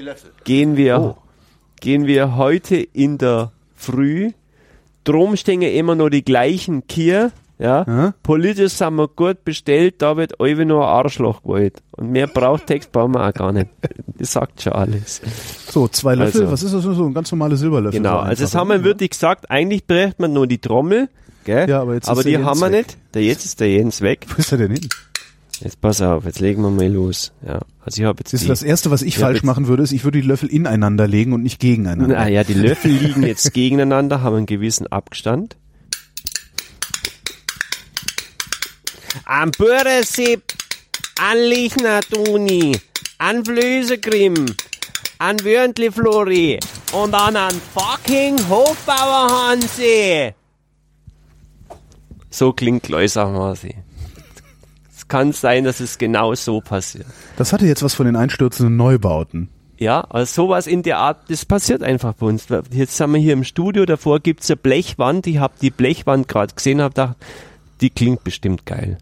Speaker 2: gehen wir,
Speaker 1: Oh.
Speaker 2: Gehen wir heute in der Früh. Drum stehen immer nur die gleichen Kier Ja?
Speaker 1: Ja?
Speaker 2: Politisch sind wir gut bestellt, da wird Euwe nur ein Arschloch gewollt. Und mehr braucht Text brauchen wir auch gar nicht. Das sagt schon alles.
Speaker 1: So, zwei Löffel,
Speaker 2: Also.
Speaker 1: was ist das? So ein ganz normale Silberlöffel.
Speaker 2: Genau,
Speaker 1: so
Speaker 2: also das
Speaker 1: einfach.
Speaker 2: haben wir wirklich gesagt, eigentlich braucht man nur die Trommel, gell?
Speaker 1: Ja, aber jetzt ist
Speaker 2: aber
Speaker 1: der
Speaker 2: die haben wir nicht. Der jetzt ist der Jens weg.
Speaker 1: Wo ist er denn hin?
Speaker 2: Jetzt pass auf, jetzt legen wir mal los. Ja, also ich habe jetzt
Speaker 1: du,
Speaker 2: die,
Speaker 1: das Erste, was ich falsch machen würde, ist, ich würde die Löffel ineinander legen und nicht gegeneinander.
Speaker 2: Ah ja, die Löffel liegen jetzt gegeneinander, haben einen gewissen Abstand. Am Börresip, an Lichner-Tuni, an Flösegrimm, an Wörntli-Flori und an einen fucking Hofbauer-Hansi. So klingt Leusach-Hansi. Es kann sein, dass es genau so passiert.
Speaker 1: Das hatte jetzt was von den einstürzenden Neubauten.
Speaker 2: Ja, also sowas in der Art, das passiert einfach bei uns. Jetzt sind wir hier im Studio, davor gibt's eine Blechwand. Ich habe die Blechwand gerade gesehen, habe gedacht, die klingt bestimmt geil.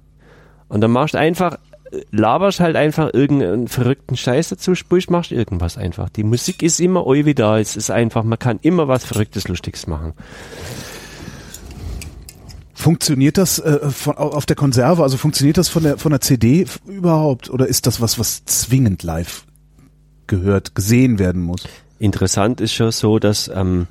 Speaker 2: Und dann machst du einfach, äh, laberst halt einfach irgendeinen verrückten Scheiß dazu, spielst, machst irgendwas einfach. Die Musik ist immer irgendwie da, es ist einfach, man kann immer was Verrücktes, Lustiges machen.
Speaker 1: Funktioniert das äh, von, au- auf der Konserve, also funktioniert das von der, von der CD überhaupt? Oder ist das was, was zwingend live gehört, gesehen werden muss?
Speaker 2: Interessant ist schon so, dass ähm,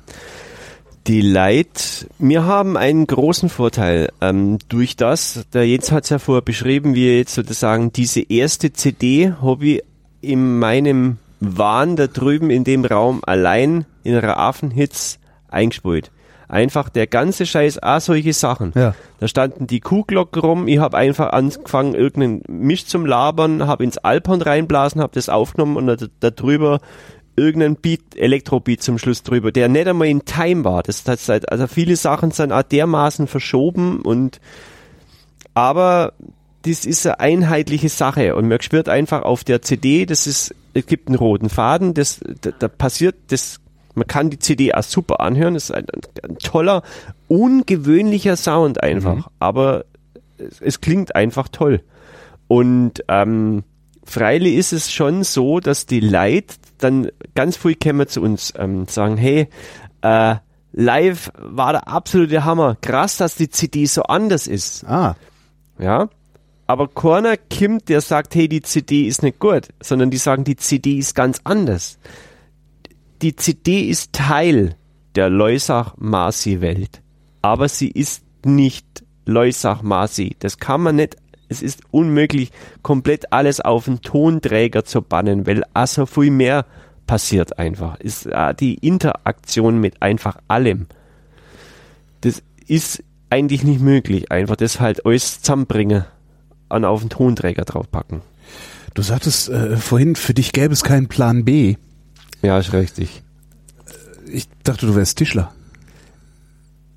Speaker 2: die Leid, wir haben einen großen Vorteil ähm, durch das, der Jens hat es ja vorher beschrieben, wie jetzt sozusagen diese erste CD habe ich in meinem Wahn da drüben in dem Raum allein in einer Affenhitz eingespielt. Einfach der ganze Scheiß, auch solche Sachen.
Speaker 1: Ja.
Speaker 2: Da standen die Kuhglocken rum, ich habe einfach angefangen, irgendeinen Misch zum Labern, habe ins Alphorn reinblasen, habe das aufgenommen und da, da drüber irgendein Beat, Elektrobeat zum Schluss drüber, der nicht einmal in Time war. Das, das halt, also viele Sachen sind auch dermaßen verschoben und aber das ist eine einheitliche Sache und man spürt einfach auf der CD, das ist, es gibt einen roten Faden, das, da, da passiert, das, man kann die CD auch super anhören, das ist ein, ein toller, ungewöhnlicher Sound einfach, aber es, es klingt einfach toll. Und ähm, freilich ist es schon so, dass die Leute dann ganz früh kommen zu uns ähm, sagen, hey, äh, live war der absolute Hammer. Krass, dass die CD so anders ist.
Speaker 1: Ah,
Speaker 2: Ja. Aber keiner kommt, der sagt, hey, die CD ist nicht gut, sondern die sagen, die CD ist ganz anders. Die CD ist Teil der Leusach-Masi-Welt. Aber sie ist nicht Leusach-Masi. Das kann man nicht, es ist unmöglich, komplett alles auf den Tonträger zu bannen, weil auch so viel mehr passiert einfach. Ist äh, die Interaktion mit einfach allem. Das ist eigentlich nicht möglich, einfach das halt alles zusammenbringen und auf den Tonträger draufpacken.
Speaker 1: du sagtest äh, vorhin, für dich gäbe es keinen Plan B.
Speaker 2: Ja, ist richtig.
Speaker 1: Ich dachte, du wärst Tischler.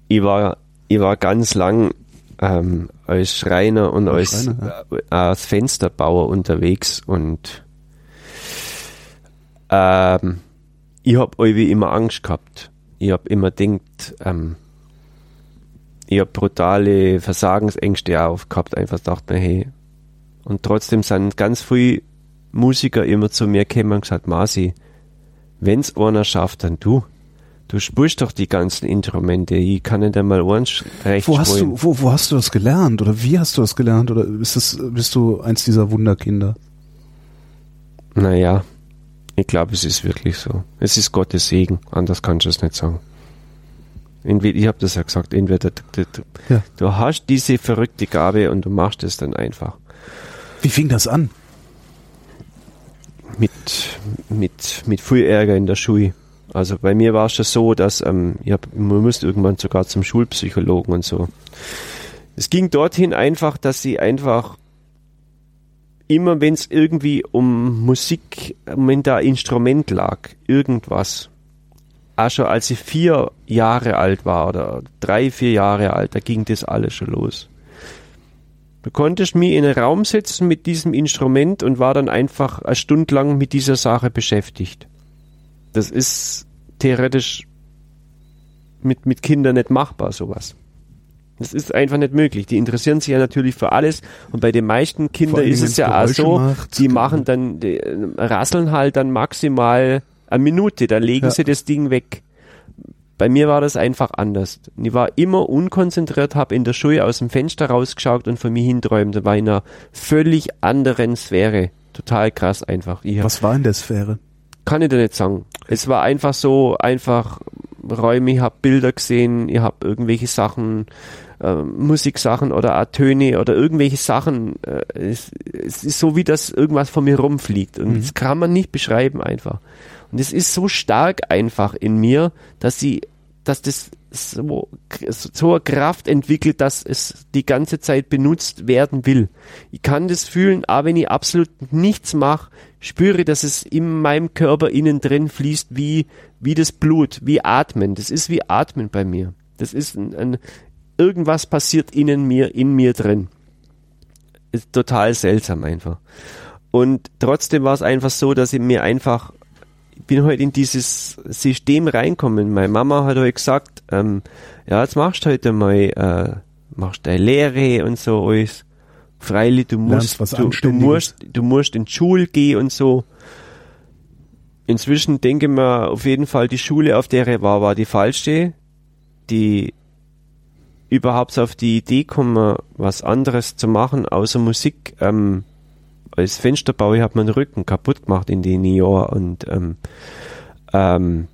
Speaker 2: Ich war, ich war ganz lang ähm, als Schreiner und als,
Speaker 1: Schreiner,
Speaker 2: äh, als Fensterbauer unterwegs und ähm, ich habe irgendwie immer Angst gehabt. Ich habe immer gedacht, ähm, ich habe brutale Versagensängste auch gehabt, einfach dachte mir, hey, und trotzdem sind ganz viele Musiker immer zu mir gekommen und gesagt, Masi, wenn's einer schafft, dann du. Du spielst doch die ganzen Instrumente. Ich kann nicht einmal eins recht
Speaker 1: Wo hast du, wo, wo hast du das gelernt? Oder wie hast du das gelernt? Oder bist, das, bist du eins dieser Wunderkinder?
Speaker 2: Naja, ich glaube, es ist wirklich so. Es ist Gottes Segen. Anders kannst du es nicht sagen. Entweder, ich habe das ja gesagt, entweder du, du,
Speaker 1: Ja.
Speaker 2: du hast diese verrückte Gabe und du machst es dann einfach.
Speaker 1: Wie fing das an?
Speaker 2: Mit, mit, mit viel Ärger in der Schule. Also bei mir war es schon so, dass ähm, ich hab, man musste irgendwann sogar zum Schulpsychologen und so. Es ging dorthin einfach, dass sie einfach immer, wenn es irgendwie um Musik, wenn da Instrument lag, irgendwas, auch schon als ich vier Jahre alt war oder drei, vier Jahre alt, da ging das alles schon los. Du konntest mich in einen Raum setzen mit diesem Instrument und war dann einfach eine Stunde lang mit dieser Sache beschäftigt. Das ist theoretisch mit, mit Kindern nicht machbar, sowas. Das ist einfach nicht möglich. Die interessieren sich ja natürlich für alles und bei den meisten Kindern ist es ja auch so,
Speaker 1: macht.
Speaker 2: die machen dann, die äh, rasseln halt dann maximal eine Minute, dann legen
Speaker 1: Ja.
Speaker 2: sie das Ding weg. Bei mir war das einfach anders. Ich war immer unkonzentriert, habe in der Schule aus dem Fenster rausgeschaut und von mir hinträumt. Da war in einer völlig anderen Sphäre. Total krass einfach.
Speaker 1: Ich Was war in der Sphäre?
Speaker 2: Kann ich dir nicht sagen. Es war einfach so, einfach Räume, ich habe Bilder gesehen, ich habe irgendwelche Sachen, äh, Musiksachen oder auch Töne oder irgendwelche Sachen. Äh, es, es, ist so, wie das irgendwas von mir rumfliegt. Und mhm. das kann man nicht beschreiben einfach. Und es ist so stark einfach in mir, dass sie, dass das so, so eine Kraft entwickelt, dass es die ganze Zeit benutzt werden will. Ich kann das fühlen, aber wenn ich absolut nichts mache, spüre, dass es in meinem Körper innen drin fließt wie, wie das Blut, wie Atmen. Das ist wie Atmen bei mir. Das ist ein, ein irgendwas passiert innen mir, in mir drin. Ist total seltsam einfach. Und trotzdem war es einfach so, dass ich mir einfach bin heute in dieses System reinkommen. Meine Mama hat heute gesagt, ähm, ja, jetzt machst du heute mal, äh, machst deine Lehre und so alles. Freilich, du musst, du, du, musst, du musst in die Schule gehen und so. Inzwischen denke ich mir auf jeden Fall, die Schule, auf der er war, war die falsche. Die überhaupt auf die Idee kommen, was anderes zu machen, außer Musik, ähm, als Fensterbauer hat man den Rücken kaputt gemacht in den Jahren und ähm, ähm,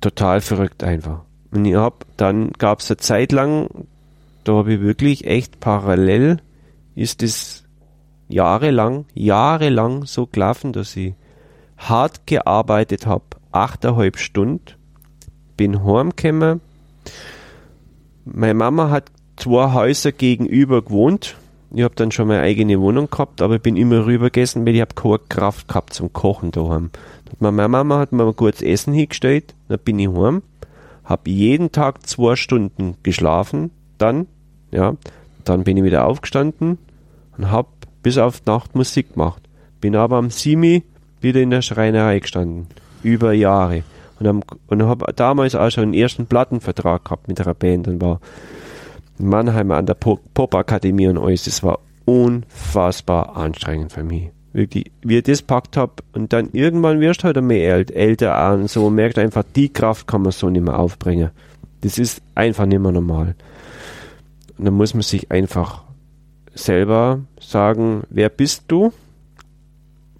Speaker 2: total verrückt einfach. Und ich hab, dann gab es eine Zeit lang, da habe ich wirklich echt parallel, ist es jahrelang, jahrelang so gelaufen, dass ich hart gearbeitet habe, achteinhalb Stunden, bin heimgekommen. Meine Mama hat zwei Häuser gegenüber gewohnt ich habe dann schon meine eigene Wohnung gehabt, aber ich bin immer rüber gegessen, weil ich habe keine Kraft gehabt zum Kochen daheim. Meine Mama hat mir kurz Essen hingestellt, dann bin ich heim, habe jeden Tag zwei Stunden geschlafen, dann, ja, dann bin ich wieder aufgestanden und habe bis auf Nacht Musik gemacht. Bin aber am Simi wieder in der Schreinerei gestanden, über Jahre. Und, und habe damals auch schon einen ersten Plattenvertrag gehabt mit einer Band und war Mannheim an der Pop-Akademie und alles, das war unfassbar anstrengend für mich. Wirklich, wie ich das packt habe und dann irgendwann wirst du halt einmal älter an, so merkt einfach, die Kraft kann man so nicht mehr aufbringen. Das ist einfach nicht mehr normal. Und dann muss man sich einfach selber sagen, wer bist du?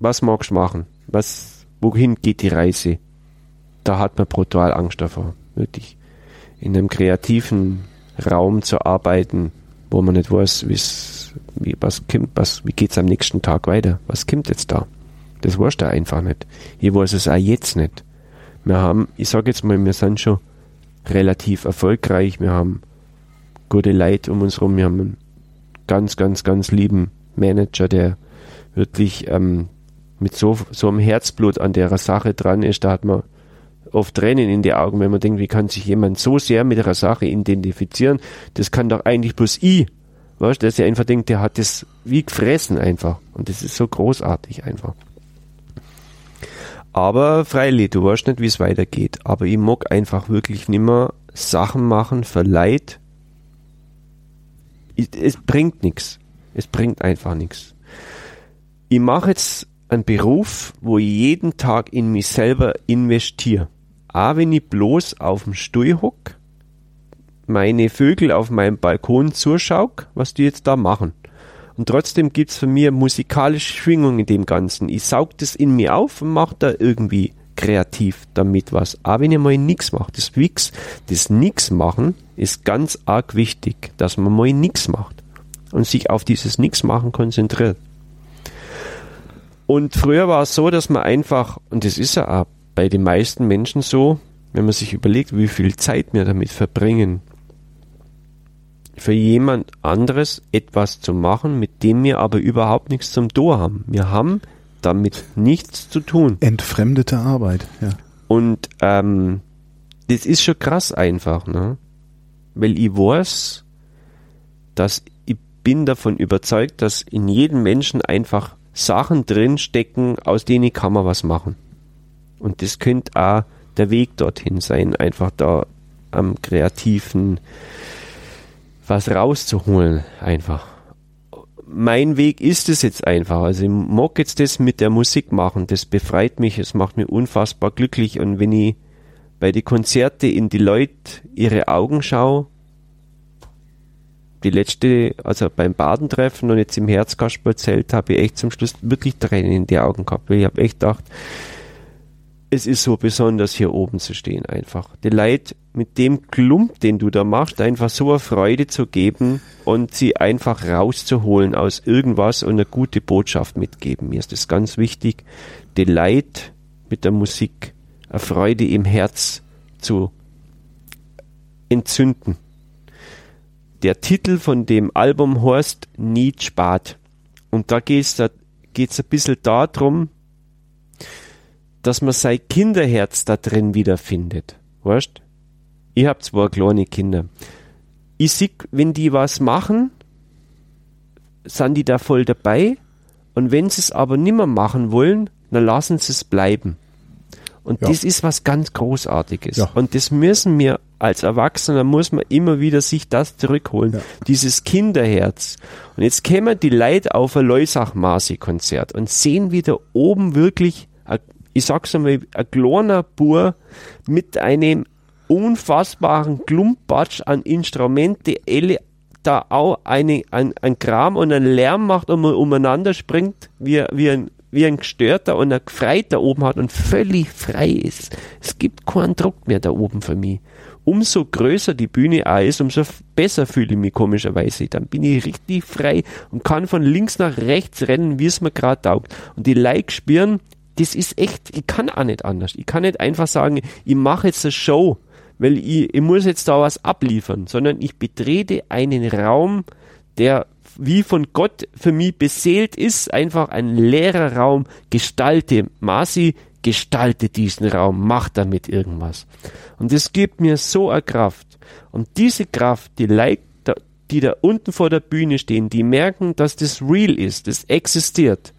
Speaker 2: Was magst du machen? Was, wohin geht die Reise? Da hat man brutal Angst davor. Wirklich. In einem kreativen Raum zu arbeiten, wo man nicht weiß, wie, was kommt, was, wie geht's am nächsten Tag weiter? Was kommt jetzt da? Das weißt du einfach nicht. Ich weiß es auch jetzt nicht. Wir haben, ich sage jetzt mal, wir sind schon relativ erfolgreich. Wir haben gute Leute um uns herum. Wir haben einen ganz, ganz, ganz lieben Manager, der wirklich ähm, mit so, so einem Herzblut an der Sache dran ist. Da hat man oft Tränen in die Augen, wenn man denkt, wie kann sich jemand so sehr mit einer Sache identifizieren? Das kann doch eigentlich bloß ich. Weißt du, dass er einfach denkt, der hat das wie gefressen einfach. Und das ist so großartig einfach. Aber freilich, du weißt nicht, wie es weitergeht. Aber ich mag einfach wirklich nimmer Sachen machen für Leid. Es bringt nichts. Es bringt einfach nichts. Ich mache jetzt einen Beruf, wo ich jeden Tag in mich selber investiere. Auch wenn ich bloß auf dem Stuhl hock, meine Vögel auf meinem Balkon zuschau, was die jetzt da machen. Und trotzdem gibt's für mir musikalische Schwingung in dem Ganzen. Ich saug das in mir auf und mach da irgendwie kreativ damit was. Aber wenn ich mal nichts mache, das Wix, das Nix machen ist ganz arg wichtig, dass man mal nichts macht und sich auf dieses Nix machen konzentriert. Und früher war es so, dass man einfach, und das ist ja auch bei den meisten Menschen so, wenn man sich überlegt, wie viel Zeit wir damit verbringen, für jemand anderes etwas zu machen, mit dem wir aber überhaupt nichts zum Tor haben. Wir haben damit nichts zu tun.
Speaker 1: Entfremdete Arbeit, ja.
Speaker 2: Und ähm, das ist schon krass einfach, ne? Weil ich weiß, dass ich bin davon überzeugt, dass in jedem Menschen einfach Sachen drinstecken, aus denen kann man was machen. Und das könnte auch der Weg dorthin sein, einfach da am kreativen was rauszuholen, einfach. Mein Weg ist es jetzt einfach. Also ich mag jetzt das mit der Musik machen. Das befreit mich, es macht mich unfassbar glücklich. Und wenn ich bei den Konzerten in die Leute ihre Augen schaue, die letzte, also beim Badentreffen und jetzt im Herzkasperlzelt habe ich echt zum Schluss wirklich Tränen in die Augen gehabt, ich habe echt gedacht, es ist so besonders hier oben zu stehen einfach. Die Leute mit dem Klump, den du da machst, einfach so eine Freude zu geben und sie einfach rauszuholen aus irgendwas und eine gute Botschaft mitgeben. Mir ist das ganz wichtig, die Leute mit der Musik eine Freude im Herz zu entzünden. Der Titel von dem Album heißt Niet Spat. Und da geht es da geht's ein bisschen darum, dass man sein Kinderherz da drin wiederfindet. Weißt? Ich hab zwei kleine Kinder. Ich sehe, wenn die was machen, sind die da voll dabei. Und wenn sie es aber nimmer machen wollen, dann lassen sie es bleiben. Und
Speaker 1: Ja.
Speaker 2: das ist was ganz Großartiges.
Speaker 1: Ja.
Speaker 2: Und das müssen wir als Erwachsener muss man immer wieder sich das zurückholen.
Speaker 1: Ja.
Speaker 2: Dieses Kinderherz. Und jetzt kämen die Leute auf ein Leusach-Masi-Konzert und sehen wieder oben wirklich, a- ich sag's einmal, ein kleiner Bur mit einem unfassbaren Klumpatsch an Instrumente, alle da auch eine, ein, ein Kram und ein Lärm macht und man umeinander springt, wie, wie, ein, wie ein Gestörter und ein Gefreit da oben hat und völlig frei ist. Es gibt keinen Druck mehr da oben für mich. Umso größer die Bühne auch ist, umso besser fühle ich mich komischerweise. Dann bin ich richtig frei und kann von links nach rechts rennen, wie es mir gerade taugt. Und die Like spüren, das ist echt, ich kann auch nicht anders. Ich kann nicht einfach sagen, ich mache jetzt eine Show, weil ich, ich muss jetzt da was abliefern, sondern ich betrete einen Raum, der wie von Gott für mich beseelt ist, einfach ein leerer Raum, gestalte Masi, gestalte diesen Raum, mach damit irgendwas. Und das gibt mir so eine Kraft. Und diese Kraft, die Leute, da- die da unten vor der Bühne stehen, die merken, dass das real ist, das existiert.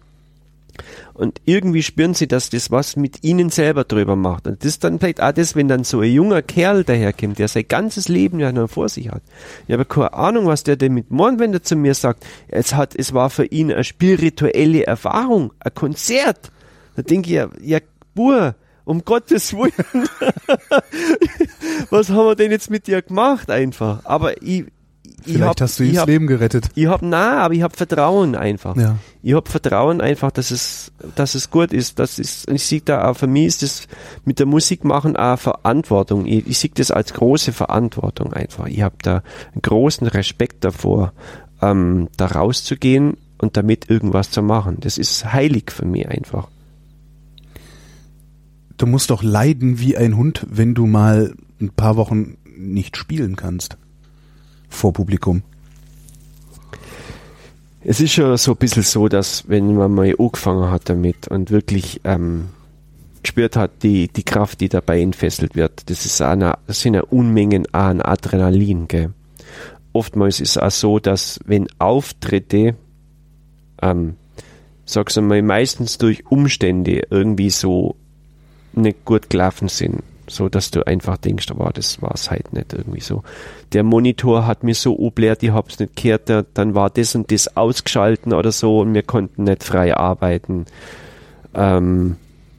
Speaker 2: Und irgendwie spüren sie, dass das was mit ihnen selber drüber macht. Und das ist dann vielleicht auch das, wenn dann so ein junger Kerl daherkommt, der sein ganzes Leben ja noch vor sich hat. Ich habe keine Ahnung, was der damit meint, wenn er zu mir sagt, es hat, es war für ihn eine spirituelle Erfahrung, ein Konzert. Da denke ich, ja, ja, Bur, um Gottes Willen. was haben wir denn jetzt mit dir gemacht einfach? Aber ich
Speaker 1: Vielleicht
Speaker 2: hab,
Speaker 1: hast du ihm das
Speaker 2: hab,
Speaker 1: Leben gerettet.
Speaker 2: ich hab, na, aber ich hab Vertrauen einfach.
Speaker 1: Ja.
Speaker 2: Ich hab Vertrauen einfach, dass es, dass es gut ist. Das ist, ich sehe da auch, für mich ist das mit der Musik machen auch Verantwortung. Ich, ich sehe das als große Verantwortung einfach. Ich habe da einen großen Respekt davor, ähm, da rauszugehen und damit irgendwas zu machen. Das ist heilig für mich einfach.
Speaker 1: Du musst doch leiden wie ein Hund, wenn du mal ein paar Wochen nicht spielen kannst. Vor Publikum.
Speaker 2: Es ist schon so ein bisschen so, dass wenn man mal angefangen hat damit und wirklich ähm, gespürt hat, die, die Kraft, die dabei entfesselt wird, das ist eine, das sind ja Unmengen an Adrenalin, gell. Oftmals ist es auch so, dass wenn Auftritte, ähm, sag's einmal, meistens durch Umstände irgendwie so nicht gut gelaufen sind, so dass du einfach denkst, aber das war's halt nicht irgendwie so. Der Monitor hat mir so oblärt, ich hab's nicht gehört, dann war das und das ausgeschalten oder so und wir konnten nicht frei arbeiten. Ähm,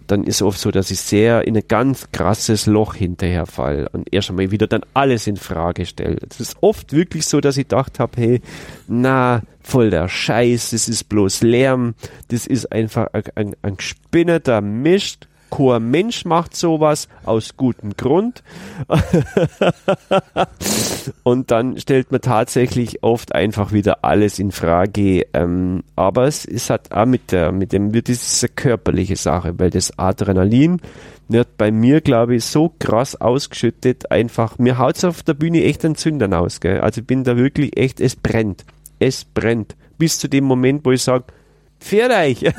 Speaker 2: dann ist oft so, dass ich sehr in ein ganz krasses Loch hinterher fall und erst einmal wieder dann alles in Frage stelle. Es ist oft wirklich so, dass ich gedacht habe, hey, na, voll der Scheiß, das ist bloß Lärm, das ist einfach ein, ein, ein gespinnerter Mist. Kein Mensch macht sowas aus gutem Grund. Und dann stellt man tatsächlich oft einfach wieder alles in Frage. Ähm, aber es, es hat auch mit der, mit dem, ist eine körperliche Sache, weil das Adrenalin wird bei mir, glaube ich, so krass ausgeschüttet, einfach, mir haut's auf der Bühne echt ein Zündern aus, gell. Also ich bin da wirklich echt, es brennt. Es brennt. Bis zu dem Moment, wo ich sage, Pferd euch.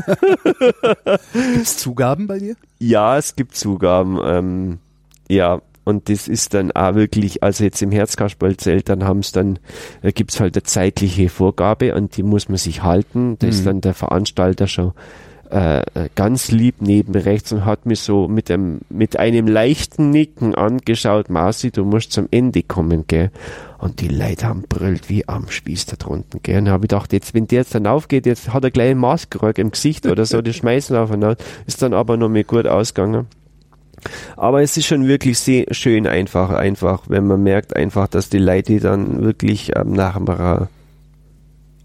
Speaker 1: Gibt's Zugaben bei dir?
Speaker 2: Ja, es gibt Zugaben. Ähm, ja, und das ist dann auch wirklich, also jetzt im Herzkasperlzelt, dann haben es dann, da gibt's halt eine zeitliche Vorgabe und die muss man sich halten. Da ist dann der Veranstalter schon äh, äh, ganz lieb neben rechts und hat mir so mit einem, mit einem leichten Nicken angeschaut, Marci, du musst zum Ende kommen, gell. Und die Leute haben brüllt wie am Spieß da drunten, gell. Und habe ich gedacht, jetzt, wenn der jetzt dann aufgeht, jetzt hat er gleich ein Maßkrug im Gesicht oder so, die schmeißen aufeinander. Ist dann aber noch mal gut ausgegangen. Aber es ist schon wirklich sehr schön einfach, einfach, wenn man merkt einfach, dass die Leute dann wirklich ähm, nach einer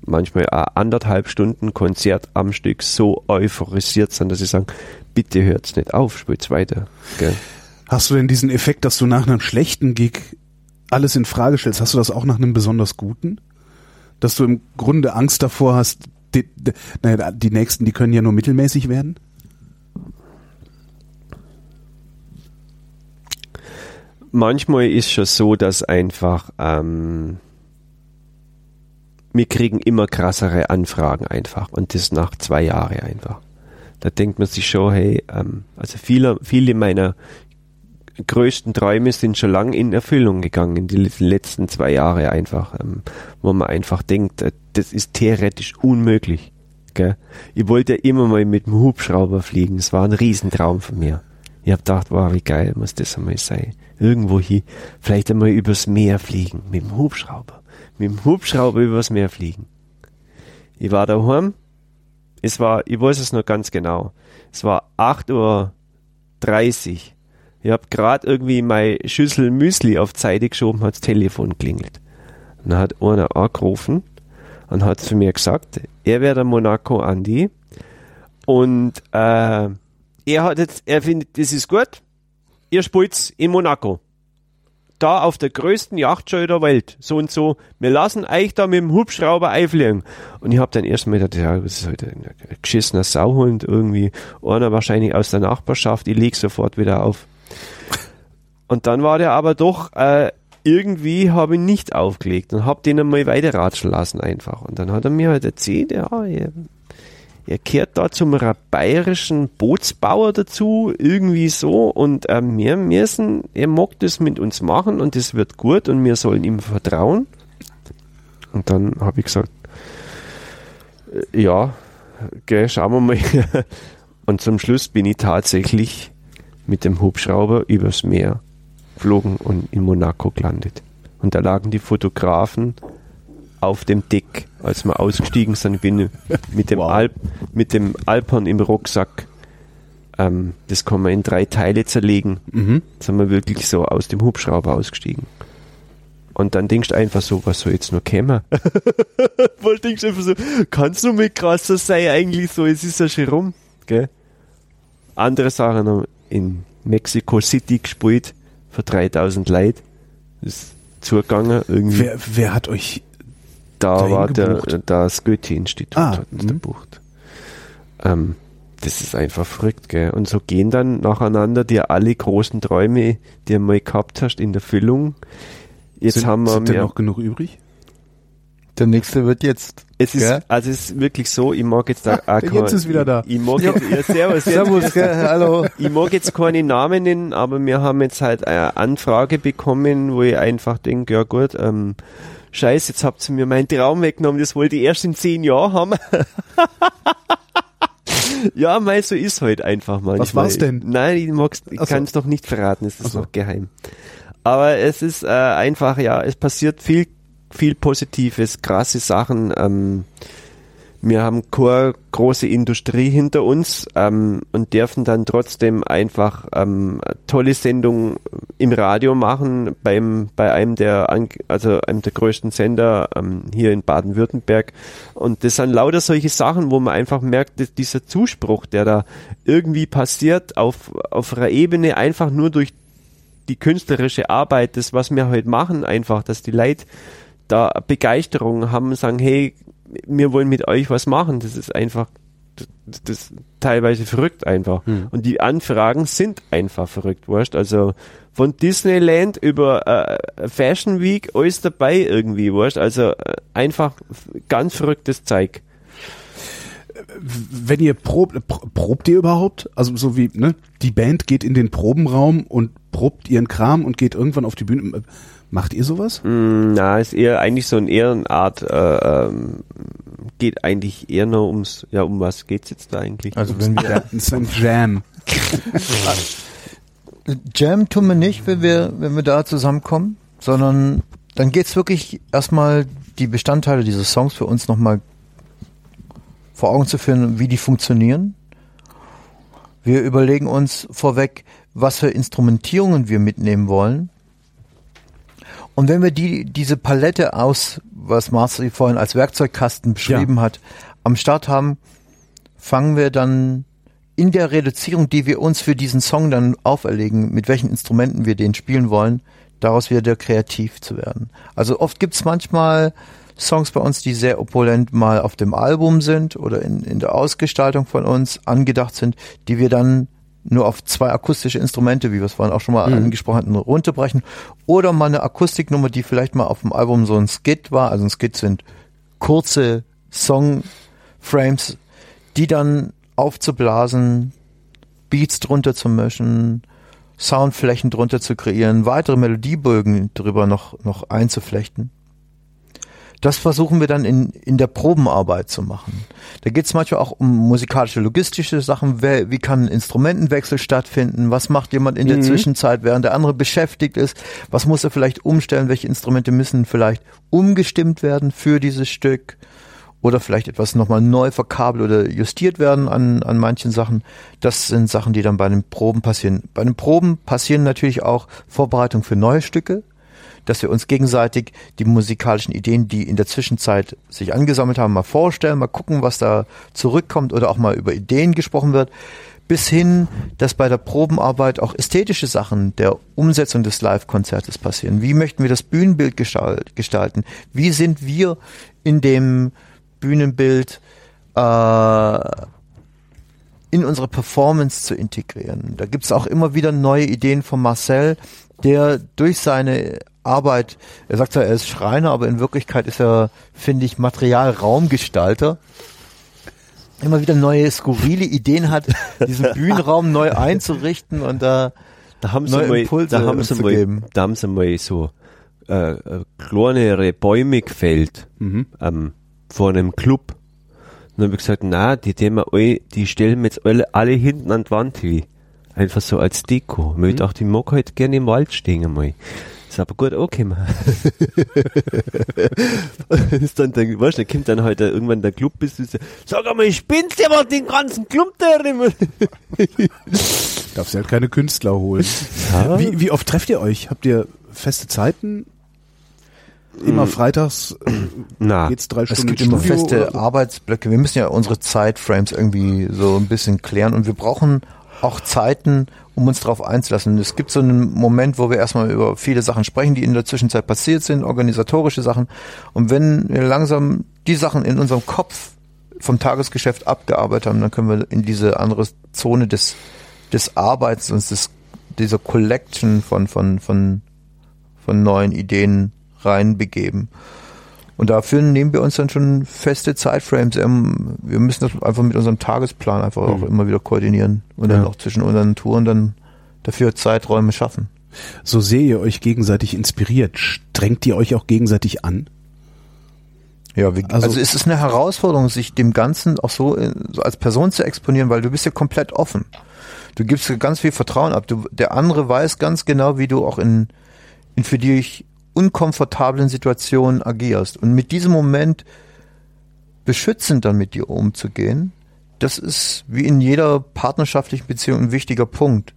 Speaker 2: manchmal anderthalb Stunden Konzert am Stück so euphorisiert sind, dass sie sagen, bitte hört's nicht auf, spielt's weiter. Gell?
Speaker 1: Hast du denn diesen Effekt, dass du nach einem schlechten Gig alles in Frage stellst? Hast du das auch nach einem besonders guten? Dass du im Grunde Angst davor hast, die, die, naja, die nächsten, die können ja nur mittelmäßig werden?
Speaker 2: Manchmal ist schon so, dass einfach ähm, wir kriegen immer krassere Anfragen einfach und das nach zwei Jahren einfach. Da denkt man sich schon, hey, ähm, also viele, viele meiner größten Träume sind schon lange in Erfüllung gegangen, die letzten zwei Jahre einfach, ähm, wo man einfach denkt, äh, das ist theoretisch unmöglich. Gell? Ich wollte ja immer mal mit dem Hubschrauber fliegen, es war ein Riesentraum von mir. Ich hab gedacht, wow, wie geil muss das einmal sein. Irgendwo hier, vielleicht einmal übers Meer fliegen, mit dem Hubschrauber. Mit dem Hubschrauber übers Meer fliegen. Ich war daheim, es war, ich weiß es noch ganz genau, es war 8.30 Uhr. Ich hab grad irgendwie meine Schüssel Müsli auf Seite geschoben, hat das Telefon klingelt. Und dann hat einer angerufen und hat zu mir gesagt, er wäre der Monaco Andi und äh, er hat jetzt, er findet, das ist gut, ihr spielt's in Monaco. Da auf der größten Yachtshow der Welt, so und so, wir lassen euch da mit dem Hubschrauber einfliegen. Und ich hab dann erstmal gedacht, ja, das ist halt ein geschissener Sauhund irgendwie, einer wahrscheinlich aus der Nachbarschaft, ich leg sofort wieder auf. Und dann war der aber doch, äh, irgendwie habe ich nicht aufgelegt und hab den einmal weiterratschen lassen einfach. Und dann hat er mir halt erzählt, ja, er, er kehrt da zum bayerischen Bootsbauer dazu, irgendwie so. Und äh, wir müssen, er mag das mit uns machen und das wird gut und wir sollen ihm vertrauen. Und dann habe ich gesagt, äh, ja, gell, schauen wir mal. Und zum Schluss bin ich tatsächlich mit dem Hubschrauber übers Meer geflogen und in Monaco gelandet. Und da lagen die Fotografen auf dem Deck, als wir ausgestiegen sind, bin mit dem,
Speaker 1: Wow.
Speaker 2: Alp, mit dem Alpern im Rucksack. Ähm, das kann man in drei Teile zerlegen.
Speaker 1: Mhm.
Speaker 2: Sind wir wirklich so aus dem Hubschrauber ausgestiegen. Und dann denkst du einfach so, was soll jetzt noch kommen? Weil denkst du einfach so, kannst du mit krasser sein eigentlich so, es ist ja schon rum, gell? Andere Sachen noch in Mexico City gespielt für 3000 Leute. Ist zugegangen irgendwie.
Speaker 1: Wer, wer hat euch
Speaker 2: da war der,
Speaker 1: gebucht?
Speaker 2: das Goethe-Institut
Speaker 1: Ah,
Speaker 2: hat uns
Speaker 1: mhm.
Speaker 2: bucht. Ähm, das ist einfach verrückt, gell? Und so gehen dann nacheinander dir alle großen Träume, die du mal gehabt hast, in der Füllung. Jetzt
Speaker 1: sind,
Speaker 2: haben wir
Speaker 1: sind denn
Speaker 2: mehr,
Speaker 1: noch genug übrig?
Speaker 3: Der nächste wird jetzt.
Speaker 2: es ist,
Speaker 3: Gell?
Speaker 2: also es ist wirklich so, ich mag jetzt da auch
Speaker 1: der Jens ist wieder da.
Speaker 2: Ich, ich mag jetzt, ja, servus.
Speaker 3: Servus, gell? hallo.
Speaker 2: Ich mag jetzt keine Namen nennen, aber wir haben jetzt halt eine Anfrage bekommen, wo ich einfach denke, ja gut, ähm, scheiße, jetzt habt ihr mir meinen Traum weggenommen, das wollte ich erst in zehn Jahren haben. ja, mei, so ist halt einfach manchmal.
Speaker 1: Was war's denn?
Speaker 2: Nein, ich mag's, ich
Speaker 1: so.
Speaker 2: kann es noch nicht verraten, es ist
Speaker 1: so.
Speaker 2: noch geheim. Aber es ist äh, einfach, ja, es passiert viel, viel Positives, krasse Sachen. Ähm, wir haben keine große Industrie hinter uns ähm, und dürfen dann trotzdem einfach ähm, tolle Sendungen im Radio machen beim bei einem der also einem der größten Sender ähm, hier in Baden-Württemberg und das sind lauter solche Sachen, wo man einfach merkt, dass dieser Zuspruch, der da irgendwie passiert auf auf einer Ebene einfach nur durch die künstlerische Arbeit, das was wir heute machen, einfach, dass die Leute da Begeisterung haben sagen, hey, wir wollen mit euch was machen. Das ist einfach, das, das ist teilweise verrückt einfach.
Speaker 1: Hm.
Speaker 2: Und die Anfragen sind einfach verrückt, wurscht. Also von Disneyland über äh, Fashion Week, alles dabei irgendwie, wurscht. Also äh, einfach ganz verrücktes Zeug.
Speaker 1: Wenn ihr probt, pr- probt ihr überhaupt? Also so wie, ne? Die Band geht in den Probenraum und probt ihren Kram und geht irgendwann auf die Bühne. Macht ihr sowas?
Speaker 2: Mm, na, ist eher eigentlich so eine Ehrenart, äh, ähm, geht eigentlich eher nur ums, ja, um was geht's jetzt da eigentlich?
Speaker 3: Also wenn wir
Speaker 1: Das ist ein Jam.
Speaker 3: Jam tun wir nicht, wenn wir, wenn wir da zusammenkommen, sondern dann geht's wirklich erstmal die Bestandteile dieses Songs für uns nochmal vor Augen zu führen, wie die funktionieren. Wir überlegen uns vorweg, was für Instrumentierungen wir mitnehmen wollen. Und wenn wir die, diese Palette aus, was Marcel vorhin als Werkzeugkasten beschrieben
Speaker 1: Ja.
Speaker 3: hat, am Start haben, fangen wir dann in der Reduzierung, die wir uns für diesen Song dann auferlegen, mit welchen Instrumenten wir den spielen wollen, daraus wieder kreativ zu werden. Also oft gibt's manchmal Songs bei uns, die sehr opulent mal auf dem Album sind oder in, in der Ausgestaltung von uns angedacht sind, die wir dann nur auf zwei akustische Instrumente, wie wir es vorhin auch schon mal angesprochen hatten, runterbrechen. Oder mal eine Akustiknummer, die vielleicht mal auf dem Album so ein Skit war. Also ein Skit sind kurze Songframes, die dann aufzublasen, Beats drunter zu mischen, Soundflächen drunter zu kreieren, weitere Melodiebögen drüber noch, noch einzuflechten. Das versuchen wir dann in, in der Probenarbeit zu machen. Da geht es manchmal auch um musikalische, logistische Sachen. Wer, wie kann ein Instrumentenwechsel stattfinden? Was macht jemand in der Zwischenzeit, während der andere beschäftigt ist? Was muss er vielleicht umstellen? Welche Instrumente müssen vielleicht umgestimmt werden für dieses Stück? Oder vielleicht etwas nochmal neu verkabelt oder justiert werden an, an manchen Sachen. Das sind Sachen, die dann bei den Proben passieren. Bei den Proben passieren natürlich auch Vorbereitungen für neue Stücke dass wir uns gegenseitig die musikalischen Ideen, die in der Zwischenzeit sich angesammelt haben, mal vorstellen, mal gucken, was da zurückkommt oder auch mal über Ideen gesprochen wird, bis hin, dass bei der Probenarbeit auch ästhetische Sachen der Umsetzung des Live-Konzertes passieren. Wie möchten wir das Bühnenbild gestalt- gestalten? Wie sind wir in dem Bühnenbild äh, in unsere Performance zu integrieren. Da gibt's auch immer wieder neue Ideen von Marcel, der durch seine Arbeit, er sagt zwar, er ist Schreiner, aber in Wirklichkeit ist er, finde ich, Materialraumgestalter. Immer wieder neue skurrile Ideen hat, diesen Bühnenraum neu einzurichten und da
Speaker 2: Da haben sie
Speaker 3: neue
Speaker 2: mal,
Speaker 3: Impulse
Speaker 2: da haben sie
Speaker 3: zu
Speaker 2: mal,
Speaker 3: geben.
Speaker 2: da haben sie mal so äh, äh, kleinere Bäume gefällt ähm, vor einem Club. Und dann habe ich gesagt, na, die, alle, die stellen wir jetzt alle, alle hinten an die Wand hin. Einfach so als Deko. Und ich dachte, ich mag halt gerne im Wald stehen einmal. Ist aber gut angekommen. ist dann, der, weißt du, da kommt dann halt irgendwann der Club bis sag einmal, ich bin's ja aber den ganzen Club da drin.
Speaker 1: Darfst du halt keine Künstler holen. Wie, wie oft trefft ihr euch? Habt ihr feste Zeiten? Immer freitags äh,
Speaker 2: Na,
Speaker 1: geht's drei
Speaker 3: Es
Speaker 1: Stunden
Speaker 3: gibt
Speaker 1: ins
Speaker 3: immer
Speaker 1: Studio
Speaker 3: feste
Speaker 1: oder so?
Speaker 3: Arbeitsblöcke. Wir müssen ja unsere Zeitframes irgendwie so ein bisschen klären und wir brauchen auch Zeiten, um uns darauf einzulassen. Es gibt so einen Moment, wo wir erstmal über viele Sachen sprechen, die in der Zwischenzeit passiert sind, organisatorische Sachen. Und wenn wir langsam die Sachen in unserem Kopf vom Tagesgeschäft abgearbeitet haben, dann können wir in diese andere Zone des, des Arbeits und des, dieser Collection von, von, von, von neuen Ideen reinbegeben. Und dafür nehmen wir uns dann schon feste Zeitframes. Ähm, Wir müssen das einfach mit unserem Tagesplan einfach auch immer wieder koordinieren und dann
Speaker 1: Ja.
Speaker 3: auch zwischen unseren Touren dann dafür Zeiträume schaffen.
Speaker 1: So sehr ihr euch gegenseitig inspiriert, strengt ihr euch auch gegenseitig an?
Speaker 3: Ja, wie,
Speaker 1: Also-
Speaker 3: also, es ist eine Herausforderung, sich dem Ganzen auch so, äh, so als Person zu exponieren, weil du bist ja komplett offen. Du gibst ganz viel Vertrauen ab. Du, der andere weiß ganz genau, wie du auch in, in für dich unkomfortablen Situationen agierst. Und mit diesem Moment beschützend dann mit dir umzugehen, das ist wie in jeder partnerschaftlichen Beziehung ein wichtiger Punkt.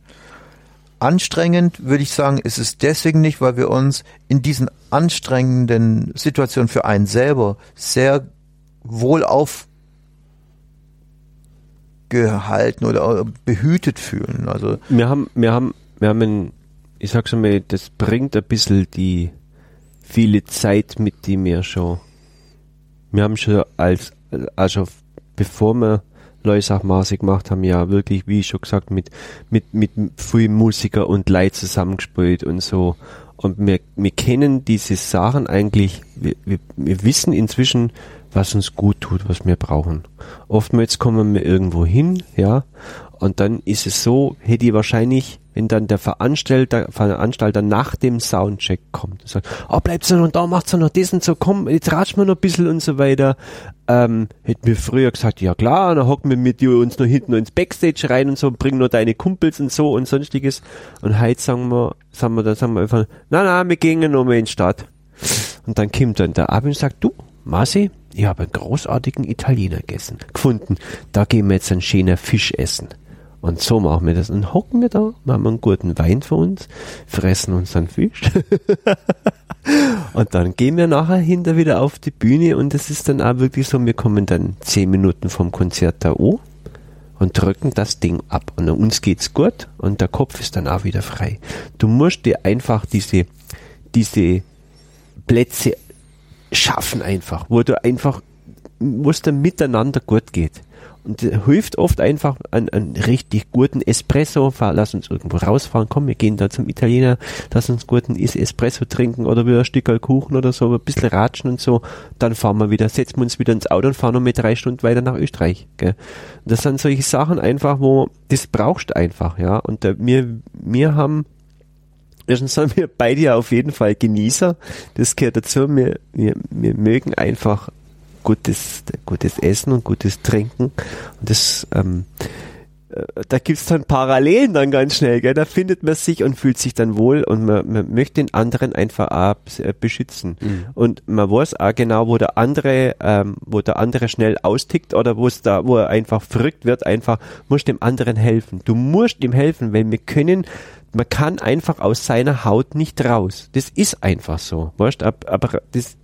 Speaker 3: Anstrengend würde ich sagen, ist es deswegen nicht, weil wir uns in diesen anstrengenden Situationen für einen selber sehr wohl aufgehalten oder behütet fühlen. Also
Speaker 2: wir haben, wir haben, wir haben ein, ich sag's mal, das bringt ein bisschen die viele Zeit mit, die wir schon, wir haben schon als, also bevor wir Leusachmaße gemacht haben, ja wirklich, wie schon gesagt, mit, mit, mit viel Musiker und Leid zusammengespielt und so. Und wir, wir kennen diese Sachen eigentlich, wir, wir, wir wissen inzwischen, was uns gut tut, was wir brauchen. Oftmals kommen wir irgendwo hin, ja, und dann ist es so, hätte ich wahrscheinlich, wenn dann der Veranstalter, Veranstalter nach dem Soundcheck kommt und sagt, oh, bleibst du noch da, machst du noch das und so, komm, jetzt ratsch mal noch ein bisschen und so weiter, ähm, hätten wir früher gesagt, ja klar, dann hocken wir mit dir uns noch hinten noch ins Backstage rein und so, bringen noch deine Kumpels und so und sonstiges. Und heute sagen wir, sagen wir, dann sagen wir einfach, na, na, wir gehen noch mal in die Stadt. Und dann kommt dann der Abend und sagt, du, Marci, ich habe einen großartigen Italiener gegessen, gefunden. Da gehen wir jetzt einen schönen Fisch essen. Und so machen wir das. Und hocken wir da, machen einen guten Wein für uns, fressen unseren Fisch. und dann gehen wir nachher hinter wieder auf die Bühne und es ist dann auch wirklich so, wir kommen dann zehn Minuten vom Konzert da an und drücken das Ding ab. Und uns geht's gut und der Kopf ist dann auch wieder frei. Du musst dir einfach diese, diese Plätze schaffen einfach, wo du einfach, wo es dann miteinander gut geht. Und hilft oft einfach einen, einen richtig guten Espresso. Lass uns irgendwo rausfahren, komm, wir gehen da zum Italiener, lass uns guten Espresso trinken oder wieder ein Stück Kuchen oder so, ein bisschen ratschen und so. Dann fahren wir wieder, setzen wir uns wieder ins Auto und fahren noch mit drei Stunden weiter nach Österreich. Gell. Das sind solche Sachen einfach, wo das brauchst einfach, ja. Und äh, wir, wir haben Erstens sind wir beide ja auf jeden Fall Genießer. Das gehört dazu. Wir, wir, wir mögen einfach gutes, gutes Essen und gutes Trinken. Und das, ähm, äh, da gibt's dann Parallelen dann ganz schnell, gell? da findet man sich und fühlt sich dann wohl und man, man möchte den anderen einfach auch äh, beschützen. Mhm. Und man weiß auch genau, wo der andere, ähm, wo der andere schnell austickt oder wo es da, wo er einfach verrückt wird, einfach muss dem anderen helfen. Du musst ihm helfen, weil wir können man kann einfach aus seiner Haut nicht raus. Das ist einfach so. Weißt, aber das,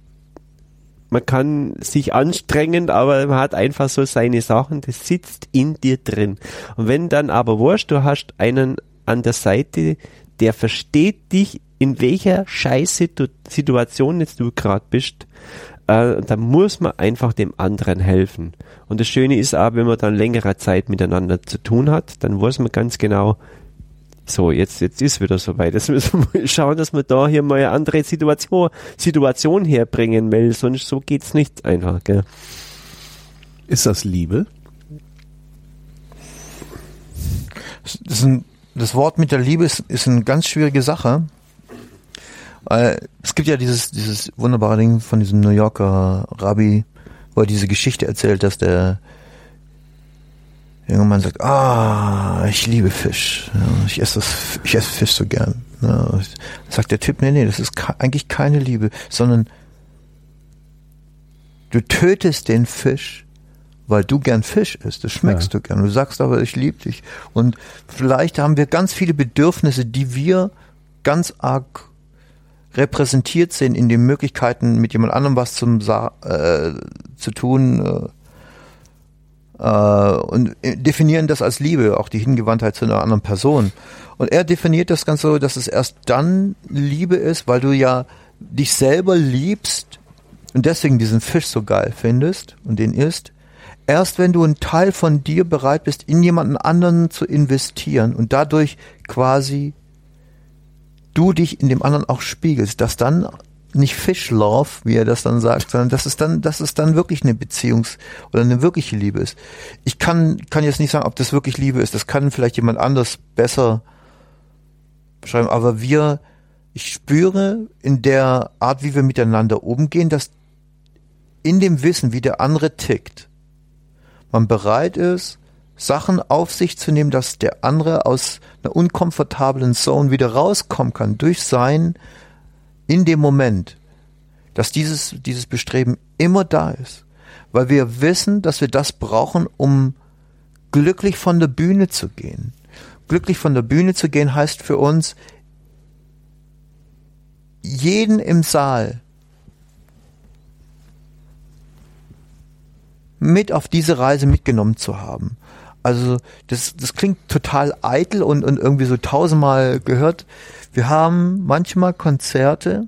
Speaker 2: man kann sich anstrengen, aber man hat einfach so seine Sachen, das sitzt in dir drin. Und wenn dann aber wurscht, du hast einen an der Seite, der versteht dich, in welcher scheiß Situation jetzt du gerade bist, äh, da muss man einfach dem anderen helfen. Und das Schöne ist auch, wenn man dann längere Zeit miteinander zu tun hat, dann weiß man ganz genau, so, jetzt, jetzt ist wieder soweit. Jetzt müssen wir schauen, dass wir da hier mal eine andere Situation, Situation herbringen, weil sonst so geht's nicht einfach, gell?
Speaker 1: Ist das Liebe?
Speaker 3: Das, ein, das Wort mit der Liebe ist, ist eine ganz schwierige Sache. Äh, es gibt ja dieses, dieses wunderbare Ding von diesem New Yorker Rabbi, wo er diese Geschichte erzählt, dass der Mann sagt, ah, ich liebe Fisch. Ich esse das, ich esse Fisch so gern. Sagt der Typ, nee, nee, das ist eigentlich keine Liebe, sondern du tötest den Fisch, weil du gern Fisch isst. Das schmeckst ja. du gern. Du sagst aber, ich liebe dich. Und vielleicht haben wir ganz viele Bedürfnisse, die wir ganz arg repräsentiert sehen in den Möglichkeiten, mit jemand anderem was zum Sa äh, zu tun, äh, und definieren das als Liebe, auch die Hingewandtheit zu einer anderen Person. Und er definiert das Ganze so, dass es erst dann Liebe ist, weil du ja dich selber liebst und deswegen diesen Fisch so geil findest und den isst. Erst wenn du einen Teil von dir bereit bist, in jemanden anderen zu investieren und dadurch quasi du dich in dem anderen auch spiegelst, dass dann nicht Fish Love, wie er das dann sagt, sondern dass es dann, dass es dann wirklich eine Beziehungs- oder eine wirkliche Liebe ist. Ich kann, kann jetzt nicht sagen, ob das wirklich Liebe ist. Das kann vielleicht jemand anders besser beschreiben. Aber wir, ich spüre in der Art, wie wir miteinander umgehen, dass in dem Wissen, wie der andere tickt, man bereit ist, Sachen auf sich zu nehmen, dass der andere aus einer unkomfortablen Zone wieder rauskommen kann durch sein in dem Moment, dass dieses, dieses Bestreben immer da ist, weil wir wissen, dass wir das brauchen, um glücklich von der Bühne zu gehen. Glücklich von der Bühne zu gehen heißt für uns, jeden im Saal mit auf diese Reise mitgenommen zu haben. Also das, das klingt total eitel und, und irgendwie so tausendmal gehört. Wir haben manchmal Konzerte,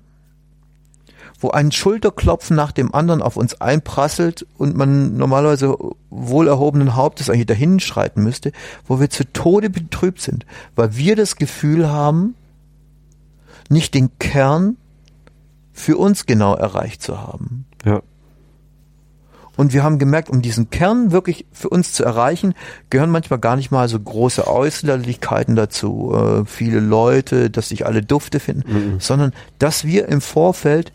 Speaker 3: wo ein Schulterklopfen nach dem anderen auf uns einprasselt und man normalerweise wohl erhobenen Hauptes eigentlich dahin schreiten müsste, wo wir zu Tode betrübt sind, weil wir das Gefühl haben, nicht den Kern für uns genau erreicht zu haben.
Speaker 2: Ja.
Speaker 3: Und wir haben gemerkt, um diesen Kern wirklich für uns zu erreichen, gehören manchmal gar nicht mal so große Äußerlichkeiten dazu, äh, viele Leute, dass sich alle Dufte finden, mhm. sondern dass wir im Vorfeld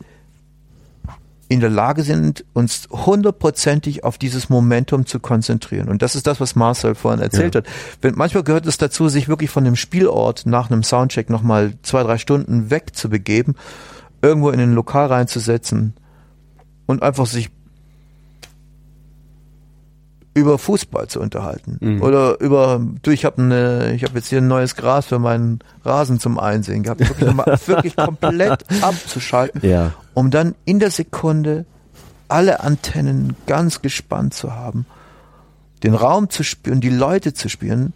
Speaker 3: in der Lage sind, uns hundertprozentig auf dieses Momentum zu konzentrieren. Und das ist das, was Marcel vorhin erzählt ja. hat. Wenn, manchmal gehört es dazu, sich wirklich von dem Spielort nach einem Soundcheck nochmal zwei, drei Stunden wegzubegeben, irgendwo in ein Lokal reinzusetzen und einfach sich über Fußball zu unterhalten
Speaker 2: Mhm.
Speaker 3: oder über du ich habe eine ich habe jetzt hier ein neues Gras für meinen Rasen zum Einsehen gehabt wirklich, mal, wirklich komplett abzuschalten
Speaker 2: Ja.
Speaker 3: um dann in der Sekunde alle Antennen ganz gespannt zu haben den Raum zu spüren die Leute zu spüren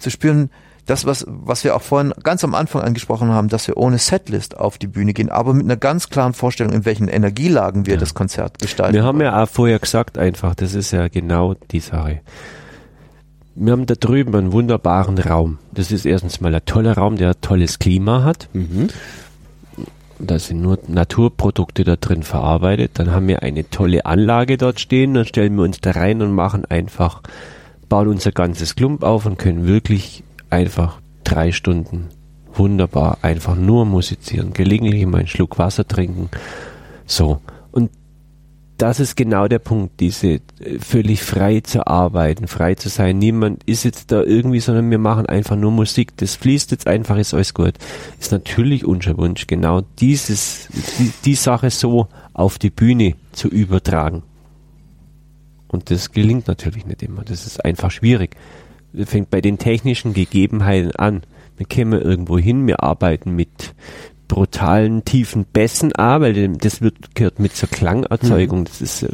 Speaker 3: zu spüren das was was wir auch vorhin ganz am Anfang angesprochen haben dass wir ohne Setlist auf die Bühne gehen aber mit einer ganz klaren Vorstellung in welchen Energielagen wir das Konzert gestalten
Speaker 2: Wir haben ja auch vorher gesagt einfach, das ist ja genau die Sache. Wir haben da drüben einen wunderbaren Raum. Das ist erstens mal ein toller Raum, der ein tolles Klima hat. Da sind nur Naturprodukte da drin verarbeitet. Dann haben wir eine tolle Anlage dort stehen. Dann stellen wir uns da rein und machen einfach, bauen unser ganzes Klump auf und können wirklich einfach drei Stunden wunderbar einfach nur musizieren. Gelegentlich mal einen Schluck Wasser trinken. So. Und das ist genau der Punkt, diese äh, völlig frei zu arbeiten, frei zu sein. Niemand ist jetzt da irgendwie, sondern wir machen einfach nur Musik. Das fließt jetzt einfach, ist alles gut. Ist natürlich unser Wunsch, genau dieses, die, die Sache so auf die Bühne zu übertragen. Und das gelingt natürlich nicht immer. Das ist einfach schwierig. Fängt bei den technischen Gegebenheiten an. Wir kommen irgendwo hin, wir arbeiten mit brutalen, tiefen Bässen an, weil dem- das wird, gehört mit zur Klangerzeugung. Das ist, äh,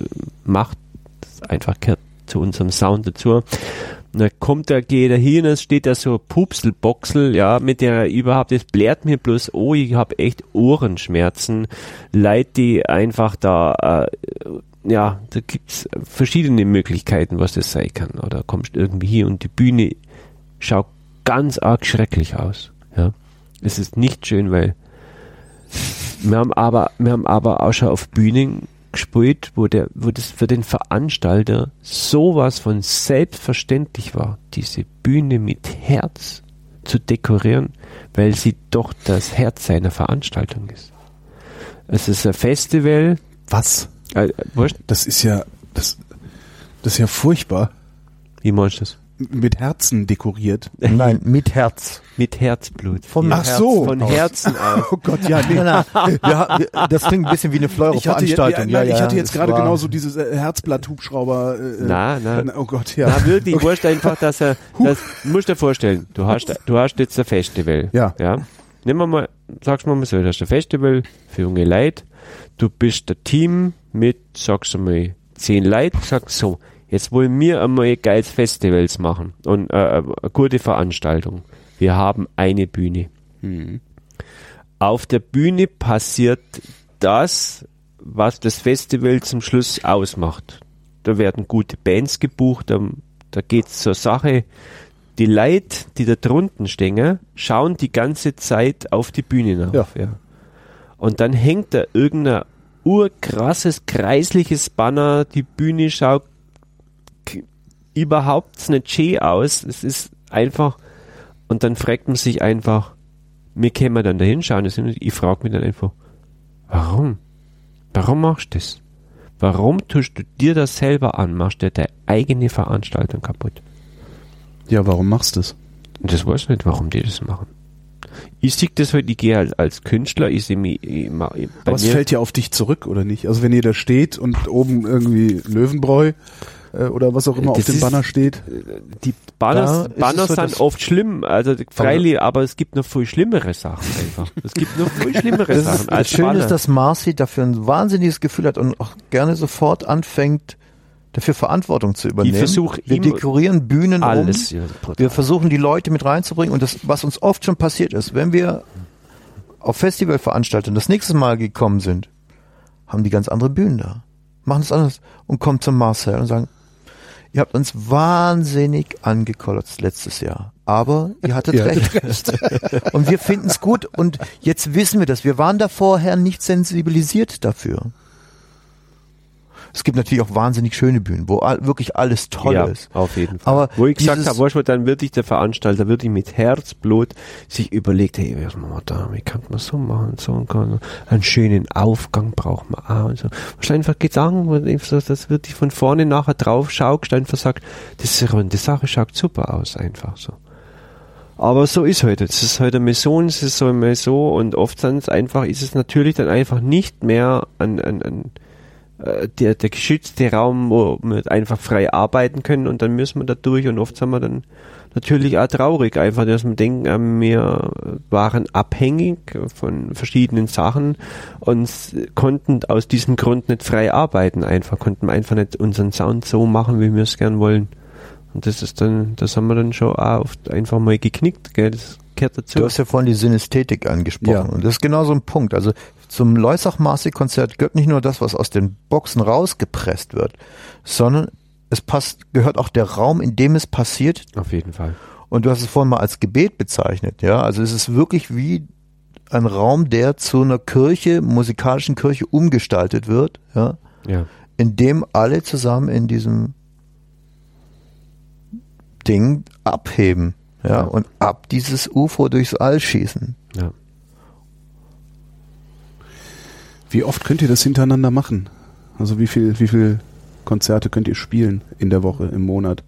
Speaker 2: macht, das einfach gehört zu unserem Sound dazu. Und da kommt der, geht er hin, es steht da so Pupselboxel, ja, mit der überhaupt, das blärt mir bloß, oh, ich habe echt Ohrenschmerzen, Leid, die einfach da, äh, ja, da gibt's verschiedene Möglichkeiten, was das sein kann. Oder kommst irgendwie hier und die Bühne schaut ganz arg schrecklich aus, ja. Es ist nicht schön, weil wir haben aber, wir haben aber auch schon auf Bühnen gespielt, wo der, wo das für den Veranstalter sowas von selbstverständlich war, diese Bühne mit Herz zu dekorieren, weil sie doch das Herz seiner Veranstaltung ist. Es ist ein Festival,
Speaker 1: Was?
Speaker 2: Äh, wurscht,
Speaker 1: Das ist ja, das, das ist ja furchtbar.
Speaker 2: wie meinst du das?
Speaker 1: Mit Herzen dekoriert.
Speaker 3: Nein, mit Herz.
Speaker 2: Mit Herzblut.
Speaker 3: Vom
Speaker 2: Hier.
Speaker 1: Ach so.
Speaker 2: Von Herzen aus.
Speaker 1: Oh Gott, ja, nee.
Speaker 3: Ha- wir, das klingt ein bisschen wie eine
Speaker 1: Ich hatte, ja,
Speaker 3: Fleuro-Veranstaltung.
Speaker 1: nein, ich hatte jetzt gerade genauso dieses äh, Herzblatt-Hubschrauber. Äh,
Speaker 2: Na, na.
Speaker 1: Oh Gott, ja.
Speaker 2: Na wirklich, wurscht einfach, dass er, das musst dir vorstellen, du hast, du hast jetzt ein Festival.
Speaker 1: Ja.
Speaker 2: Ja. Nehmen wir mal, sagst mal mal so, du hast ein Festival für junge Leute, du bist ein Team mit, sagst du mal, zehn Leuten, sagst so, jetzt wollen wir einmal ein geiles Festivals machen und äh, eine gute Veranstaltung. Wir haben eine Bühne. Auf der Bühne passiert das, was das Festival zum Schluss ausmacht. Da werden gute Bands gebucht, da, da geht's zur Sache. Die Leute, die da drunten stehen, schauen die ganze Zeit auf die Bühne nach.
Speaker 1: Ja.
Speaker 2: Ja. Und dann hängt da irgendein urkrasses, kreisliches Banner, die Bühne schaut überhaupt nicht schön aus. Es ist einfach, und dann fragt man sich einfach, mir können wir dann da hinschauen, ich frage mich dann einfach, warum? Warum machst du das? Warum tust du dir das selber an? Machst du deine eigene Veranstaltung kaputt?
Speaker 1: Ja, warum machst du das?
Speaker 2: Das weiß ich nicht, warum die das machen. Ich sehe das halt, ich gehe als, als Künstler, ich sehe mich, bei
Speaker 1: Aber es fällt ja auf dich zurück, oder nicht? Also wenn ihr da steht und oben irgendwie Löwenbräu äh, oder was auch immer
Speaker 2: Das
Speaker 1: auf dem Banner steht.
Speaker 2: die
Speaker 3: Da
Speaker 2: Banners, Banners
Speaker 3: so,
Speaker 2: sind oft schlimm, also freilich, aber es gibt noch viel schlimmere Sachen einfach. Es gibt noch viel schlimmere Sachen
Speaker 3: ist,
Speaker 2: als
Speaker 3: das Schöne
Speaker 2: Banner.
Speaker 3: ist, dass Marcy dafür ein wahnsinniges Gefühl hat und auch gerne sofort anfängt, dafür Verantwortung zu übernehmen.
Speaker 2: versuch
Speaker 3: wir dekorieren Bühnen
Speaker 2: alles.
Speaker 3: um.
Speaker 2: Ja.
Speaker 3: Wir versuchen die Leute mit reinzubringen und das, was uns oft schon passiert ist, wenn wir auf Festivalveranstaltungen das nächste Mal gekommen sind, haben die ganz andere Bühnen da. Machen es anders und kommen zum Marcel und sagen, ihr habt uns wahnsinnig angekotzt letztes Jahr. Aber ihr hattet
Speaker 1: Ihr
Speaker 3: recht. und wir finden es gut und jetzt wissen wir das. Wir waren da vorher nicht sensibilisiert dafür. Es gibt natürlich auch wahnsinnig schöne Bühnen, wo all, wirklich alles toll
Speaker 2: ja,
Speaker 3: ist.
Speaker 2: auf jeden Fall.
Speaker 3: Aber
Speaker 2: Wo ich gesagt habe, du, dann wirklich der Veranstalter wirklich mit Herzblut sich überlegt, hey, was machen wir da, wie kann man so machen, so und kann, einen schönen Aufgang braucht man auch und so. Was einfach Gedanken, das wird von vorne nachher drauf schaust, einfach sagt, das ist eine Sache, schaut super aus, einfach so. Aber so ist heute. Es ist heute mal so und es ist so mal so und oft sind es einfach, ist es natürlich dann einfach nicht mehr an, an, an äh, der, der geschützte Raum, wo wir einfach frei arbeiten können und dann müssen wir da durch und oft sind wir dann natürlich auch traurig, einfach, dass wir denken, äh, wir waren abhängig von verschiedenen Sachen und konnten aus diesem Grund nicht frei arbeiten, einfach, konnten einfach nicht unseren Sound so machen, wie wir es gern wollen. Und das ist dann, das haben wir dann schon auch oft einfach mal geknickt, gell, das gehört dazu.
Speaker 3: Du hast ja vorhin die Synästhetik angesprochen
Speaker 1: Ja.
Speaker 3: und das ist genau so ein Punkt. Also zum Leusach-Marsi-Konzert gehört nicht nur das, was aus den Boxen rausgepresst wird, sondern es passt, gehört auch der Raum, in dem es passiert.
Speaker 2: Auf jeden Fall.
Speaker 3: Und du hast es vorhin mal als Gebet bezeichnet, ja. Also es ist wirklich wie ein Raum, der zu einer Kirche, musikalischen Kirche umgestaltet wird, ja,
Speaker 2: Ja.
Speaker 3: in dem alle zusammen in diesem Ding abheben, ja, und ab dieses UFO durchs All schießen.
Speaker 2: Ja.
Speaker 1: Wie oft könnt ihr das hintereinander machen? Also wie viel, wie viel Konzerte könnt ihr spielen in der Woche, im Monat?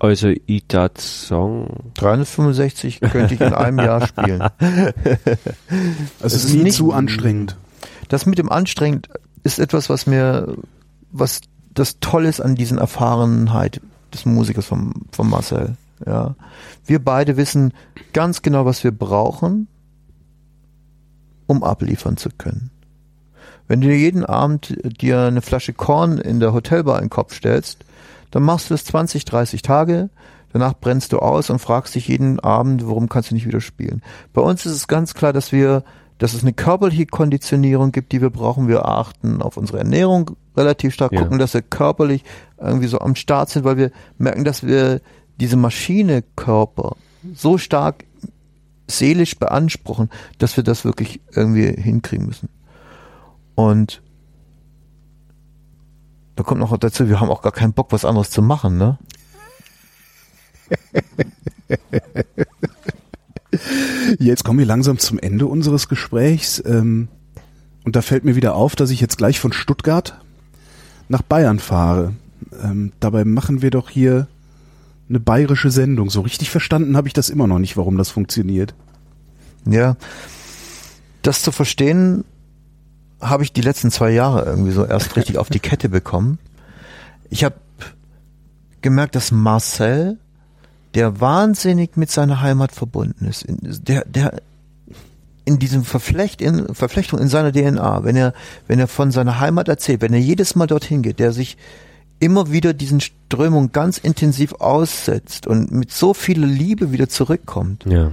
Speaker 2: Also, ich dat Song,
Speaker 3: 365 könnte ich in einem Jahr spielen.
Speaker 1: Also es
Speaker 3: Es
Speaker 1: ist
Speaker 3: ist
Speaker 1: nie
Speaker 3: nicht-
Speaker 1: zu anstrengend.
Speaker 3: Das mit dem anstrengend ist etwas, was mir, was das Tolle ist an diesen Erfahrenheit des Musikers von, von Marcel. Ja, wir beide wissen ganz genau, was wir brauchen, um abliefern zu können. Wenn du dir jeden Abend dir eine Flasche Korn in der Hotelbar in den Kopf stellst, dann machst du das 20, 30 Tage, danach brennst du aus und fragst dich jeden Abend, warum kannst du nicht wieder spielen. Bei uns ist es ganz klar, dass wir, dass es eine körperliche Konditionierung gibt, die wir brauchen. Wir achten auf unsere Ernährung relativ stark,
Speaker 2: Ja.
Speaker 3: gucken, dass wir körperlich irgendwie so am Start sind, weil wir merken, dass wir diese Maschine Körper so stark seelisch beanspruchen, dass wir das wirklich irgendwie hinkriegen müssen. Und da kommt noch dazu, wir haben auch gar keinen Bock, was anderes zu machen, ne?
Speaker 1: Jetzt kommen wir langsam zum Ende unseres Gesprächs. Ähm, und da fällt mir wieder auf, dass ich jetzt gleich von Stuttgart nach Bayern fahre. Ähm, dabei machen wir doch hier eine bayerische Sendung. So richtig verstanden habe ich das immer noch nicht, warum das funktioniert.
Speaker 3: Ja. Das zu verstehen, habe ich die letzten zwei Jahre irgendwie so erst richtig auf die Kette bekommen. Ich habe gemerkt, dass Marcel, der wahnsinnig mit seiner Heimat verbunden ist, der, der in diesem Verflecht, in, Verflechtung in seiner DNA, wenn er, wenn er von seiner Heimat erzählt, wenn er jedes Mal dorthin geht, der sich immer wieder diesen Strömungen ganz intensiv aussetzt und mit so viel Liebe wieder zurückkommt,
Speaker 2: ja.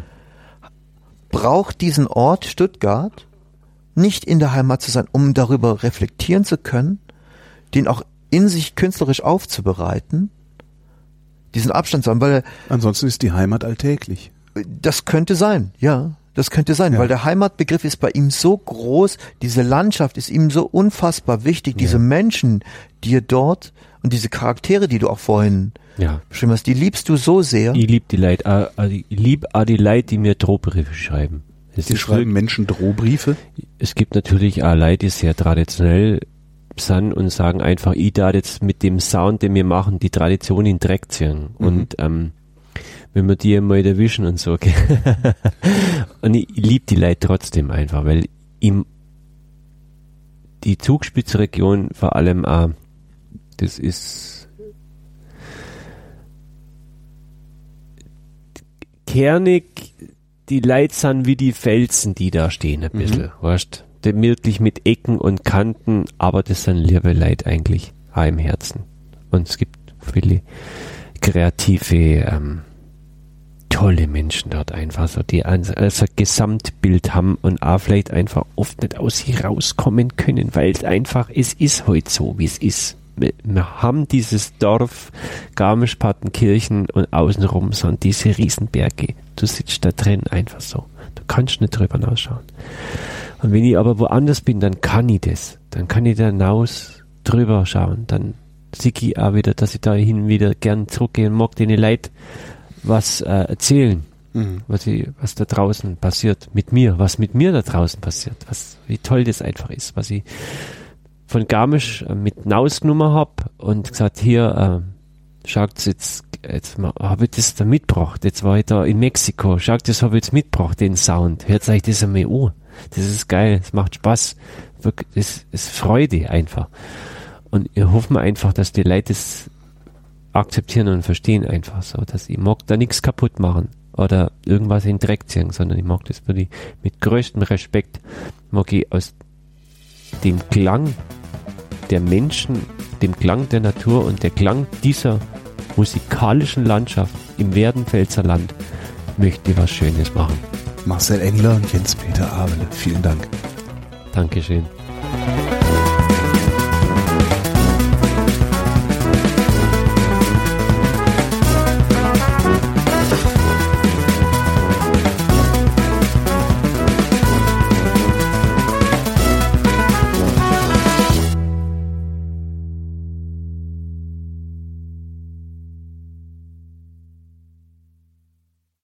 Speaker 3: braucht diesen Ort Stuttgart nicht in der Heimat zu sein, um darüber reflektieren zu können, den auch in sich künstlerisch aufzubereiten, diesen Abstand zu haben, weil
Speaker 1: Ansonsten ist die Heimat alltäglich.
Speaker 3: das könnte sein, ja, das könnte sein,
Speaker 1: Ja.
Speaker 3: weil der Heimatbegriff ist bei ihm so groß, diese Landschaft ist ihm so unfassbar wichtig, diese Menschen, die er dort und diese Charaktere, die du auch vorhin
Speaker 2: Ja.
Speaker 3: beschrieben hast, die liebst du so sehr.
Speaker 2: Ich lieb die Leute, äh, äh, ich lieb auch die Leute, die mir Drohbriefe schreiben. Es
Speaker 1: Die schreiben Menschen Drohbriefe.
Speaker 2: Es gibt natürlich auch Leute, die sehr traditionell sind und sagen einfach, ich da jetzt mit dem Sound, den wir machen, die Tradition in Dreck ziehen. Und ähm, wenn wir die mal erwischen und so. Okay. und ich, ich liebe die Leute trotzdem einfach, weil ihm die Zugspitzregion vor allem auch, das ist kernig, die Leute sind wie die Felsen, die da stehen, ein bisschen, weißt Die Wirklich mit Ecken und Kanten, aber das sind liebe Leute eigentlich, auch im Herzen. Und es gibt viele kreative, ähm, tolle Menschen dort einfach, so die ein, also Gesamtbild haben und auch vielleicht einfach oft nicht aus sich rauskommen können, weil es einfach, es ist heute so, wie es ist. Wir, haben dieses Dorf Garmisch-Partenkirchen und außenrum sind diese Riesenberge. Du sitzt da drin einfach so. Du kannst nicht drüber nachschauen. Und wenn ich aber woanders bin, dann kann ich das. Dann kann ich da hinaus drüber schauen. Dann sehe ich auch wieder, dass ich da hin wieder gern zurückgehe und mag den Leuten was äh, erzählen,
Speaker 1: Mhm.
Speaker 2: was, ich, was da draußen passiert mit mir, was mit mir da draußen passiert, was, wie toll das einfach ist, was ich von Garmisch äh, mit Nausnummer hab und gesagt, hier, äh, schaut jetzt, jetzt habe ich das da mitgebracht, jetzt war ich da in Mexiko, schaut, das habe ich jetzt mitgebracht, den Sound, hört euch das einmal an. Das ist geil, es macht Spaß. Wirklich, es ist Freude einfach. Und wir hoffen einfach, dass die Leute es akzeptieren und verstehen einfach so, dass ich mag da nichts kaputt machen oder irgendwas in Dreck ziehen, sondern ich mag das wirklich mit größtem Respekt, mag ich aus dem Klang der Menschen, dem Klang der Natur und der Klang dieser musikalischen Landschaft im Werdenfelser Land möchte ich was Schönes machen.
Speaker 1: Marcel Engler und Jens-Peter Abele, vielen Dank.
Speaker 2: Dankeschön.